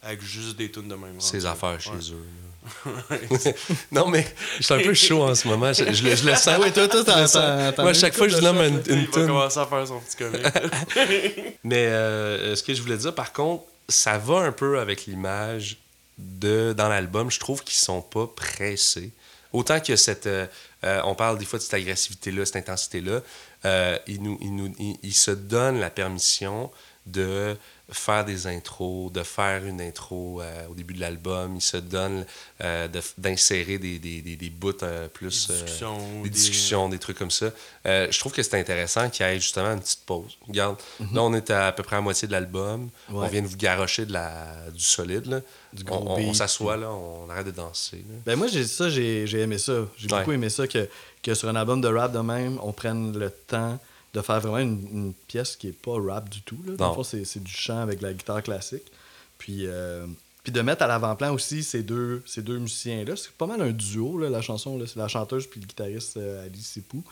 avec juste des tunes de même. Ses rendu. affaires chez Ouais. eux. non, mais je suis un peu chaud en ce moment. Je, je le, je le sens. Ouais, toi, toi, t'en- sens. Moi, à chaque fois que je nomme une, une Il va tune, commencer à faire son petit comique. Mais euh, ce que je voulais dire, par contre, ça va un peu avec l'image de dans l'album. Je trouve qu'ils sont pas pressés. Autant que cette. euh, euh, on parle des fois de cette agressivité-là, cette intensité-là. euh, il, nous, il, nous, il, il se donne la permission de faire des intros, de faire une intro euh, au début de l'album. Il se donne euh, de- d'insérer des, des, des, des bouts euh, plus... Des euh, discussions, des des- discussions, des trucs comme ça. Euh, je trouve que c'est intéressant qu'il y ait justement une petite pause. Regarde, là, on est à, à peu près à moitié de l'album. On vient de vous garrocher de la, du solide. Là. Du on gros on- on beat, s'assoit, là, on arrête de danser. là. Ben moi, j'ai ça, j'ai j'ai aimé ça. J'ai Ouais. beaucoup aimé ça que, que sur un album de rap de même, on prenne le temps de faire vraiment une, une pièce qui est pas rap du tout. Là. Dans c'est c'est du chant avec la guitare classique. Puis, euh, puis de mettre à l'avant-plan aussi ces deux, ces deux musiciens-là. C'est pas mal un duo, là, la chanson. là. C'est la chanteuse puis le guitariste euh, Alice Sipou.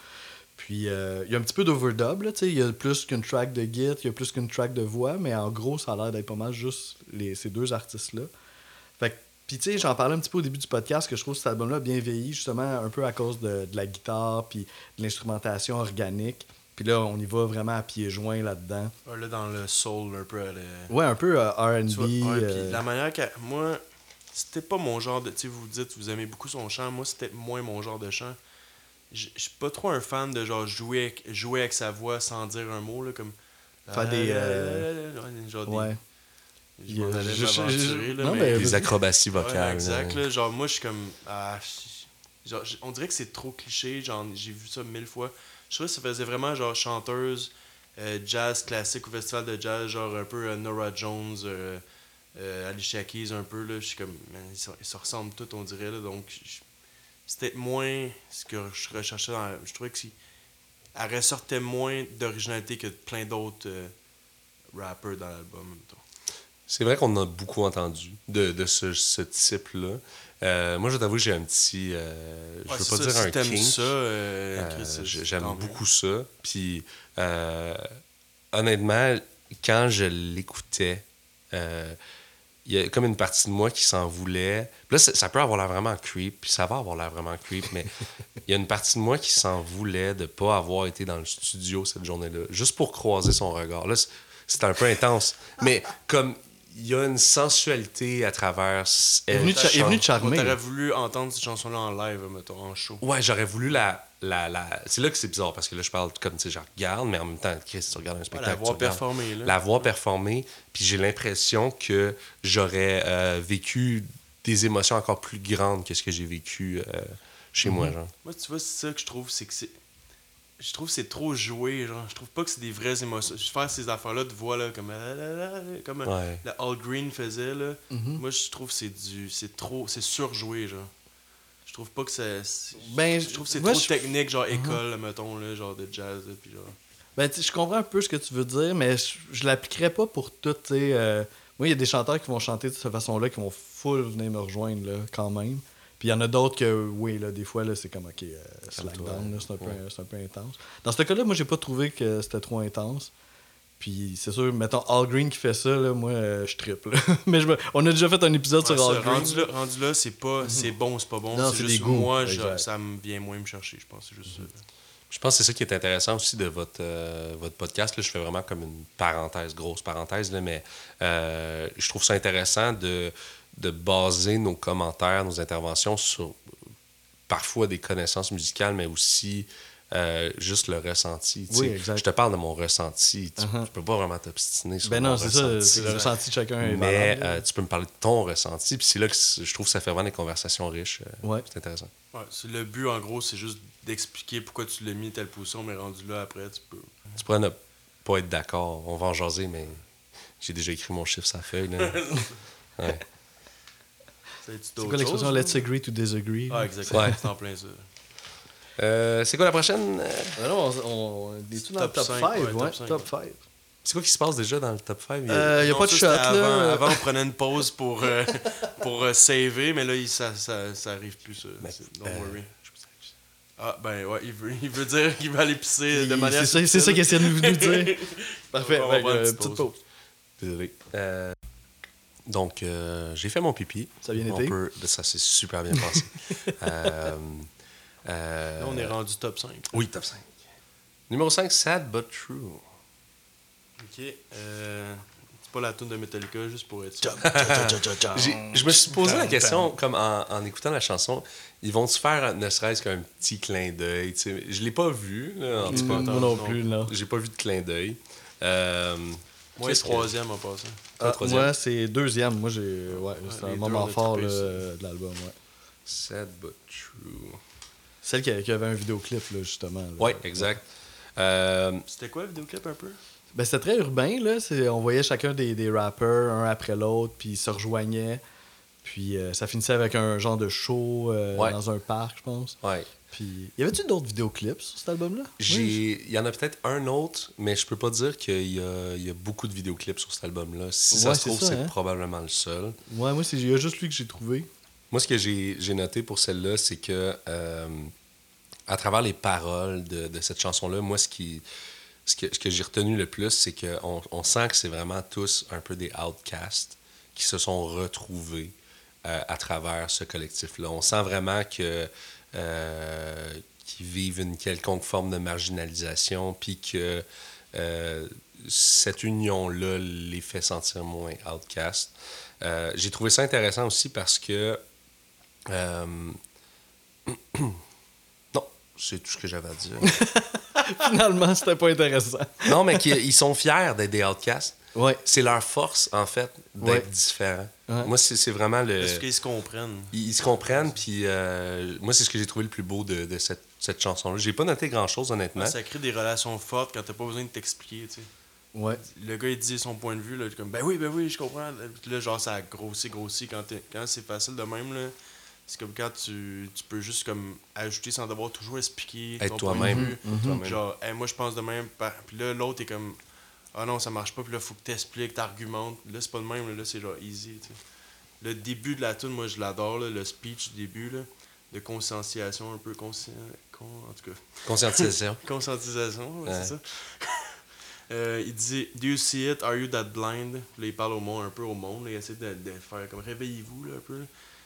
Puis euh, il y a un petit peu d'overdub. Il y a plus qu'une track de guitare, il y a plus qu'une track de voix, mais en gros, ça a l'air d'être pas mal juste les, ces deux artistes-là. Fait que, puis tu sais, j'en parlais un petit peu au début du podcast que je trouve cet album-là bien vieilli, justement, un peu à cause de, de la guitare, puis de l'instrumentation organique. Puis là, on y va vraiment à pieds joints là-dedans. Ouais, là, dans le soul, un peu. elle est- Ouais, un peu euh, RB. Ouais, euh, la manière que. Moi, c'était pas mon genre de. Tu sais, vous dites, vous aimez beaucoup son chant. Moi, c'était moins mon genre de chant. Je suis pas trop un fan de genre jouer avec, jouer avec sa voix sans dire un mot, là, comme. Faire des, euh, Ouais, des-. Je m'en Je- là, non, mais- Des acrobaties Ouais, vocales. exact, là. Genre, moi, je suis comme. Ah, genre, on dirait que c'est trop cliché. Genre, j'ai vu ça mille fois. Je trouvais que ça faisait vraiment genre chanteuse, euh, jazz classique au festival de jazz, genre un peu euh, Nora Jones, euh, Alicia Keys, un peu. Je suis comme. ils, se, ressemblent tous, on dirait. Là, donc, c'était moins ce que je recherchais dans. Je trouvais que si. Elle ressortait moins d'originalité que plein d'autres rappers dans l'album. C'est vrai qu'on en a beaucoup entendu de, de ce, ce type-là. Euh, moi, je t'avoue j'ai un petit. euh, je Ouais, veux c'est pas ça, dire si un kink. euh, Euh, J'aime beaucoup ça. Puis, honnêtement, quand je l'écoutais, il y a comme une partie de moi qui s'en voulait. Là, ça, peut avoir l'air vraiment creep, puis ça va avoir l'air vraiment creep, mais il y a une partie de moi qui s'en voulait de pas avoir été dans le studio cette journée-là, juste pour croiser son regard. Là, c'est- un peu intense, mais comme y a une sensualité à travers. Il est venu de, elle cha- il est venu de charmer. T'aurais voulu entendre cette chanson-là en live, mettons, en show. Ouais, j'aurais voulu la. la, la... C'est là que c'est bizarre parce que là, je parle comme, tu sais, je regarde, mais en même temps, Chris, tu regardes un Ouais, spectacle. la voir performer, là. La voir performer, puis j'ai l'impression que j'aurais euh, vécu des émotions encore plus grandes que ce que j'ai vécu euh, chez Mhm. moi, genre. Moi, tu vois, c'est ça que je trouve, c'est que c'est. Je trouve que c'est trop joué, genre. Je trouve pas que c'est des vraies émotions. Je faire ces affaires-là de voix, là, comme. la, la, la, la, Comme Ouais. le All Green faisait, là. Mhm. Moi, je trouve que c'est du. C'est trop. C'est surjoué, genre. Je trouve pas que c'est. Ben, je trouve que c'est trop je- technique, genre école, mettons, là, genre de jazz, là, puis genre. Ben, tu sais, je comprends un peu ce que tu veux dire, mais je, je l'appliquerais pas pour tout. tu sais, euh, moi, il y a des chanteurs qui vont chanter de cette façon-là, qui vont full venir me rejoindre là, quand même. Puis il y en a d'autres que, oui, là, des fois, là, c'est comme, OK, euh, slack toi, down, là, c'est un, peu- ouais. c'est un peu intense. Dans ce cas-là, moi, j'ai pas trouvé que c'était trop intense. Puis c'est sûr, mettons, All Green qui fait ça, là, moi, euh, je triple. mais je me- on a déjà fait un épisode Ouais, sur All Green. rendu là, rendu là, c'est pas c'est bon, c'est pas bon. Non, c'est c'est juste des goûts, moi, je- ça me vient moins me chercher, je pense. C'est juste ça. Je pense que c'est ça qui est intéressant aussi de votre, euh, votre podcast. Là, je fais vraiment comme une parenthèse, grosse parenthèse, là, mais euh, je trouve ça intéressant de, de baser nos commentaires, nos interventions sur parfois des connaissances musicales, mais aussi euh, juste le ressenti. Oui, exact. Je te parle de mon ressenti. Tu ne peux pas vraiment t'obstiner sur Ben mon non, c'est ça, c'est le ressenti de chacun est Mais euh, tu peux me parler de ton ressenti. Puis c'est là que je trouve que ça fait vraiment des conversations riches. euh, Ouais. C'est intéressant. Ouais, c'est le but, en gros, c'est juste d'expliquer pourquoi tu l'as mis à telle position, mais rendu là, après, tu peux. Tu pourrais ne pas être d'accord. On va en jaser, mais j'ai déjà écrit mon chiffre sur la feuille. Là. Ouais. C'est quoi l'expression Let's agree to disagree? Ah, exactement. Ouais. C'est en plein ça. Euh, c'est quoi la prochaine? Euh, Ah non, on, on, est-tu dans Top le top cinq, 5? ouais, Ouais, top cinq, top 5. C'est quoi qui se passe déjà dans le top 5? Euh, y a Non, pas de shot, là. Avant, avant, on prenait une pause pour, euh, pour euh, saver, mais là, il- ça, ça, ça arrive plus, ça. Mais, C'est- Don't euh, worry. Ah, ben ouais, il veut, il veut dire qu'il va aller pisser de Il- manière. C'est ça, qu'il essaie de nous dire. Parfait, On va prendre une euh, petite petite pause. pause. Désolé. Donc, euh, j'ai fait mon pipi. Ça a bien On été? peut- Ça s'est super bien passé. Euh, euh, Là, on est rendu top 5. Oui, top 5. Numéro 5, Sad But True. Ok. Euh, C'est pas la tune de Metallica, juste pour être sûr. Je me suis posé la question, comme en, en écoutant la chanson, ils vont-tu faire ne serait-ce qu'un petit clin d'œil? Je l'ai pas vu, là, en tout cas. Moi non plus, non. J'ai pas vu de clin d'œil. Euh, Moi, que- troisième en passant. Ah, troisième? moi, c'est deuxième. Moi, j'ai. Ouais, c'est un moment fort là, de l'album, ouais. Sad but true. Celle qui, avait un vidéoclip, là, justement. là. Ouais, exact. Euh, C'était quoi le vidéoclip un peu? Ben, c'était très urbain, là. C'est- On voyait chacun des, des rappers, un après l'autre, puis ils se rejoignaient. Puis euh, ça finissait avec un genre de show euh, Ouais. dans un parc, je pense. ouais. Puis, y avait-tu d'autres vidéoclips sur cet album-là? J'ai, il y en a peut-être un autre, mais je peux pas dire qu'il y a, il y a beaucoup de vidéoclips sur cet album-là. Si ça Ouais, se trouve, c'est ça, c'est hein. probablement le seul. Ouais, moi, c'est il y a juste lui que j'ai trouvé. Moi, ce que j'ai, j'ai noté pour celle-là, c'est que euh, à travers les paroles de, de cette chanson-là, moi, ce qui, ce que, ce que j'ai retenu le plus, c'est qu'on on sent que c'est vraiment tous un peu des outcasts qui se sont retrouvés euh, à travers ce collectif-là. On sent vraiment que euh, qu'ils vivent une quelconque forme de marginalisation, puis que euh, cette union-là les fait sentir moins outcasts. Euh, j'ai trouvé ça intéressant aussi parce que non, c'est tout ce que j'avais à dire. Finalement, c'était pas intéressant. non, mais ils sont fiers d'être des outcasts. Ouais. C'est leur force, en fait, d'être Ouais. différents. Ouais. Moi, c'est c'est vraiment le. Est-ce qu'ils se comprennent? Ils, ils se comprennent, puis euh, moi, c'est ce que j'ai trouvé le plus beau de, de cette, cette chanson-là. J'ai pas noté grand-chose, honnêtement. Ça crée des relations fortes quand t'as pas besoin de t'expliquer, tu sais. Ouais. Le gars, il dit son point de vue, là, comme, ben oui, ben oui, je comprends. Puis là, genre, ça a grossi, grossi. Quand, quand c'est facile de même, là, c'est comme quand tu, tu peux juste comme ajouter sans devoir toujours expliquer. Être ton point de toi-même. vue. Toi-même. Genre, Hey, moi, je pense de même. Puis là, l'autre est comme, ah non, ça marche pas. Puis là, faut que t'expliques, t'argumentes. Là, c'est pas le même. Là, c'est genre easy. Le début de la tune, moi, je l'adore, le speech du début, là, de conscientisation, un peu conscient. con- en tout cas. Conscientisation. Conscientisation, ouais, Ouais. c'est ça. Euh, il dit Do you see it? Are you that blind? Là, il parle au monde, un peu au monde. là, il essaie de, de faire comme réveillez-vous, là, un peu. là.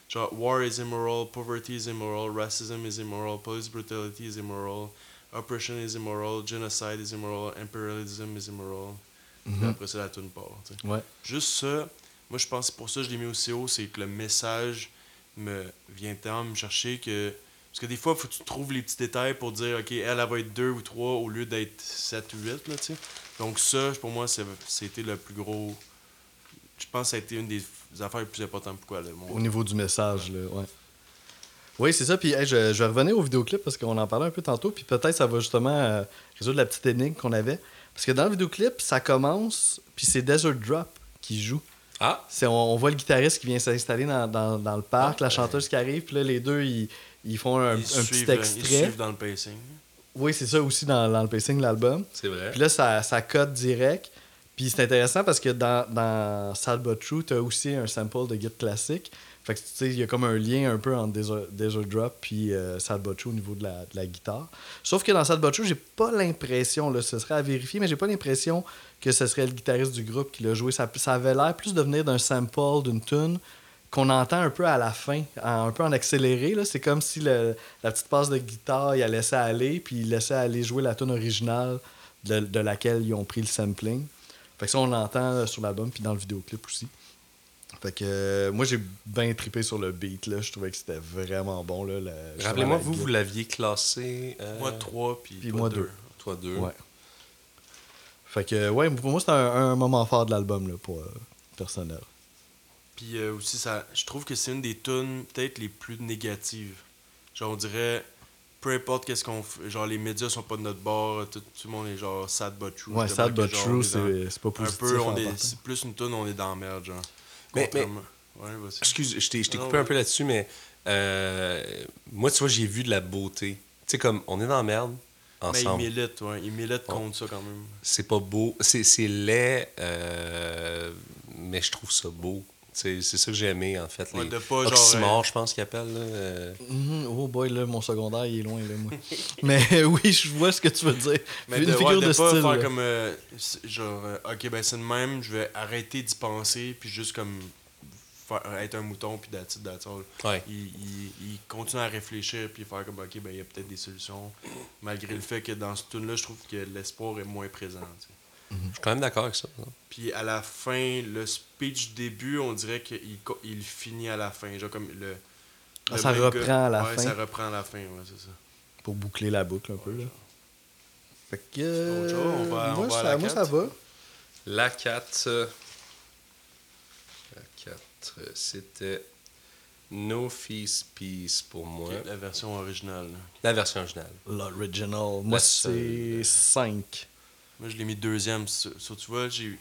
Genre, war is immoral, poverty is immoral, racism is immoral, police brutality is immoral, oppression is immoral, genocide is immoral, imperialism is immoral. Puis après ça, la tune part. tu sais. Ouais. Juste ça, moi je pense que pour ça je l'ai mis aussi haut, c'est que le message me vient tellement me chercher que. Parce que des fois, il faut que tu trouves les petits détails pour dire, OK, elle, elle va être 2 ou 3 au lieu d'être 7 ou 8, là, tu sais. Donc ça, pour moi, c'était le plus gros. Je pense que ça a été une des affaires les plus importantes pour quoi, le Au niveau du message, là, ouais. Oui, c'est ça. Puis hey, je, je vais revenir au vidéoclip parce qu'on en parlait un peu tantôt. Puis peut-être ça va justement euh, résoudre la petite énigme qu'on avait. Parce que dans le vidéoclip, ça commence, puis c'est Desert Drop qui joue. Ah, on, on voit le guitariste qui vient s'installer dans, dans- dans le parc, Ah, la chanteuse qui arrive, puis là, les deux, ils, ils font un, Ils un suivent, petit euh, Ils extrait. suivent dans le pacing. Oui, c'est ça aussi dans, dans le pacing de l'album. c'est vrai. Puis là, ça, ça cote direct. Puis c'est intéressant parce que dans, dans Sad But True, t'as aussi un sample de Git classique. Fait que il y a comme un lien un peu entre Desert, Drop puis euh, Sad True au niveau de la, guitare. Sauf que dans Sad True, j'ai pas l'impression, là, ce serait à vérifier, mais j'ai pas l'impression que ce serait le guitariste du groupe qui l'a joué. Ça, avait l'air plus de venir d'un sample, d'une tune qu'on entend un peu à la fin, un peu en accéléré. là. C'est comme si la petite passe de guitare, il a laissé aller, puis il laissait aller jouer la tune originale de, de laquelle ils ont pris le sampling. Fait que ça, on l'entend euh, sur l'album, puis dans le vidéoclip aussi. Fait que euh, moi, j'ai bien trippé sur le beat. Là. Je trouvais que c'était vraiment bon. Là, la- Rappelez-moi, la vous, vous l'aviez classé. euh, Moi, 3, puis Puis toi, moi, deux. deux. Toi, deux. Ouais. Fait que, ouais, pour moi, c'était un, un moment fort de l'album, là, pour euh, personnel. Puis euh, aussi, ça, je trouve que c'est une des tunes peut-être les plus négatives. Genre, on dirait, peu importe qu'est-ce qu'on fait, genre les médias sont pas de notre bord, tout, tout le monde est genre sad but true. Ouais, Sad But genre, True, c'est c'est pas Un positif. peu, on en est, partant. c'est plus une tune, on est dans la merde, genre. Mais- mais- Contrairement- Ouais, vas-y. Excuse, je t'ai coupé un peu là-dessus, mais euh, moi, tu vois, j'ai vu de la beauté. Tu sais, comme on est dans la merde Mais il ensemble. milite, ouais. Il milite contre ça quand même. C'est pas beau. C'est c'est laid, euh, mais je trouve ça beau. C'est ça que j'ai aimé, en fait. Ouais, Les de pas, genre, euh, je pense qu'ils appellent. Là, euh. Mhm. Oh boy, là, mon secondaire, il est loin, là, moi. mais oui, je vois ce que tu veux dire. Mais une de, figure ouais, de, de pas style. faire là. comme euh, c'est- genre euh, ok ben c'est le même je vais arrêter d'y penser puis juste comme faire, être un mouton puis. Ouais. il, il, il continue à réfléchir puis faire comme ok ben il y a peut-être des solutions malgré le fait que dans ce tune là je trouve que l'espoir est moins présent sais. Je suis quand même d'accord avec ça. Puis à la fin, le speech début, on dirait qu'il il finit à la fin. Genre comme le. Ah, le ça reprend à la ouais, fin. ça reprend à la fin, ouais, c'est ça. Pour boucler la boucle un peu. Là. Fait que. Chose, on va- moi, on va à ça, la moi, ça va. La 4. euh, La 4, euh, c'était No Feast Peace pour moi. La version originale. là. La version originale. L'original. Moi, c'est seule. 5. Moi, je l'ai mis deuxième. So, so, tu vois, j'ai.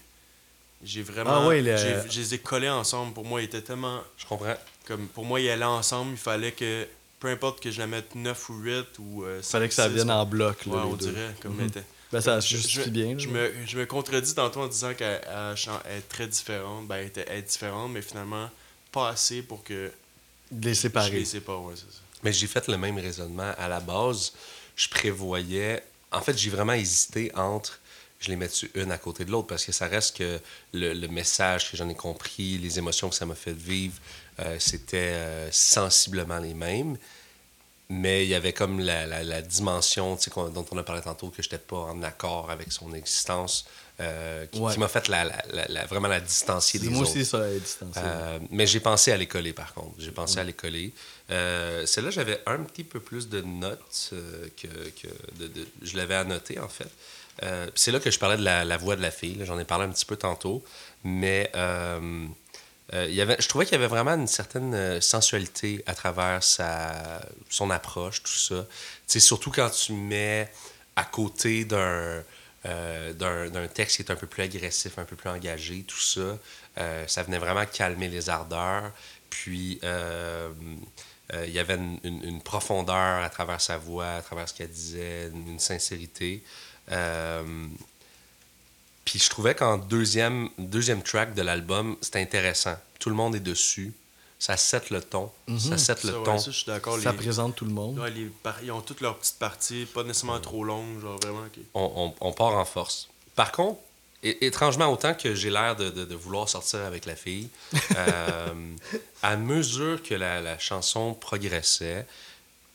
J'ai vraiment. Ah ouais, le- j'ai- Je les ai collés ensemble. Pour moi, ils étaient tellement. Je comprends. Comme, pour moi, ils allaient ensemble. Il fallait que. Peu importe que je la mette 9 ou 8 ou. Euh, Fallait que ça 6, vienne en bloc. Là, Ouais, les on deux. dirait. Comme Mhm. était. Ben, ça se justifie je, bien. Je me, je me contredis tantôt en disant qu'elle elle chan- elle est très différente. Ben, elle, était, elle est différente, mais finalement, pas assez pour que De les je séparer. les sépare. Ouais, c'est ça. Mais j'ai fait le même raisonnement. À la base, je prévoyais. En fait, j'ai vraiment hésité entre. Je les mets une à côté de l'autre parce que ça reste que le, le message que j'en ai compris, les émotions que ça m'a fait vivre, euh, c'était euh, sensiblement les mêmes. Mais il y avait comme la, la- la dimension qu'on- dont on a parlé tantôt que je n'étais pas en accord avec son existence, euh, qui, Ouais. qui m'a fait la, la- vraiment la distancier des Moi autres. aussi, ça a distancié. Mais j'ai pensé à les coller, par contre. J'ai pensé à les coller. Euh, Celle-là, j'avais un petit peu plus de notes que, que de, de- je l'avais annoté, en fait. Euh, c'est là que je parlais de la, voix de la fille. J'en ai parlé un petit peu tantôt. Mais euh, euh, il y avait, je trouvais qu'il y avait vraiment une certaine sensualité à travers sa, son approche, tout ça. Tu sais, surtout quand tu mets à côté d'un d'un texte qui est un peu plus agressif, un peu plus engagé, tout ça. Ça venait vraiment calmer les ardeurs. Puis, il y avait une, profondeur à travers sa voix, à travers ce qu'elle disait, une sincérité. Euh, puis je trouvais qu'en deuxième, deuxième track de l'album, c'était intéressant. Tout le monde est dessus. Ça set le ton. Ça set le Ça, ouais, ton. ça, je suis d'accord. ça les- présente tout le monde. ouais, les par- Ils ont toutes leurs petites parties, pas nécessairement trop longues, genre vraiment. on, on- on part en force. Par contre, étrangement, autant que j'ai l'air de, de- de vouloir sortir avec la fille, euh, à mesure que la, la chanson progressait,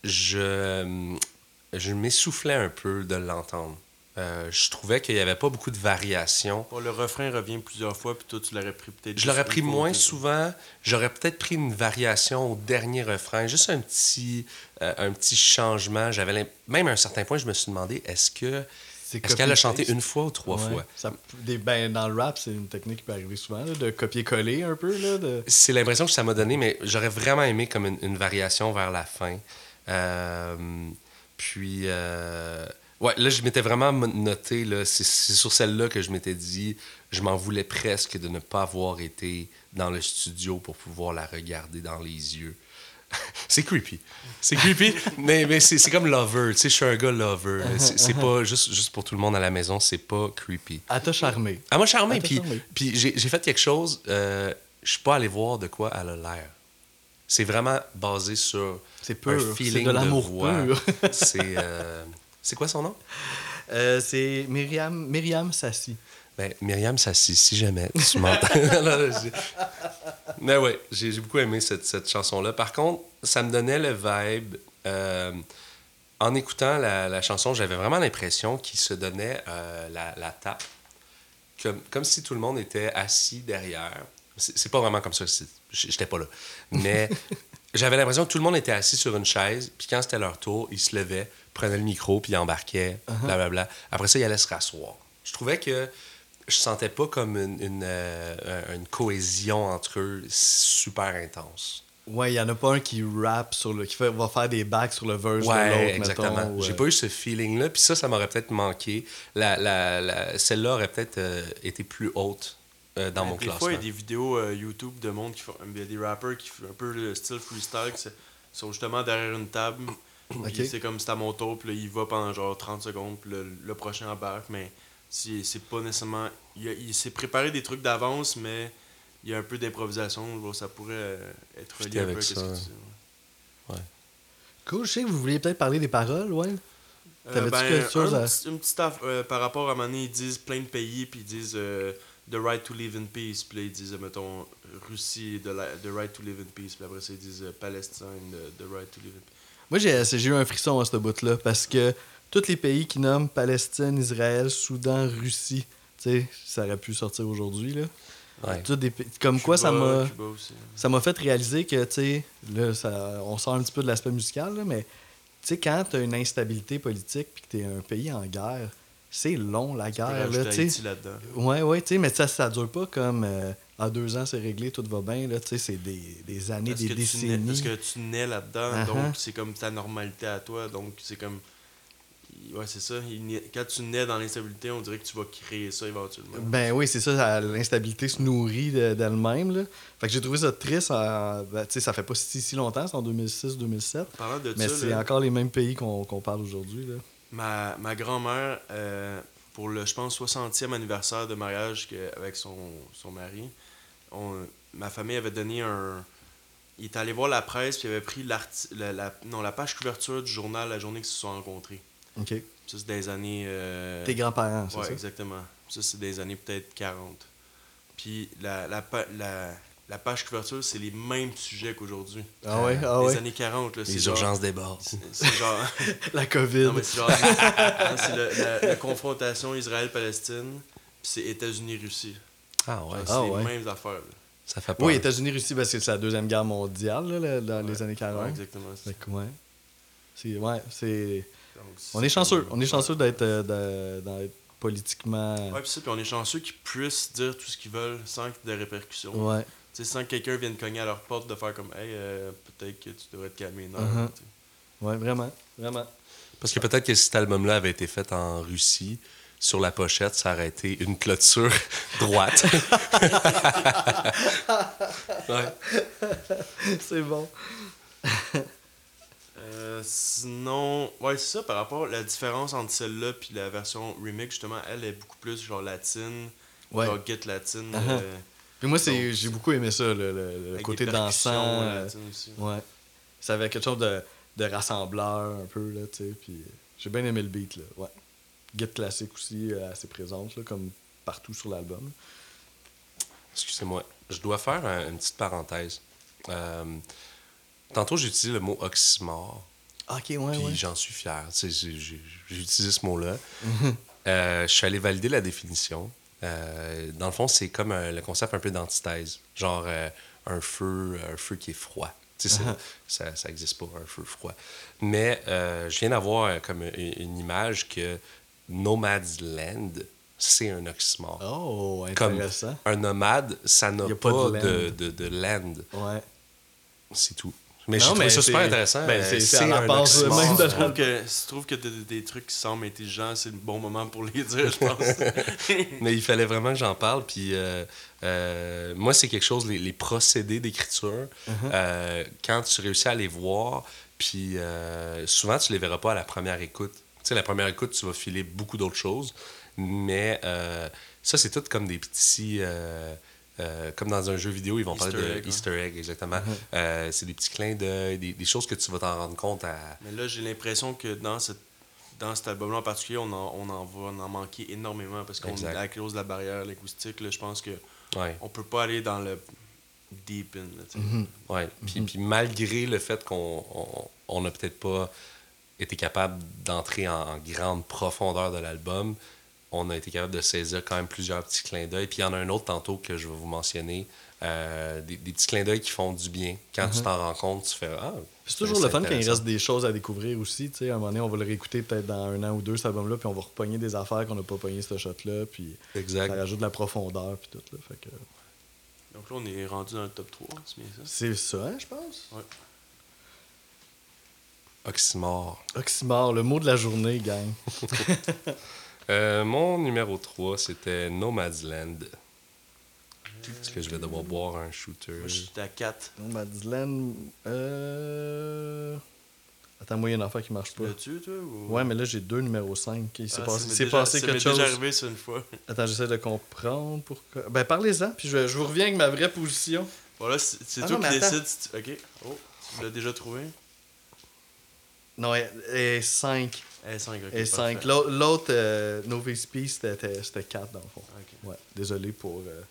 je, je m'essoufflais un peu de l'entendre. Euh, je trouvais qu'il n'y avait pas beaucoup de variations. Bon, le refrain revient plusieurs fois, puis toi, tu l'aurais pris peut-être. Je l'aurais pris moins souvent. J'aurais peut-être pris une variation au dernier refrain, juste un petit, euh, un petit changement. J'avais même à un certain point, je me suis demandé est-ce que est-ce qu'elle a chanté une fois ou trois Ouais. fois? Ça- des, ben, dans le rap, c'est une technique qui peut arriver souvent, là, de copier-coller un peu. Là, de... C'est l'impression que ça m'a donné, mais j'aurais vraiment aimé comme une, une variation vers la fin. Euh, puis, euh, ouais, là, je m'étais vraiment noté, là, c'est sur celle-là que je m'étais dit, je m'en voulais presque de ne pas avoir été dans le studio pour pouvoir la regarder dans les yeux. c'est creepy. C'est creepy, mais, mais c'est comme lover. Tu sais, je suis un gars lover. C'est pas juste, juste pour tout le monde à la maison, c'est pas creepy. Elle t'a charmé. Elle m'a charmé, puis, puis j'ai fait quelque chose. euh, je suis pas allé voir de quoi elle a l'air. C'est vraiment basé sur un pur. C'est feeling de l'amour pur. c'est euh, c'est quoi son nom? Euh, c'est Myriam, Myriam Sassi. Ben, Myriam Sassi, si jamais tu m'entends. Mais ouais, j'ai j'ai beaucoup aimé cette, cette chanson-là. Par contre, ça me donnait le vibe. euh, en écoutant la, la chanson, j'avais vraiment l'impression qu'il se donnait euh, la, la tape. Comme, comme si tout le monde était assis derrière. C'est pas vraiment comme ça, j'étais pas là. Mais j'avais l'impression que tout le monde était assis sur une chaise, puis quand c'était leur tour, ils se levaient, prenaient le micro, puis ils embarquaient, blablabla. Après ça, ils allaient se rasseoir. Je trouvais que je sentais pas comme une, une, euh, une cohésion entre eux super intense. Ouais, il y en a pas un qui rappe sur le. qui fait, va faire des backs sur le verse de Ouais, l'autre, exactement. ou, J'ai pas eu ce feeling-là, puis ça, ça m'aurait peut-être manqué. La, la, la- Celle-là aurait peut-être euh, été plus haute euh, dans mon des classement. fois, il y a des vidéos euh, YouTube de monde qui font. Il y a des rappers qui font un peu le style freestyle, qui sont justement derrière une table. C'est comme c'est à mon tour, puis là, il va pendant genre 30 secondes, puis le, le prochain embarque, mais c'est c'est pas nécessairement. Il, s'est préparé des trucs d'avance, mais il y a un peu d'improvisation. genre, Ça pourrait euh, être relié un peu à ce que tu dis. ouais. Cool, je sais que vous vouliez peut-être parler des paroles, ouais. Euh, ben, quelque chose un à- petit- une petite aff- euh, par rapport à un moment donné, ils disent plein de pays, puis ils disent euh, The right to live in peace, puis là, ils disent, mettons, Russie, the, li- the right to live in peace, puis après ça, ils disent euh, Palestine, the, the right to live in peace. Moi, j'ai j'ai eu un frisson à ce bout-là parce que tous les pays qui nomment Palestine, Israël, Soudan, Russie, tu Tu sais, ça aurait pu sortir aujourd'hui, là. Ouais. Tout des- Comme quoi, ça m'a... Aussi. ça m'a fait réaliser que, tu sais, là, ça, on sort un petit peu de l'aspect musical, là, mais, tu sais, quand t'as une instabilité politique puis que t'es un pays en guerre, c'est long, la guerre, là, là-dedans. Ouais, ouais, tu sais, mais ça, ça dure pas comme euh, en deux ans, c'est réglé, tout va bien, là, tu sais, c'est des, des années, Parce des tu nais, décennies. parce que tu nais là-dedans, Uh-huh. donc c'est comme ta normalité à toi. Donc c'est comme. Ouais, c'est ça. il Quand tu nais dans l'instabilité, on dirait que tu vas créer ça éventuellement. Ben oui, c'est ça, l'instabilité se nourrit de- d'elle-même, là. Fait que j'ai trouvé ça triste, en- ben, ça fait pas si, si longtemps, c'est en 2006-2007, Parlant de mais ça, c'est encore les mêmes pays qu'on qu'on parle aujourd'hui, là. Ma, ma grand-mère, euh, pour le, je pense, 60e anniversaire de mariage que- avec son, son mari, on- ma famille avait donné un. Il est allé voir la presse, puis il avait pris la, la- non, la page couverture du journal la journée qu'ils se sont rencontrés. OK. Ça, c'est des années. euh, Tes grands-parents, c'est Ouais, ça? exactement. Ça, c'est des années peut-être 40. Puis la, la, la page couverture, c'est les mêmes sujets qu'aujourd'hui. Ah ouais, ah les ouais? années 40, là, c'est Les genre- urgences débordent. c'est- C'est genre. La COVID. non, mais c'est genre. c'est le- la, la confrontation Israël-Palestine, puis c'est États-Unis-Russie. Ah ouais, Genre, Ah c'est ouais. les mêmes affaires. là. ça fait peur. Oui, États-Unis, Russie, parce que c'est la Deuxième Guerre mondiale, là, dans les années 40. Ouais, exactement. Que, ouais. C'est, ouais, c'est... On c'est est chanceux. On est chanceux d'être, euh, d'être politiquement... Ouais, puis ça, puis on est chanceux qu'ils puissent dire tout ce qu'ils veulent sans qu'il y ait de répercussions. Ouais. Tu sais, sans que quelqu'un vienne cogner à leur porte de faire comme Hey, euh, peut-être que tu devrais te calmer. Non, Uh-huh. tu sais. Ouais, vraiment. Vraiment. Parce que peut-être que si cet album-là avait été fait en Russie, sur la pochette, ça aurait été une clôture droite. ouais. c'est bon. Euh, sinon, ouais, c'est ça par rapport la différence entre celle-là puis la version remix, justement, elle est beaucoup plus genre latine, Ouais. genre get latine. Uh-huh. euh, Puis moi, c'est, j'ai beaucoup aimé ça, le, le- le avec côté dansant. euh, ouais. Ça avait quelque chose de, de rassembleur un peu, là, tu sais. Puis j'ai bien aimé le beat, là. Ouais. Get classique aussi, euh, assez présente, là, comme partout sur l'album. Excusez-moi, je dois faire un- une petite parenthèse. Euh, tantôt, j'ai utilisé le mot oxymore, Ok, ouais, puis ouais. j'en suis fier. Tu sais, J'ai j'ai- j'ai utilisé ce mot-là. Euh, je suis allé valider la définition. Euh, dans le fond, c'est comme euh, le concept un peu d'antithèse. Genre euh, un feu un feu qui est froid. Tu sais, c'est- ça, ça existe pas, un feu froid. Mais euh, je viens d'avoir comme une, une image que Nomad's Land, c'est un oxymore. Oh, Comme intéressant. un nomade, ça n'a pas, pas de de, land. de, de land. Ouais. C'est tout. Mais Non, j'ai trouvé mais ça super intéressant. ben, Euh, c'est- à la un base oxymore. même de Si la- tu trouves que, si tu trouves que des, des trucs qui semblent intelligents, c'est le bon moment pour les dire, je pense. Mais il fallait vraiment que j'en parle. Puis euh, euh, moi, c'est quelque chose, les, les procédés d'écriture, euh, quand tu réussis à les voir, puis euh, souvent, tu les verras pas à la première écoute. Tu sais, la première écoute, tu vas filer beaucoup d'autres choses. Mais euh, ça, c'est tout comme des petits. euh, euh, comme dans un jeu vidéo, ils vont Easter parler de egg. Easter egg, exactement. Euh, c'est des petits clins d'œil, des, des choses que tu vas t'en rendre compte à. Mais là, j'ai l'impression que dans, cette, dans cet album-là en particulier, on en, on en va en manquer énormément parce qu'on Exact. à cause de la barrière linguistique, là, je pense que Ouais. on peut pas aller dans le deep in. Là. Mm-hmm. Ouais. Puis, puis malgré le fait qu'on on, on a peut-être pas été capable d'entrer en, en grande profondeur de l'album, on a été capable de saisir quand même plusieurs petits clins d'œil. Puis il y en a un autre tantôt que je vais vous mentionner. euh, des, des petits clins d'œil qui font du bien. Quand tu t'en rends compte, tu fais Ah, C'est toujours le fun quand il reste des choses à découvrir aussi. tu sais. À un moment donné, on va le réécouter peut-être dans un an ou deux, cet album-là, puis on va repogner des affaires qu'on n'a pas pogné ce shot-là, puis Exact. ça rajoute de la profondeur, puis tout. Là. Fait que Donc là, on est rendu dans le top 3, c'est bien ça? c'est ça, hein, je pense. Oxymore. Oxymore, le mot de la journée, gang. Euh, mon numéro 3, c'était Nomadland. Est-ce que je vais devoir boire un shooter? Moi, j'étais à 4. Non, Madeleine. Euh... Attends, moi, il y a une affaire qui marche Tu pas. l'as-tu, toi? Ou... Ouais, mais là, j'ai deux numéros 5. Il s'est Ah, passé, déjà- passé ça quelque chose. déjà arrivé ça une fois. Attends, j'essaie de comprendre pourquoi. Ben, parlez-en, puis je, je vous reviens avec ma vraie position. Voilà, c'est c'est Ah toi non, qui décides. si tu- Ok. Oh, tu l'as déjà trouvé? Non, elle est 5. Eh, 5, ok. Et 5. parfait. L'autre, euh, Peace, c'était c'était 4 dans le fond. Ok. Ouais, désolé pour. euh,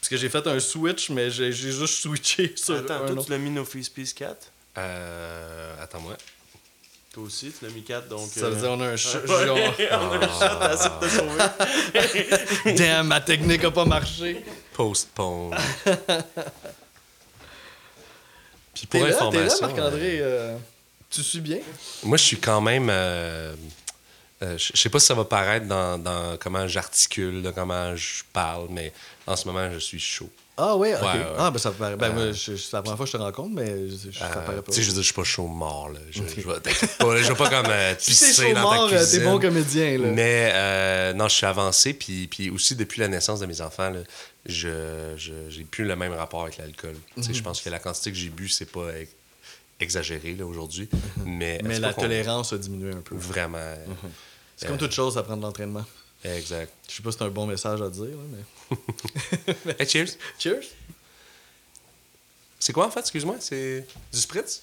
Parce que j'ai fait un switch, mais j'ai juste switché sur Attends, un toi, autre. tu l'as mis No Peace 4? Euh, Attends-moi. Toi aussi, tu l'as mis 4, donc. Ça veut euh, dire on a un chat. ouais, genre, on a un shot à de sauver. Damn, ma technique a pas marché. Postpone. Puis pour T'es là, t'es là, information. euh, Marc-André. Tu suis bien? Moi, je suis quand même. euh, euh, je sais pas si ça va paraître dans, dans comment j'articule, là, comment je parle, mais en ce moment, je suis chaud. Ah ouais, ok. Ouais, ouais. Ah ben ça paraît. Ben Euh, c'est la première fois que je te rencontre, mais je- je- ça Euh, paraît pas. tu sais, je veux dire, je suis pas chaud mort. Là. Je, je vais, je vais pas comme euh, Si t'es pisser chaud dans mort, ta euh, cuisine. t'es bon comédien, là. Mais euh, non, je suis avancé, puis, puis aussi depuis la naissance de mes enfants, là, je j'ai plus le même rapport avec l'alcool. Tu sais, Je pense que la quantité que j'ai bu, c'est pas ex- exagéré là, aujourd'hui. Mais, la tolérance a diminué un peu. Vraiment. euh, C'est comme toute chose, ça prend de l'entraînement. Exact. Je sais pas si c'est un bon message à dire, mais. Hey, cheers. Cheers! C'est quoi en fait, excuse-moi? C'est du spritz?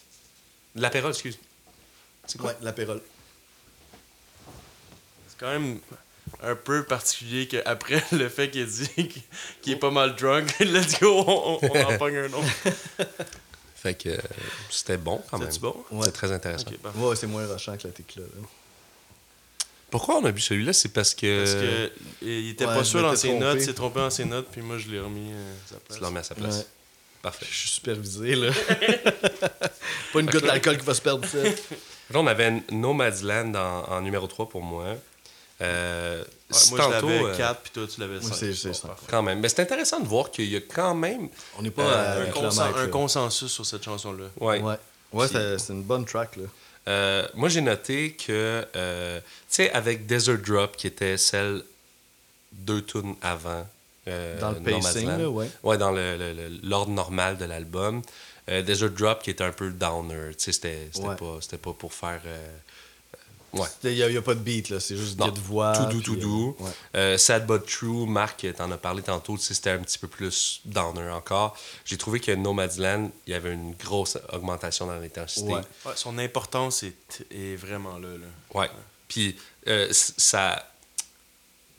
De l'apérole, excuse. C'est quoi? Ouais, l'apérole. C'est quand même un peu particulier qu'après le fait qu'il ait dit qu'il est pas mal drunk, let's go, on, on en pogne un autre. Fait que euh, c'était bon quand même. C'était-tu bon? Ouais. C'était très intéressant. Ouais, c'est moins rushant que la tequila. là. Pourquoi on a bu celui-là? C'est parce que... Parce que il était ouais, pas sûr dans ses trompé. notes, il s'est trompé dans ses notes, puis moi je l'ai remis euh, à sa Tu place. l'as remis à sa place. Ouais. Parfait. Je suis supervisé, là. pas une goutte d'alcool qui va se perdre, ça. Là, on avait Nomadland en, en numéro 3 pour moi. Euh, Ouais, si moi je tantôt, l'avais euh, 4, puis toi tu l'avais Moi, 5. c'est- c'est ça. Quand même. Mais c'est intéressant de voir qu'il y a quand même... On n'est pas Euh, un, consen- consensus sur cette chanson-là. Ouais. Ouais. Ouais, c'est c'est une bonne track, là. Euh, moi, j'ai noté que, euh, tu sais, avec Desert Drop, qui était celle deux tunes avant. euh, Dans le pacing, là, ouais. Ouais, dans l'ordre normal de l'album. Euh, Desert Drop, qui était un peu downer. Tu sais, c'était pas, c'était pas pour faire. Euh, ouais. Il n'y a, y a pas de beat, là. C'est juste des de voix. tout doux, tout doux. euh, ouais. Euh, Sad But True, Marc, t'en as parlé tantôt, c'était un petit peu plus downer encore. J'ai trouvé que Nomadland, il y avait une grosse augmentation dans l'intensité. Ouais. Ouais, son importance est, est vraiment là. là. Ouais. Puis euh, ça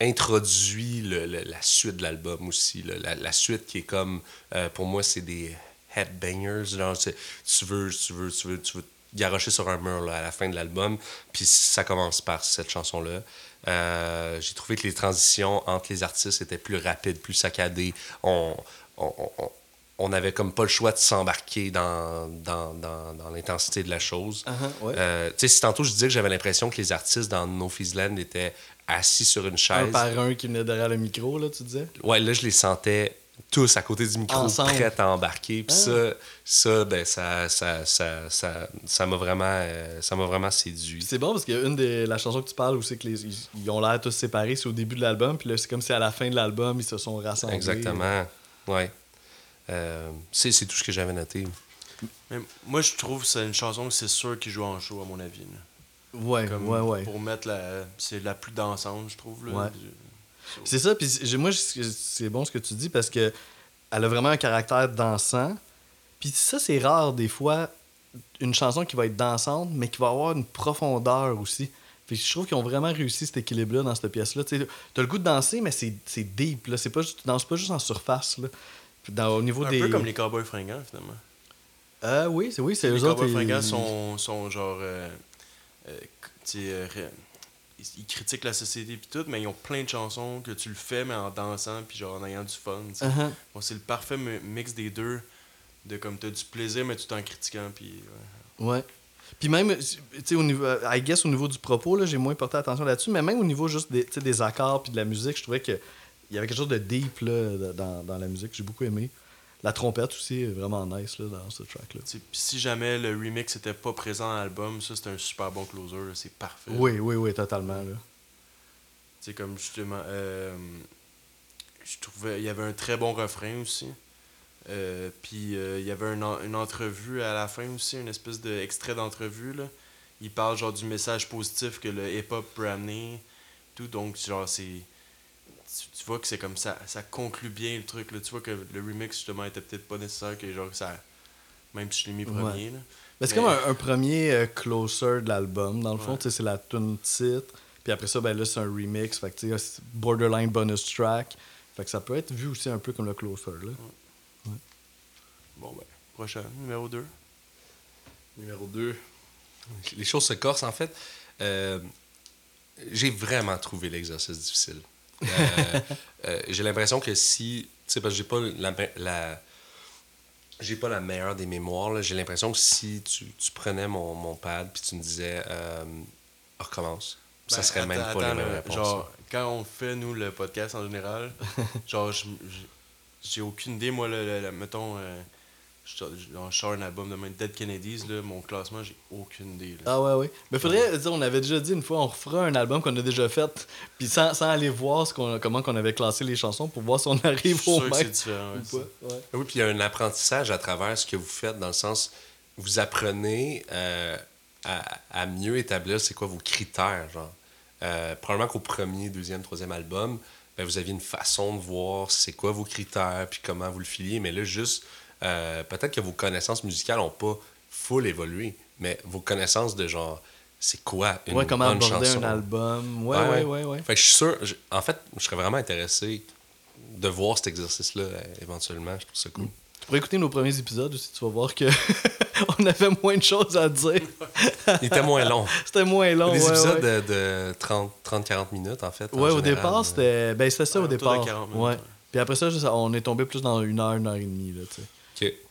introduit le- le- la suite de l'album aussi. là. La, la suite qui est comme, euh, pour moi, c'est des headbangers. Genre, c'est- tu veux, tu veux, tu veux, tu veux te garrocher sur un mur là, à la fin de l'album. Puis ça commence par cette chanson-là. Euh, J'ai trouvé que les transitions entre les artistes étaient plus rapides, plus saccadées. On, on, on- on avait comme pas le choix de s'embarquer dans, dans, dans, dans l'intensité de la chose. Uh-huh, ouais. Euh, tu sais, si tantôt je disais que j'avais l'impression que les artistes dans No Fees Land étaient assis sur une Un chaise. par un qui venait derrière le micro, là, tu disais? Ouais, là, je les sentais tous à côté du micro, Ensemble. prêts à embarquer. Puis Ah. ça, ça, ben, ça, ça, ça, ça, ça m'a vraiment, euh, ça m'a vraiment séduit. C'est bon parce que une des la chanson que tu parles où c'est que les, ils, ont l'air tous séparés, c'est au début de l'album, puis là c'est comme si à la fin de l'album ils se sont rassemblés. Exactement. Ouais. Euh, c'est c'est tout ce que j'avais noté. Mais moi je trouve que c'est une chanson que c'est sûr qu'il joue en show, à mon avis. là. Ouais, Comme ouais, ouais. Pour mettre la. C'est la plus dansante, je trouve. Là, Ouais. du- C'est ça, puis moi c'est bon ce que tu dis parce que elle a vraiment un caractère dansant. Puis ça c'est rare des fois une chanson qui va être dansante mais qui va avoir une profondeur aussi. Puis je trouve qu'ils ont vraiment réussi cet équilibre-là dans cette pièce-là. Tu T'as le goût de danser, mais c'est deep. Là. Pas juste, tu danses pas juste en surface. Là. Dans, au niveau Un des. peu comme les Cowboys fringants, finalement. Euh, oui, c'est oui, Les eux autres. Cowboys ils- fringants sont, sont genre. euh, euh, ils, critiquent la société puis tout, mais ils ont plein de chansons que tu le fais, mais en dansant puis genre en ayant du fun. Uh-huh. Bon, c'est le parfait mi- mix des deux, de comme t'as du plaisir, mais tout en critiquant. Puis, ouais. Ouais. Puis même, tu sais, au niveau, I guess au niveau du propos, là, j'ai moins porté attention là-dessus, mais même au niveau juste des, des accords puis de la musique, je trouvais que il y avait quelque chose de deep là, dans, dans la musique que j'ai beaucoup aimé. La trompette aussi est vraiment nice là, dans ce track-là. Si jamais le remix était pas présent dans l'album, ça c'est un super bon closer, c'est parfait. Oui, oui, oui, totalement. Là. Comme justement, euh, je trouvais, il y avait un très bon refrain aussi. Euh, puis euh, il y avait un en- une entrevue à la fin aussi, une espèce d'extrait d'entrevue. Là. Il parle genre du message positif que le hip-hop peut amener. Tout, donc, genre, c'est. Tu, tu vois que c'est comme ça, ça conclut bien le truc. Là. Tu vois que le remix, justement, était peut-être pas nécessaire que genre ça. Même si je l'ai mis premier. Là. Mais c'est Mais- comme un, un premier euh, closer de l'album, dans le fond, Ouais. tu sais, c'est la tune titre. Puis après ça, ben là, c'est un remix. Fait que, tu sais, c'est borderline bonus track. Fait que ça peut être vu aussi un peu comme le closer. Là. Bon, ben, prochain, numéro 2. Numéro 2. les choses se corsent, en fait. Euh, j'ai vraiment trouvé l'exercice difficile. Euh, euh, j'ai l'impression que si. Tu sais, parce que j'ai pas la. la- j'ai pas la meilleure des mémoires. J'ai l'impression que si tu, tu prenais mon, mon pad puis tu me disais euh, recommence, ça Ben, serait même attends, pas les attends, mêmes là, réponses. Genre, quand on fait, nous, le podcast en général, genre, j'ai aucune idée, moi, le, le- le- mettons, euh, je, sors un album de même Dead Kennedys, là, mon classement, j'ai aucune idée. Là. Ah ouais, ouais. Mais faudrait, sais, on avait déjà dit une fois, on refera un album qu'on a déjà fait, puis sans, sans aller voir ce qu'on, comment qu'on avait classé les chansons pour voir si on arrive au que c'est même différent. ou pas. Ouais. Oui, puis il y a un apprentissage à travers ce que vous faites, dans le sens, vous apprenez euh, à, à mieux établir c'est quoi vos critères, genre. Euh, probablement qu'au premier, deuxième, troisième album, ben, vous aviez une façon de voir c'est quoi vos critères, puis comment vous le filiez, mais là, juste, euh, peut-être que vos connaissances musicales n'ont pas full évolué, mais vos connaissances de genre, c'est quoi une Ouais, comment bonne aborder chanson? un album? Ouais, ouais, ouais, ouais. Fait que je suis sûr, je- en fait, je serais vraiment intéressé de voir cet exercice-là euh, éventuellement, je trouve ça cool. Tu pourrais écouter nos premiers épisodes aussi, tu vas voir que on avait moins de choses à dire. Il était moins long. C'était moins long. Des ouais, épisodes ouais. de, de 30-40 minutes, en fait. en Ouais, au général. départ, c'était. Ben, c'était ça Ouais, au autour de départ. 40 minutes, ouais. ouais. Puis après ça, on est tombé plus dans une heure, une heure et demie, là, tu sais.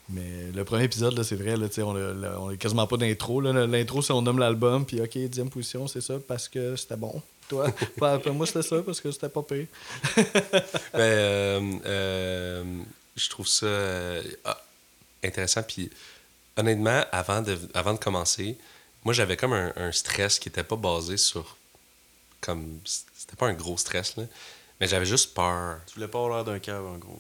Mais le premier épisode, là, c'est vrai, là, tu sais, on a, là, on a quasiment pas d'intro. là. L'intro, c'est on nomme l'album, puis OK, dixième position, c'est ça, parce que c'était bon. Toi, Pas- pas- moi, c'était ça, parce que c'était pas pire. Ben, euh, euh, je trouve ça euh, ah, intéressant. Puis, honnêtement, avant de, avant de commencer, moi, j'avais comme un, un stress qui était pas basé sur. Comme. C'était pas un gros stress, là. Mais j'avais juste peur. Tu voulais pas avoir l'air d'un cave, en gros.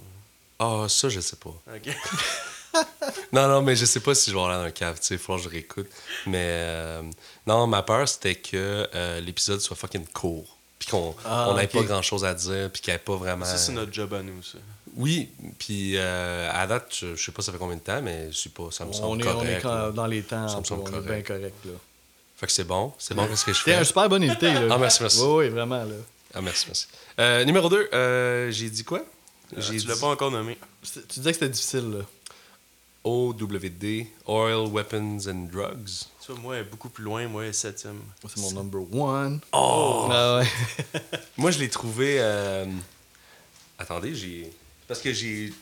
Ah, ça, je sais pas. Ok. Non, non, mais je sais pas si je vais aller dans un cave, tu sais, il faut que je réécoute. Mais euh, non, ma peur, c'était que euh, l'épisode soit fucking court. Puis qu'on Ah, on n'ait pas grand chose à dire, puis qu'il n'y ait pas vraiment. Ça, c'est notre job à nous, ça. Oui, puis euh, à date, je, je sais pas ça fait combien de temps, mais c'est pas, ça me On semble est, correct. on est dans les temps, Ça me on semble est correct. bien correct. Là. Fait que c'est bon, c'est bon, qu'est-ce que je T'es fais? un super bon invité. Là. Ah, merci, merci. Oui, oui, vraiment. Là. Ah, merci, merci. Euh, numéro 2, j'ai dit quoi? Euh, J'ai tu l'as dit pas encore nommé. Tu disais que c'était difficile. Là. OWD, Oil, Weapons and Drugs. Tu vois, moi, beaucoup plus loin, moi, septième. C'est mon number one. Oh! Ah ouais. Moi, je l'ai trouvé. euh, Attendez, j'ai. Parce que j'ai.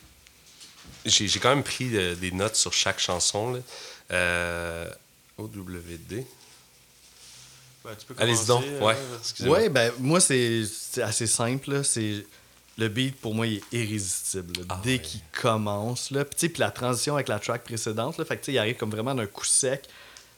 J'ai j'ai quand même pris euh, des notes sur chaque chanson. Là. Euh... OWD. Ben, tu peux Allez-y donc. euh, Ouais. Excusez-moi. Ouais, ben moi, c'est c'est assez simple. là. C'est Le beat, pour moi, il est irrésistible. là. Ah Dès ouais. qu'il commence. Là. Puis, la transition avec la track précédente, là, fait que, il arrive comme vraiment d'un coup sec.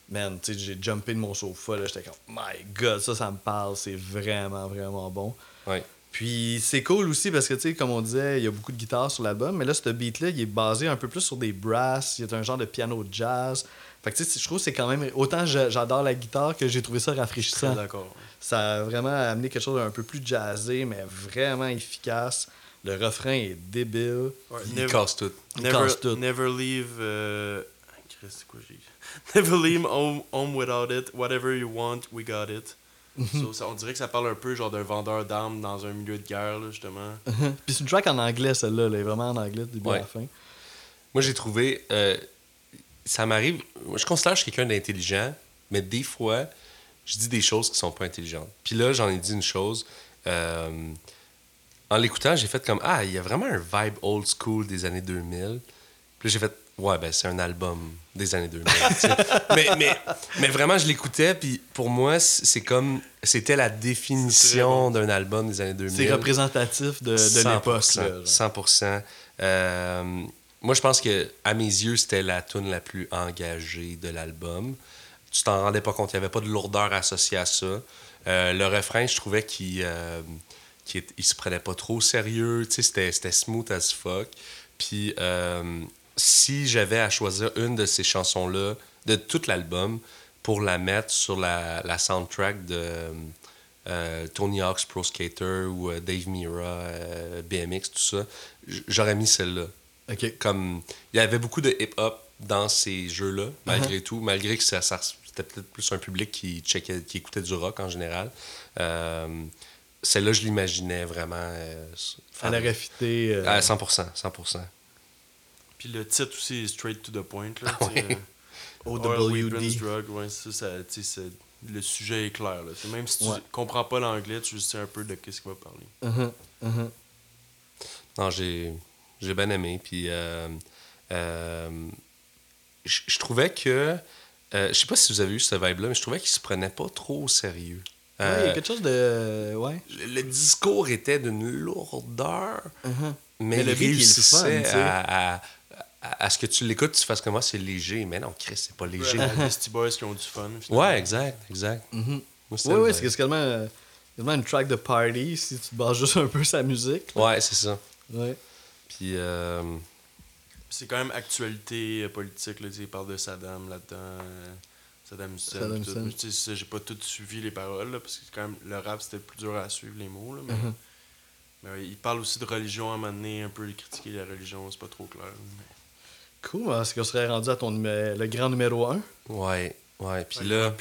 Man, tu sais, j'ai jumpé de mon sofa. là, J'étais comme, my god, ça, ça me parle. C'est vraiment, vraiment bon. Ouais. Puis c'est cool aussi parce que, tu sais, comme on disait, il y a beaucoup de guitares sur l'album, mais là, ce beat-là, il est basé un peu plus sur des brasses, il y a un genre de piano jazz. Fait que, tu sais, je trouve que c'est quand même. Autant j'a- j'adore la guitare que j'ai trouvé ça rafraîchissant. d'accord. Ça a vraiment amené quelque chose d'un peu plus jazzé, mais vraiment efficace. Le refrain est débile. Ouais, Il never, casse tout. Il never, casse tout. never leave. euh, Chris, c'est quoi j'ai Never leave home, home without it. Whatever you want, we got it. So, ça- on dirait que ça parle un peu genre d'un vendeur d'armes dans un milieu de guerre, là, justement. Puis c'est une track en anglais, celle-là. Elle est vraiment en anglais du début à la fin. Moi, j'ai trouvé. euh, ça m'arrive. Je considère que je suis quelqu'un d'intelligent, mais des fois, je dis des choses qui sont pas intelligentes. Puis là, j'en ai dit une chose. euh, en l'écoutant, j'ai fait comme Ah, il y a vraiment un vibe old school des années 2000. Puis j'ai fait Ouais, ben, c'est un album des années 2000. tu sais. mais, mais, mais vraiment, je l'écoutais, puis pour moi, c'est comme. C'était la définition d'un album des années 2000. C'est représentatif de, de l'époque. 100%, là, genre. 100%. Euh, moi, je pense que à mes yeux, c'était la tune la plus engagée de l'album. Tu t'en rendais pas compte, il n'y avait pas de lourdeur associée à ça. Euh, le refrain, je trouvais qu'il euh, il se prenait pas trop au sérieux. Tu sais, C'était smooth as fuck. Puis, euh, si j'avais à choisir une de ces chansons-là, de tout l'album, pour la mettre sur la, la soundtrack de euh, Tony Hawk's Pro Skater ou Dave Mira, BMX, tout ça, j'aurais mis celle-là. Comme il y avait beaucoup de hip-hop dans ces jeux-là, malgré tout, malgré que ça, ça- c'était peut-être plus un public qui, checkait, qui écoutait du rock en général. Euh, celle-là, je l'imaginais vraiment. euh, Elle aurait fité. euh, à 100%, 100%. Puis le titre aussi est straight to the point. Là, Ah oui. euh, OWD. Drug, ouais, ça, ça, tu sais, c'est- le sujet est clair. Là. Même si tu Ouais. comprends pas l'anglais, tu sais un peu de qu'est-ce qu'il va parler. Mhm, mhm. Non, j'ai, j'ai bien aimé. Puis, euh, euh, je je trouvais que. Euh, je sais pas si vous avez eu ce vibe-là, mais je trouvais qu'il se prenait pas trop au sérieux. Ouais, il y Euh, a quelque chose de. Ouais. le, le discours était d'une lourdeur, Mhm. mais, Mais le il fun, réussissait à, à- à- à ce que tu l'écoutes, tu fasses comme moi, c'est léger. Mais non, Chris, c'est pas léger. Les Beastie Boys qui ont du fun. finalement. ouais, exact, exact. Mhm. Ouais, le ouais, vibe. c'est quasiment, euh, quasiment une track de party si tu te bases juste un peu sa musique. Ouais, c'est ça. Ouais. Puis, euh, C'est quand même actualité euh, politique. Là, il parle de Saddam là-dedans. euh, Saddam Hussein. Saddam J'ai pas tout suivi les paroles, là, parce que quand même, le rap, c'était le plus dur à suivre les mots. Là, mais, Mhm. mais ouais, il parle aussi de religion à un moment donné, un peu critiquer la religion, c'est pas trop clair. Cool, est-ce qu'on serait rendu à ton numé- le grand numéro 1? ouais, ouais. Puis Ouais, là,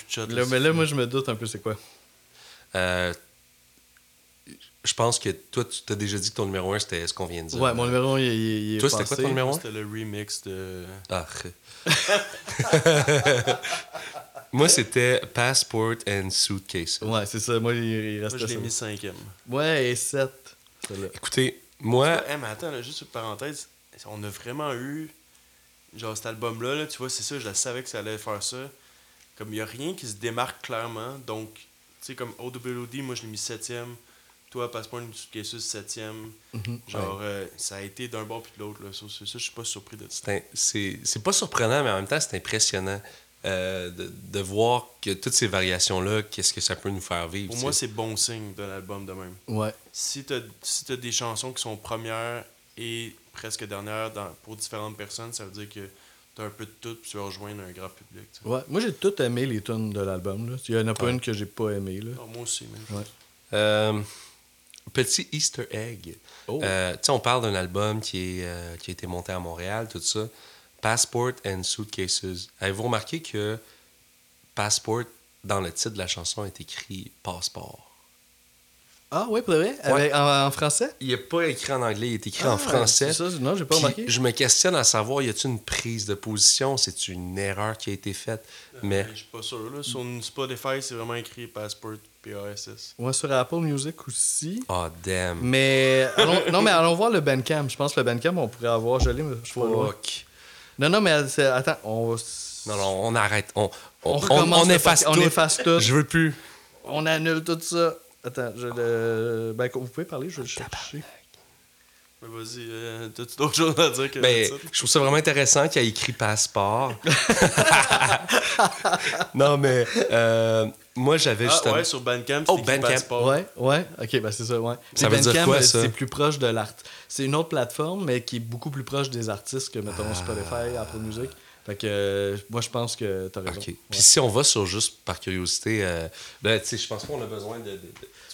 mais là, moi, je me doute un peu c'est quoi? euh, je pense que toi, tu t'as déjà dit que ton numéro 1, c'était ce qu'on vient de dire. Ouais, mon numéro 1, il, il- il est Toi, c'était quoi ton numéro 1? C'était le remix de. Ah. Moi, c'était Passport and Suitcase. Ouais, c'est ça. Moi, il, il Moi, restait je l'ai ça. mis cinquième. Ouais, et 7. Celle-là. Écoutez, moi, Eh, mais attends, là, juste une parenthèse, on a vraiment eu. Genre, cet album-là, là, tu vois, c'est ça, je savais que ça allait faire ça. Comme, il n'y a rien qui se démarque clairement. Donc, tu sais, comme OWD, moi, je l'ai mis septième. Toi, Passport une Suitcases, septième. Mhm. Genre, euh, ça a été d'un bord puis de l'autre, là. Ça, ça, je suis pas surpris de ça. c'est pas surprenant, mais en même temps, c'est impressionnant euh, de, de voir que toutes ces variations-là, qu'est-ce que ça peut nous faire vivre. Pour tu moi, c'est bon signe d'un album de même. Ouais. Si t'as si t'as des chansons qui sont premières et presque dernières dans, pour différentes personnes, ça veut dire que t'as un peu de tout puis tu vas rejoindre un grand public. tu. Ouais. Moi, j'ai tout aimé les tunes de l'album. Il y en a pas Ouais. une que j'ai pas aimé. Là. Ah, moi aussi, même. Ouais. Euh, petit Easter egg. Oh. Euh, tu sais, on parle d'un album qui, est, euh, qui a été monté à Montréal, tout ça. Passport and Suitcases. Avez-vous remarqué que Passport, dans le titre de la chanson, est écrit Passeport? Ah, ouais, pour vrai? Avec- en, en français? Il n'est pas écrit en anglais, il est écrit Ah, en français. c'est Ça, non, j'ai pas Puis, remarqué. je me questionne à savoir, y a-t-il une prise de position? C'est une erreur qui a été faite? Mais Je suis pas sûr. Là. Sur Spotify, c'est vraiment écrit Passport P-A-S-S. Ouais, sur Apple Music aussi. oh damn. Mais allons- non, mais allons voir le Bandcamp. Je pense que le Bandcamp, on pourrait avoir. Je l'ai, mais je suis pas loin. Fuck. Non, non, mais attends, on va. Non, non, on arrête. On, on, On, on- recommence on le efface tout. On efface tout. Je veux plus. On annule tout ça. Attends, je le. Ben, vous pouvez parler, je vais le chercher. Mais vas-y, euh, t'as-tu d'autres choses à dire que Ben, je trouve ça vraiment intéressant qu'il ait écrit passeport. non, mais euh, moi, j'avais Ah, justement. ouais, sur Bandcamp, Oh, Bandcamp. Passeport. Ouais, ouais, ok, ben c'est ça, ouais. Ça veut dire Bandcamp, quoi, euh, ça? C'est plus proche de l'art. C'est une autre plateforme, mais qui est beaucoup plus proche des artistes que, mettons, Ah. Spotify, Apple Music. Fait que euh, moi, je pense que t'as raison. Ouais. Puis si on va sur juste par curiosité, euh, ben, tu sais, je pense qu'on a besoin de. de- de-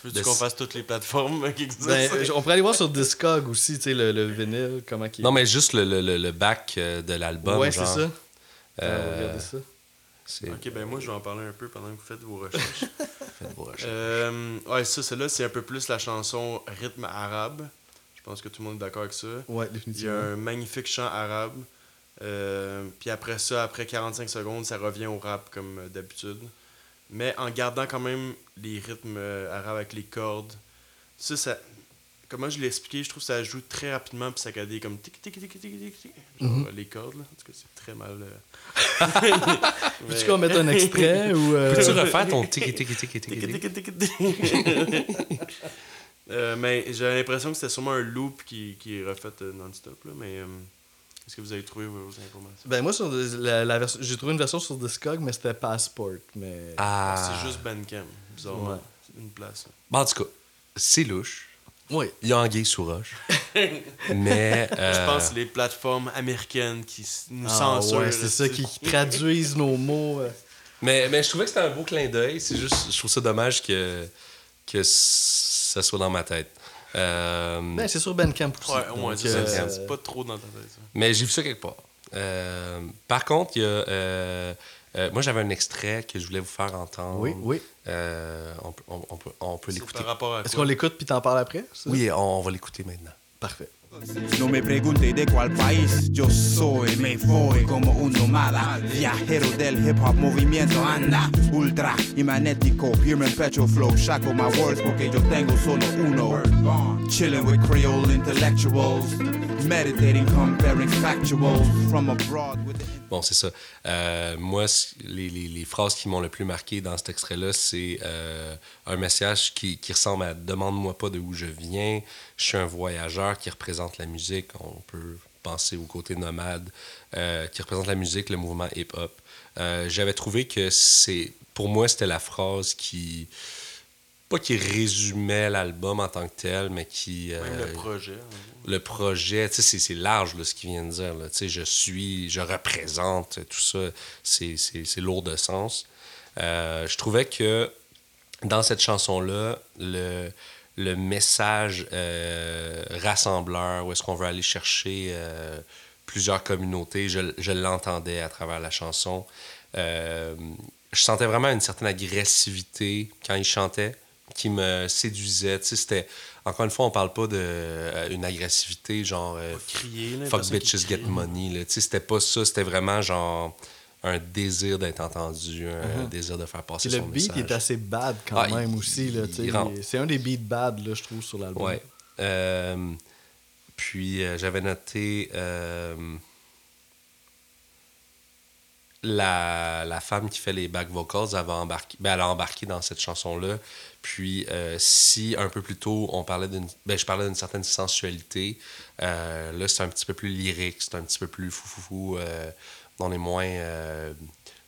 Tu veux-tu de- qu'on fasse toutes les plateformes qui existent? Ben, on pourrait aller voir sur Discog aussi, tu sais, le, le vinyle, comment il Non, mais juste le, le, le, le back euh, de l'album. Ouais, c'est ça. Euh, On va regarder ça. c'est- Ok, ben moi, je vais en parler un peu pendant que vous faites vos recherches. faites vos recherches. Euh, ouais, ça, celle-là, c'est un peu plus la chanson rythme arabe. Je pense que tout le monde est d'accord avec ça. Ouais, Il y a définitivement. un magnifique chant arabe. Euh, puis après ça, après 45 secondes, ça revient au rap comme euh, d'habitude. Mais en gardant quand même les rythmes euh, arabes avec les cordes. Ça, ça. Comment je l'ai expliqué, je trouve que ça joue très rapidement puis ça cadé comme tic tic tic tic tic tic tic. Genre Mhm. euh, les cordes là. En tout cas, c'est très mal. euh. Peux-tu qu'on mette un extrait ou. euh, Peux-tu refaire ton tiki tiki tiki tiki Tic, tiki? tic, tic, tic. Euh, mais j'ai l'impression que c'était sûrement un loop qui, qui est refait euh, non-stop. là, Mais euh, est-ce que vous avez trouvé vos informations? Ben, moi, sur la, j'ai trouvé une version sur Discog, mais c'était Passport. Mais. Ah. C'est juste Bandcamp, bizarrement. Ouais. Une place. Bon, en tout cas, c'est louche. Oui. Il y a Anguille sous roche. Mais. euh, Je pense que c'est les plateformes américaines qui nous Ah, censurent. ouais, c'est ça qui qui traduisent nos mots. euh. Mais, mais je trouvais que c'était un beau clin d'œil. C'est juste, je trouve ça dommage que, que ça soit dans ma tête. Euh, Ben, c'est sur Bandcamp aussi. Ouais, au moins, c'est euh, c'est- pas trop dans ta tête. ça. mais j'ai vu ça quelque part. Euh, par contre, il y a. euh, euh, moi, j'avais un extrait que je voulais vous faire entendre. Oui, oui. Euh, on, peut- on- on peut, on peut C'est l'écouter. Est-ce qu'on l'écoute puis t'en parles après? Oui, on, on va l'écouter maintenant. Parfait. No me pregunte de cuál país yo soy, me voy como un nómada, viajero del hip hop, movimiento anda, ultra y magnético, human petrol flow, shackle my words porque yo tengo solo uno. Chilling with Creole intellectuals, meditating, comparing factuals from abroad Bon, c'est ça. Euh, moi, les, les- les phrases qui m'ont le plus marqué dans cet extrait-là, c'est euh, un message qui, qui ressemble à Demande-moi pas de où je viens. Je suis un voyageur qui représente la musique. On peut penser au côté nomade, euh, qui représente la musique, le mouvement hip-hop. Euh, J'avais trouvé que c'est. Pour moi, c'était la phrase qui. Pas qui résumait l'album en tant que tel, mais qui. Même euh, le projet. hein. le projet, tu sais, c'est- large là, ce qu'il vient de dire. Tu sais, je suis, je représente, tout ça, c'est lourd de sens. Je trouvais que dans cette chanson-là, le, le message euh, rassembleur, où est-ce qu'on veut aller chercher euh, plusieurs communautés, je, je l'entendais à travers la chanson. Euh, je sentais vraiment une certaine agressivité quand il chantait qui me séduisait. Tu sais, c'était... Encore une fois, on parle pas de euh, une agressivité genre euh, crier, là, fuck bitches get money. Là. Tu sais, c'était pas ça. C'était vraiment genre un désir d'être entendu, un désir de faire passer le son beat il message. est assez bad quand Ah, même aussi. il-. C'est un des beats bad, là, je trouve, sur l'album. Ouais. Euh, puis euh, j'avais noté euh, la, la femme qui fait les back vocals avait embarqué, ben, elle a embarqué dans cette chanson-là. Puis si un peu plus tôt on parlait d'une. Ben, je parlais d'une certaine sensualité, là c'est un petit peu plus lyrique, c'est un petit peu plus fou fou fou. On est moins. euh,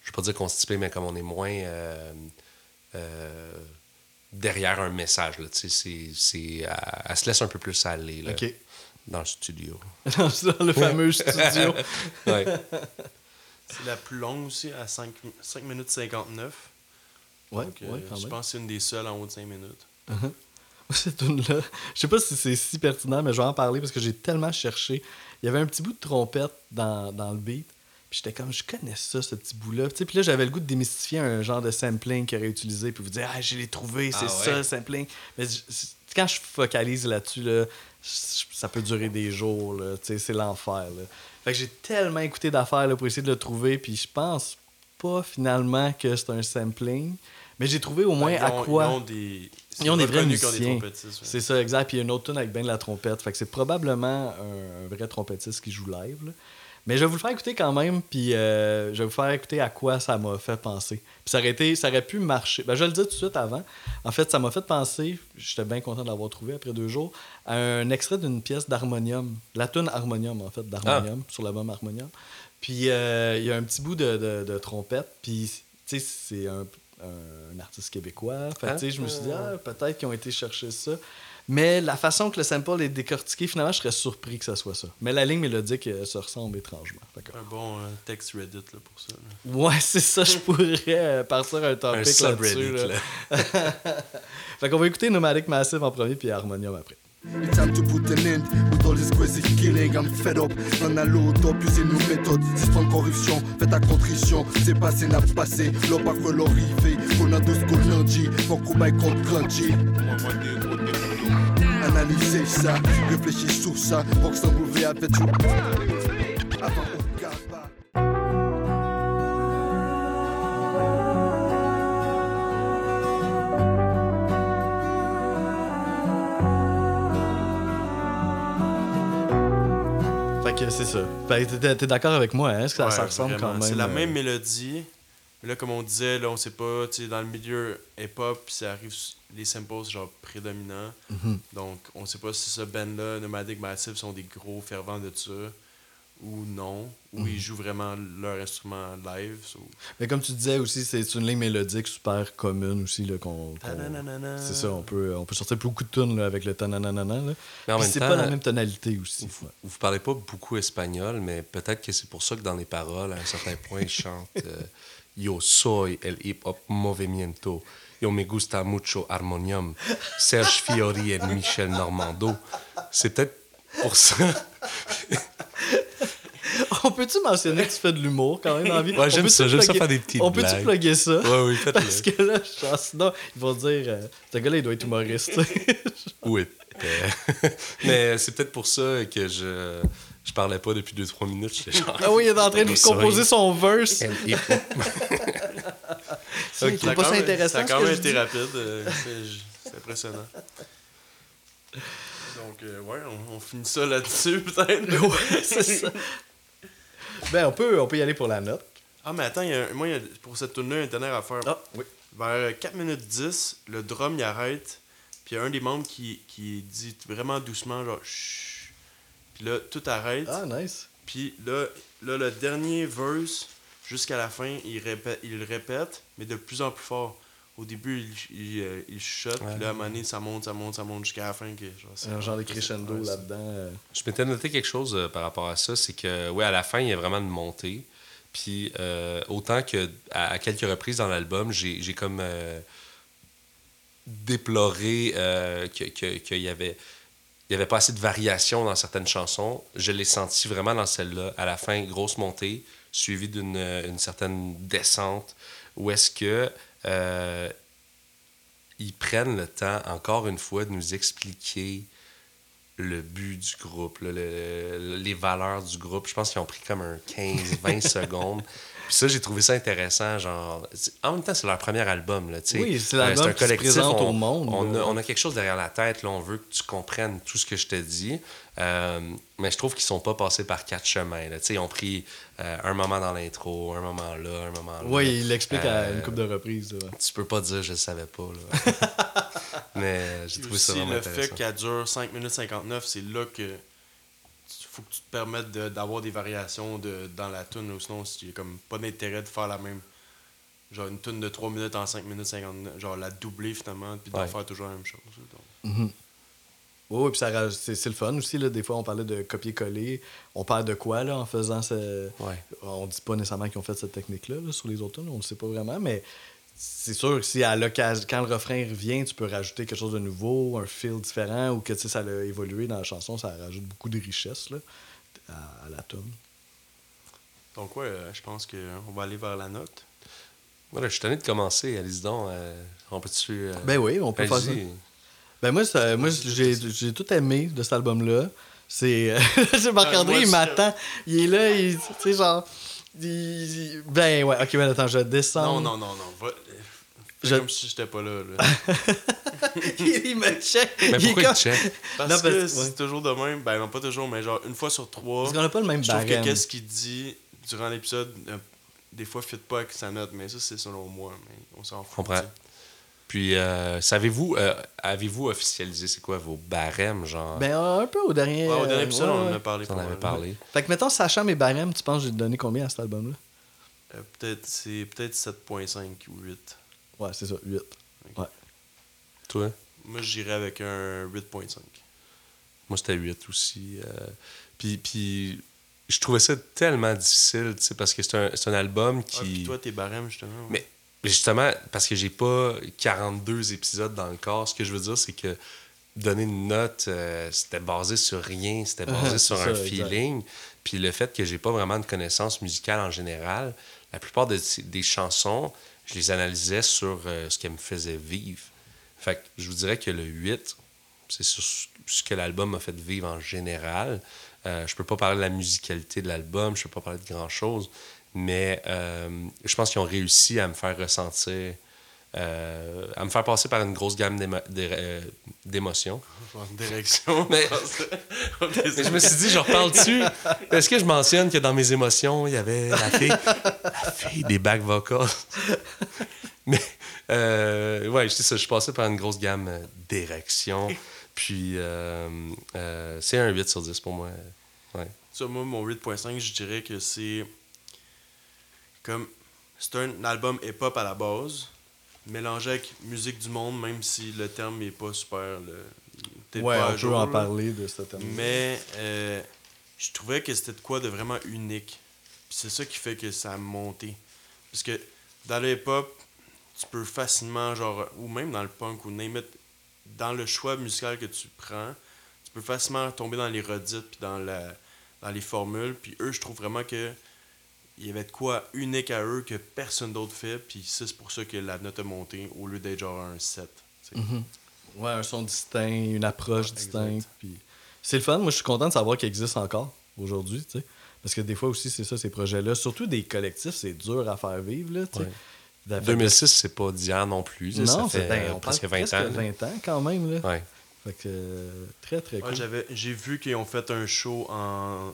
je vais pas dire constipé, mais comme on est moins. euh, euh, derrière un message. Là, tu sais, c'est, c'est, elle, elle se laisse un peu plus aller là, dans le studio. dans le fameux studio. Ouais. C'est la plus longue aussi, à 5, minutes 59. Ouais, Donc, euh, ouais, quand je même. pense que c'est une des seules en haut de 5 minutes. Cette tune-là, je sais pas si c'est si pertinent, mais je vais en parler parce que j'ai tellement cherché. Il y avait un petit bout de trompette dans, dans le beat. Puis j'étais comme, je connais ça, ce petit bout-là. Puis là, j'avais le goût de démystifier un genre de sampling qu'il aurait utilisé. Puis vous dire, ah, je l'ai trouvé, c'est Ah ça, ouais? le sampling. Mais quand je focalise là-dessus, là, ça peut durer des jours. là. Tu sais, C'est l'enfer. là. Fait que j'ai tellement écouté d'affaires là, pour essayer de le trouver. Puis je pense pas finalement que c'est un sampling. Mais j'ai trouvé au moins Ben, à quoi. Ils ont des, c'est Ils ont des vrais musiciens. ouais. C'est ça, exact. Puis il y a une autre tune avec ben de la trompette. Fait que c'est probablement un, un vrai trompettiste qui joue live. là. Mais je vais vous le faire écouter quand même, puis euh, je vais vous faire écouter à quoi ça m'a fait penser. Puis ça aurait, été, ça aurait pu marcher. Ben, je vais le dire tout de suite avant. En fait, ça m'a fait penser, j'étais bien content de l'avoir trouvé après deux jours, à un extrait d'une pièce d'harmonium. La tune Harmonium, en fait, d'harmonium, sur l'album Harmonium. Puis euh, il y a un petit bout de, de- de trompette, puis tu sais, c'est un, un artiste québécois. Fait sais, je me suis dit, ah, peut-être qu'ils ont été chercher ça. Mais la façon que le sample est décortiqué, finalement, je serais surpris que ça soit ça. Mais la ligne mélodique euh, se ressemble étrangement. Fait que- Un bon euh, texte Reddit là, pour ça. là. Ouais, c'est ça, je pourrais euh, partir un Un topic là-dessus. là. Là. Fait qu'on va écouter Nomadic Massive en premier, puis Harmonium après. It's time to put an end with all this crazy killing. I'm fed up. On a l'auto, puis c'est nos méthodes. Système corruption, faites ta contrition. C'est passé, n'a pas passé. Pas que l'on rivé. Qu'on a deux ce a dit. Faut qu'on baille contre grandi. Analysez ça, réfléchis sur ça. Rock sans bouvet avec tout. Fait que c'est ça. Fait que t'es- t'es d'accord avec moi, hein? Est-ce que ça, Ouais, ça ressemble vraiment. quand même? C'est la euh, même mélodie. Mais là, comme on disait, là, on sait pas, tu sais, dans le milieu hip-hop, puis ça arrive, les samples, genre, prédominants. Mhm. Donc, on sait pas si ce band-là, Nomadic Massive, sont des gros fervents de ça, ou non, ou Mhm. ils jouent vraiment leur instrument live. so- Mais comme tu disais aussi, c'est une ligne mélodique super commune aussi. là, qu'on. C'est ça, on peut, on peut sortir beaucoup de tunes là, avec le tananana. Là. Mais en même c'est pas la même tonalité aussi. Vous, vous parlez pas beaucoup espagnol, mais peut-être que c'est pour ça que dans les paroles, à un certain point, ils chantent euh, Yo soy el hip hop movimiento. Yo me gusta mucho harmonium. Serge Fiori et Michel Normando. C'est peut-être pour ça. On peut-tu mentionner que tu fais de l'humour quand même dans la vie? Ouais, j'aime ça, j'aime ça faire des petites On peut-tu plugger ça? Ouais, oui, faites-le. Parce que là, genre, sinon, ils vont dire, euh, ce gars-là, il doit être humoriste. Oui. mais c'est peut-être pour ça que je, je parlais pas depuis 2-3 minutes. Genre. Ah oui, il est en train de composer son verse. C'est a pas ça intéressant. Ça a ce quand que même été dis? rapide. euh, c'est impressionnant. Donc, euh, ouais, on, on finit ça là-dessus, peut-être. Ouais, c'est ça. Ben, on peut, on peut y aller pour la note. Ah, mais attends, il y a un- moi, il y a- pour cette tune-là, il y a une dernière affaire. Ah, oui. Vers 4 minutes 10, le drum il arrête, puis il y a un des membres qui, qui dit vraiment doucement, genre chut. Puis là, tout arrête. Ah, nice. Puis là, là, le dernier verse, jusqu'à la fin, il répète, il le répète, mais de plus en plus fort. Au début, il, il, euh, il chuchote, puis là, à un moment donné, ça monte, ça monte, ça monte jusqu'à la fin. Que, genre, c'est- Un genre de crescendo là-dedans. euh. Je m'étais noté quelque chose euh, par rapport à ça, c'est que, ouais, à la fin, il y a vraiment une montée. Puis, euh, autant que à, à quelques reprises dans l'album, j'ai j'ai comme euh, déploré euh, que- que- qu'il y avait. Il n'y avait pas assez de variation dans certaines chansons. Je l'ai senti vraiment dans celle-là. À la fin, grosse montée, suivie d'une une certaine descente, où est-ce que euh, ils prennent le temps, encore une fois, de nous expliquer le but du groupe, le- le- les valeurs du groupe. Je pense qu'ils ont pris comme un 15-20 secondes. Puis ça, j'ai trouvé ça intéressant. Genre, en même temps, c'est leur premier album. Là, tu sais. Oui, c'est Euh, l'album un qui se présente on, au monde, On a, on a quelque chose derrière la tête. Là, on veut que tu comprennes tout ce que je te dis. Euh, mais je trouve qu'ils sont pas passés par quatre chemins. Là. Tu sais, Ils ont pris euh, un moment dans l'intro, un moment là, un moment là. Oui, il l'explique à Euh, une couple de reprises. là. Tu peux pas dire je le savais pas. Là. mais j'ai trouvé ça vraiment le intéressant. fait qu'elle dure 5 minutes 59, c'est là que faut que tu te permettes de- d'avoir des variations de, dans la tune ou sinon il n'y a comme pas d'intérêt de faire la même genre une tune de 3 minutes en 5 minutes 59 genre la doubler finalement puis de Ouais. faire toujours la même chose donc. Oui, puis c'est c'est le fun aussi. Là. Des fois, on parlait de copier-coller. On parle de quoi là, en faisant ce. Ouais. On dit pas nécessairement qu'ils ont fait cette technique-là là, sur les autres tunes, on ne sait pas vraiment, mais c'est sûr que si à l'occasion, quand le refrain revient, tu peux rajouter quelque chose de nouveau, un feel différent, ou que ça a évolué dans la chanson, ça rajoute beaucoup de richesse là, à, à la tune. Donc ouais, euh, je pense qu'on va aller vers la note. Voilà, je suis tanné de commencer. Allez-y donc. euh, on peut-tu. euh, Ben oui, on peut faire ça. Ben moi, ça- moi j'ai j'ai tout aimé de cet album-là. C'est. euh, c'est Marc-André, moi, il m'attend. Il est là, il- tu sais, genre. Ben ouais, ok, ben attends, je descends. Non non non non, va, Je- comme si j'étais pas là. là. il me check. Mais il pourquoi comme- il check? Parce Non, que ouais. c'est toujours de même, ben non pas toujours, mais genre une fois sur trois. Parce qu'on a pas le même Je trouve que qu'est-ce qu'il dit durant l'épisode, euh, des fois, fit pas avec sa note, mais ça, c'est selon moi. Mais on s'en fout. comprends. Puis, euh, savez-vous, euh, avez-vous officialisé, c'est quoi vos barèmes, genre? Ben un peu au dernier. Ouais, au dernier euh, épisode, ouais, on en a parlé. Vous en mal. parlé. Fait que mettons, sachant mes barèmes, tu penses que j'ai donné combien à cet album-là? Euh, peut-être, c'est peut-être 7.5 ou 8. Ouais, c'est ça, 8. Ouais. Toi? Moi, j'irais avec un 8.5. Moi, c'était 8 aussi. euh, puis, puis, je trouvais ça tellement difficile, tu sais, parce que c'est un, c'est un album Ah, qui. puis toi, tes barèmes, justement. ouais. Mais justement, parce que j'ai pas 42 épisodes dans le corps, ce que je veux dire, c'est que donner une note, euh, c'était basé sur rien, c'était basé C'est sur ça, un exact. feeling. Puis le fait que j'ai pas vraiment de connaissances musicales en général, la plupart de des chansons, je les analysais sur euh, ce qu'elles me faisait vivre. Fait que je vous dirais que le 8, c'est sur ce que l'album m'a fait vivre en général. Euh, je peux pas parler de la musicalité de l'album, je peux pas parler de grand-chose, mais euh, je pense qu'ils ont réussi à me faire ressentir, euh, à me faire passer par une grosse gamme euh, d'émotions. En direction. Mais- Mais je me suis dit, je reparle dessus. Est-ce que je mentionne que dans mes émotions, il y avait la fille, la fille des back vocals? Mais, euh, ouais, je sais ça, je suis passé par une grosse gamme d'érections. Puis, euh, euh, c'est un 8 sur 10 pour moi. Ouais. Ça, moi, mon 8.5, je dirais que c'est comme. C'est un album hip-hop à la base, mélangé avec musique du monde, même si le terme n'est pas super. le- Ouais, pas on peut jour, en là. parler de ce thème. Mais euh, je trouvais que c'était de quoi de vraiment unique. C'est ça qui fait que ça a monté. Parce que dans le hip-hop, tu peux facilement, genre, ou même dans le punk, ou name it, dans le choix musical que tu prends, tu peux facilement tomber dans les redites, puis dans, la, dans les formules. Puis eux, je trouve vraiment que il y avait de quoi unique à eux que personne d'autre fait. Puis ça, c'est pour ça que la note a monté, au lieu d'être genre un 7. tu sais. Ouais, un son distinct, une approche Ouais, distincte. Puis c'est le fun. Moi, je suis content de savoir qu'il existe encore aujourd'hui, tu sais. Parce que des fois aussi, c'est ça, ces projets-là. Surtout des collectifs, c'est dur à faire vivre, là, tu sais. Ouais. Fait que- 2006, c'est pas d'hier non plus. Non, ça c'est fait ben, euh, on presque parle 20 ans. là. 20 ans quand même, là. Ouais. Fait que euh, très, très Ouais, cool. J'ai vu qu'ils ont fait un show en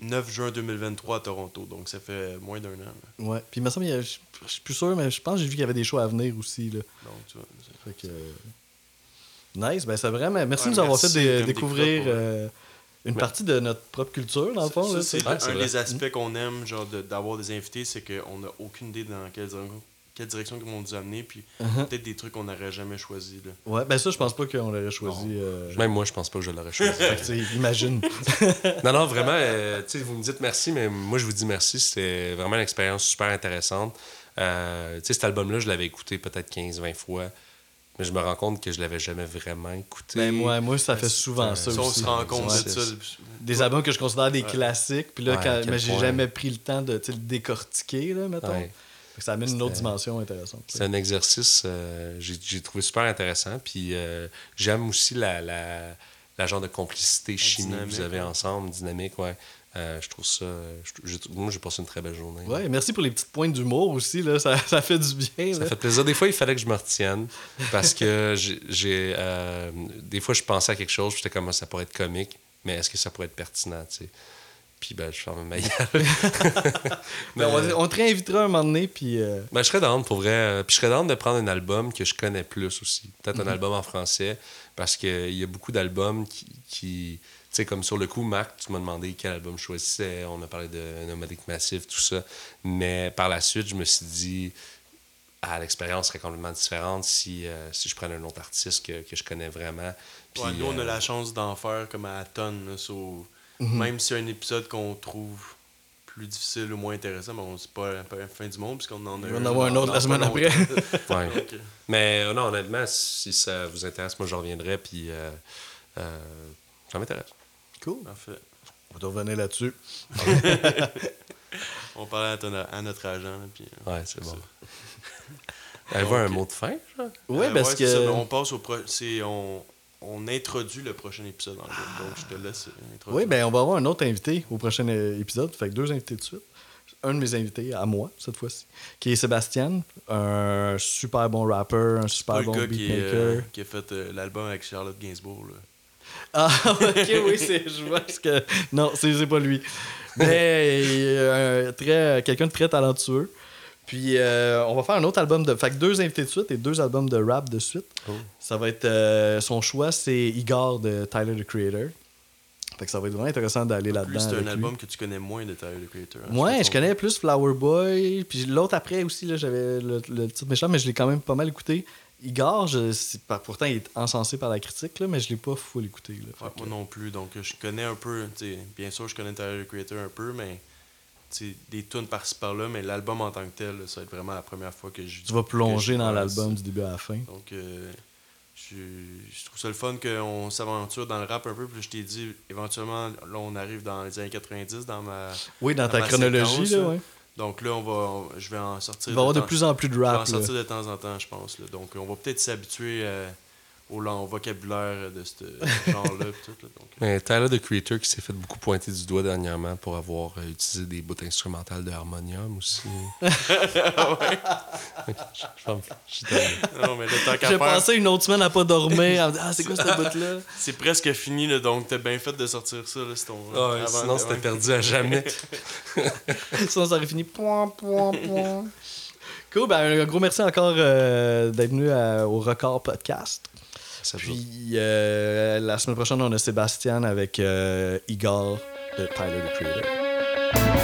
9 juin 2023 à Toronto, donc ça fait moins d'un an. là. Ouais. Puis il me semble, je suis plus sûr, mais je pense que j'ai vu qu'il y avait des shows à venir aussi, là. Donc, tu vois, c'est- Fait que. euh, Nice, ben c'est vraiment. Merci Ouais, de nous avoir fait comme découvrir découverte, euh, une Ouais. partie de notre propre culture, dans le fond. Là, c'est. Ouais, un c'est des aspects qu'on aime, genre de- d'avoir des invités, c'est qu'on n'a aucune idée dans quelle, quelle direction ils vont nous amener, puis Uh-huh. peut-être des trucs qu'on n'aurait jamais choisi. Là. Ouais, ben ça, je pense pas qu'on l'aurait choisi. euh, Même moi, je pense pas que je l'aurais choisi. fait que, imagine. non, non, vraiment, euh, tu sais, vous me dites merci, mais moi, je vous dis merci. C'était vraiment une expérience super intéressante. Euh, tu sais, cet album-là, je l'avais écouté peut-être 15-20 fois, mais je me rends compte que je l'avais jamais vraiment écouté. ben moi, moi, ça fait c'est souvent ça Si on aussi. se rend compte Ouais. de ça, Des albums que je considère des Ouais. classiques, puis là, Ouais, quand- mais j'ai point. jamais pris le temps de le décortiquer, là, mettons. Ça amène une autre dimension intéressante. C'est un exercice euh, j'ai j'ai trouvé super intéressant. Puis euh, j'aime aussi la, la, la genre de complicité chimie que vous avez ensemble, dynamique, ouais. Euh, je trouve ça. je- moi, j'ai passé une très belle journée. Ouais, merci pour les petites pointes d'humour aussi, là. Ça, ça fait du bien. Ça là. fait plaisir. Des fois, il fallait que je me retienne parce que j'ai. euh, des fois, je pensais à quelque chose, puis j'étais comme ça pourrait être comique, mais est-ce que ça pourrait être pertinent, tu sais? Puis ben, je ferme ma gueule. Ben, on, on te réinvitera un moment donné, puis. euh, Ben, je serais down pour vrai. Puis je serais down de prendre un album que je connais plus aussi. Peut-être un album en français. Parce qu'il y a beaucoup d'albums qui. qui tu sais, comme sur le coup, Marc, tu m'as demandé quel album je choisissais. On a parlé de Nomadic Massive, tout ça. Mais par la suite, je me suis dit. Ah, l'expérience serait complètement différente si, euh, si je prenais un autre artiste que, que je connais vraiment. Puis, Ouais, nous, on a euh, la chance d'en faire comme à la tonne. Mhm. Même si un épisode qu'on trouve plus difficile ou moins intéressant, ben, on c'est pas, pas la fin du monde, puisqu'on en a On va en avoir un autre la semaine après. Ouais. Euh, Mais euh, non, honnêtement, si ça vous intéresse, moi, je reviendrai. Puis euh, euh, ça m'intéresse. Cool. parfait. On va revenir là-dessus. On parlait à, ton- à notre agent. là, puis, Ouais, c'est bon. ça. Avez-vous un mot de fin, genre? Ouais, Euh, parce c'est ça, que. on passe au pro... c'est on... on introduit le prochain épisode en. Donc je te laisse introduire. Oui, ben on va avoir un autre invité au prochain euh, épisode. Fait que deux invités de suite. Un de mes invités, à moi, cette fois-ci, qui est Sébastien, un super bon rapper, un super bon qui, beatmaker. euh, qui a fait euh, l'album avec Charlotte Gainsbourg. Là. Ah, ok, oui, c'est, je vois ce que. Non, c'est, pas lui. Mais euh, très, quelqu'un de très talentueux. Puis euh, on va faire un autre album de. Fait que deux invités de suite et deux albums de rap de suite. Oh. Ça va être. euh, son choix, c'est Igor de Tyler the Creator. Fait que ça va être vraiment intéressant d'aller là-dedans. c'est un lui. album que tu connais moins de Tyler, the Creator. hein, Ouais, je connais plus Flower Boy. Puis l'autre après aussi, j'avais le, le titre méchant, mais je l'ai quand même pas mal écouté. Igor, je, pourtant, il est encensé par la critique, là, mais je l'ai pas full écouté. Là, que- moi non plus. Donc je connais un peu. Bien sûr, je connais Tyler, the Creator un peu, mais des tunes par-ci par-là. Mais l'album en tant que tel, ça va être vraiment la première fois que je. tu vas plonger dans l'album du début à la fin. Donc, euh, je, je trouve ça le fun qu'on s'aventure dans le rap un peu. Puis je t'ai dit, éventuellement, là, on arrive dans les années 90 dans ma. Oui, dans Dans ta chronologie, séquence, là, ouais. Donc là, on va, on- je vais en sortir. Il va y avoir de plus en plus de je vais en rap. là. sortir de temps en temps, je pense. là. Donc, on va peut-être s'habituer euh, au long vocabulaire de ce genre-là. Donc, euh, Mais Tyler, the Creator, qui s'est fait beaucoup pointer du doigt dernièrement pour avoir euh, utilisé des bouts instrumentales de harmonium aussi. je, je, je non, mais qu'à J'ai passé une autre semaine à pas dormir. à me dire, ah, c'est quoi cette bout-là? c'est presque fini. Là, donc, t'as bien fait de sortir ça. Là, ton, Ah ouais, avant sinon, c'était ouais. perdu à jamais. Sinon, ça aurait fini. Point, point, point. Cool, ben, un gros merci encore euh, d'être venu à- au Record Podcast. Ça. Puis euh, la semaine prochaine, on a Sébastien avec euh, Igor de Tyler the Creator.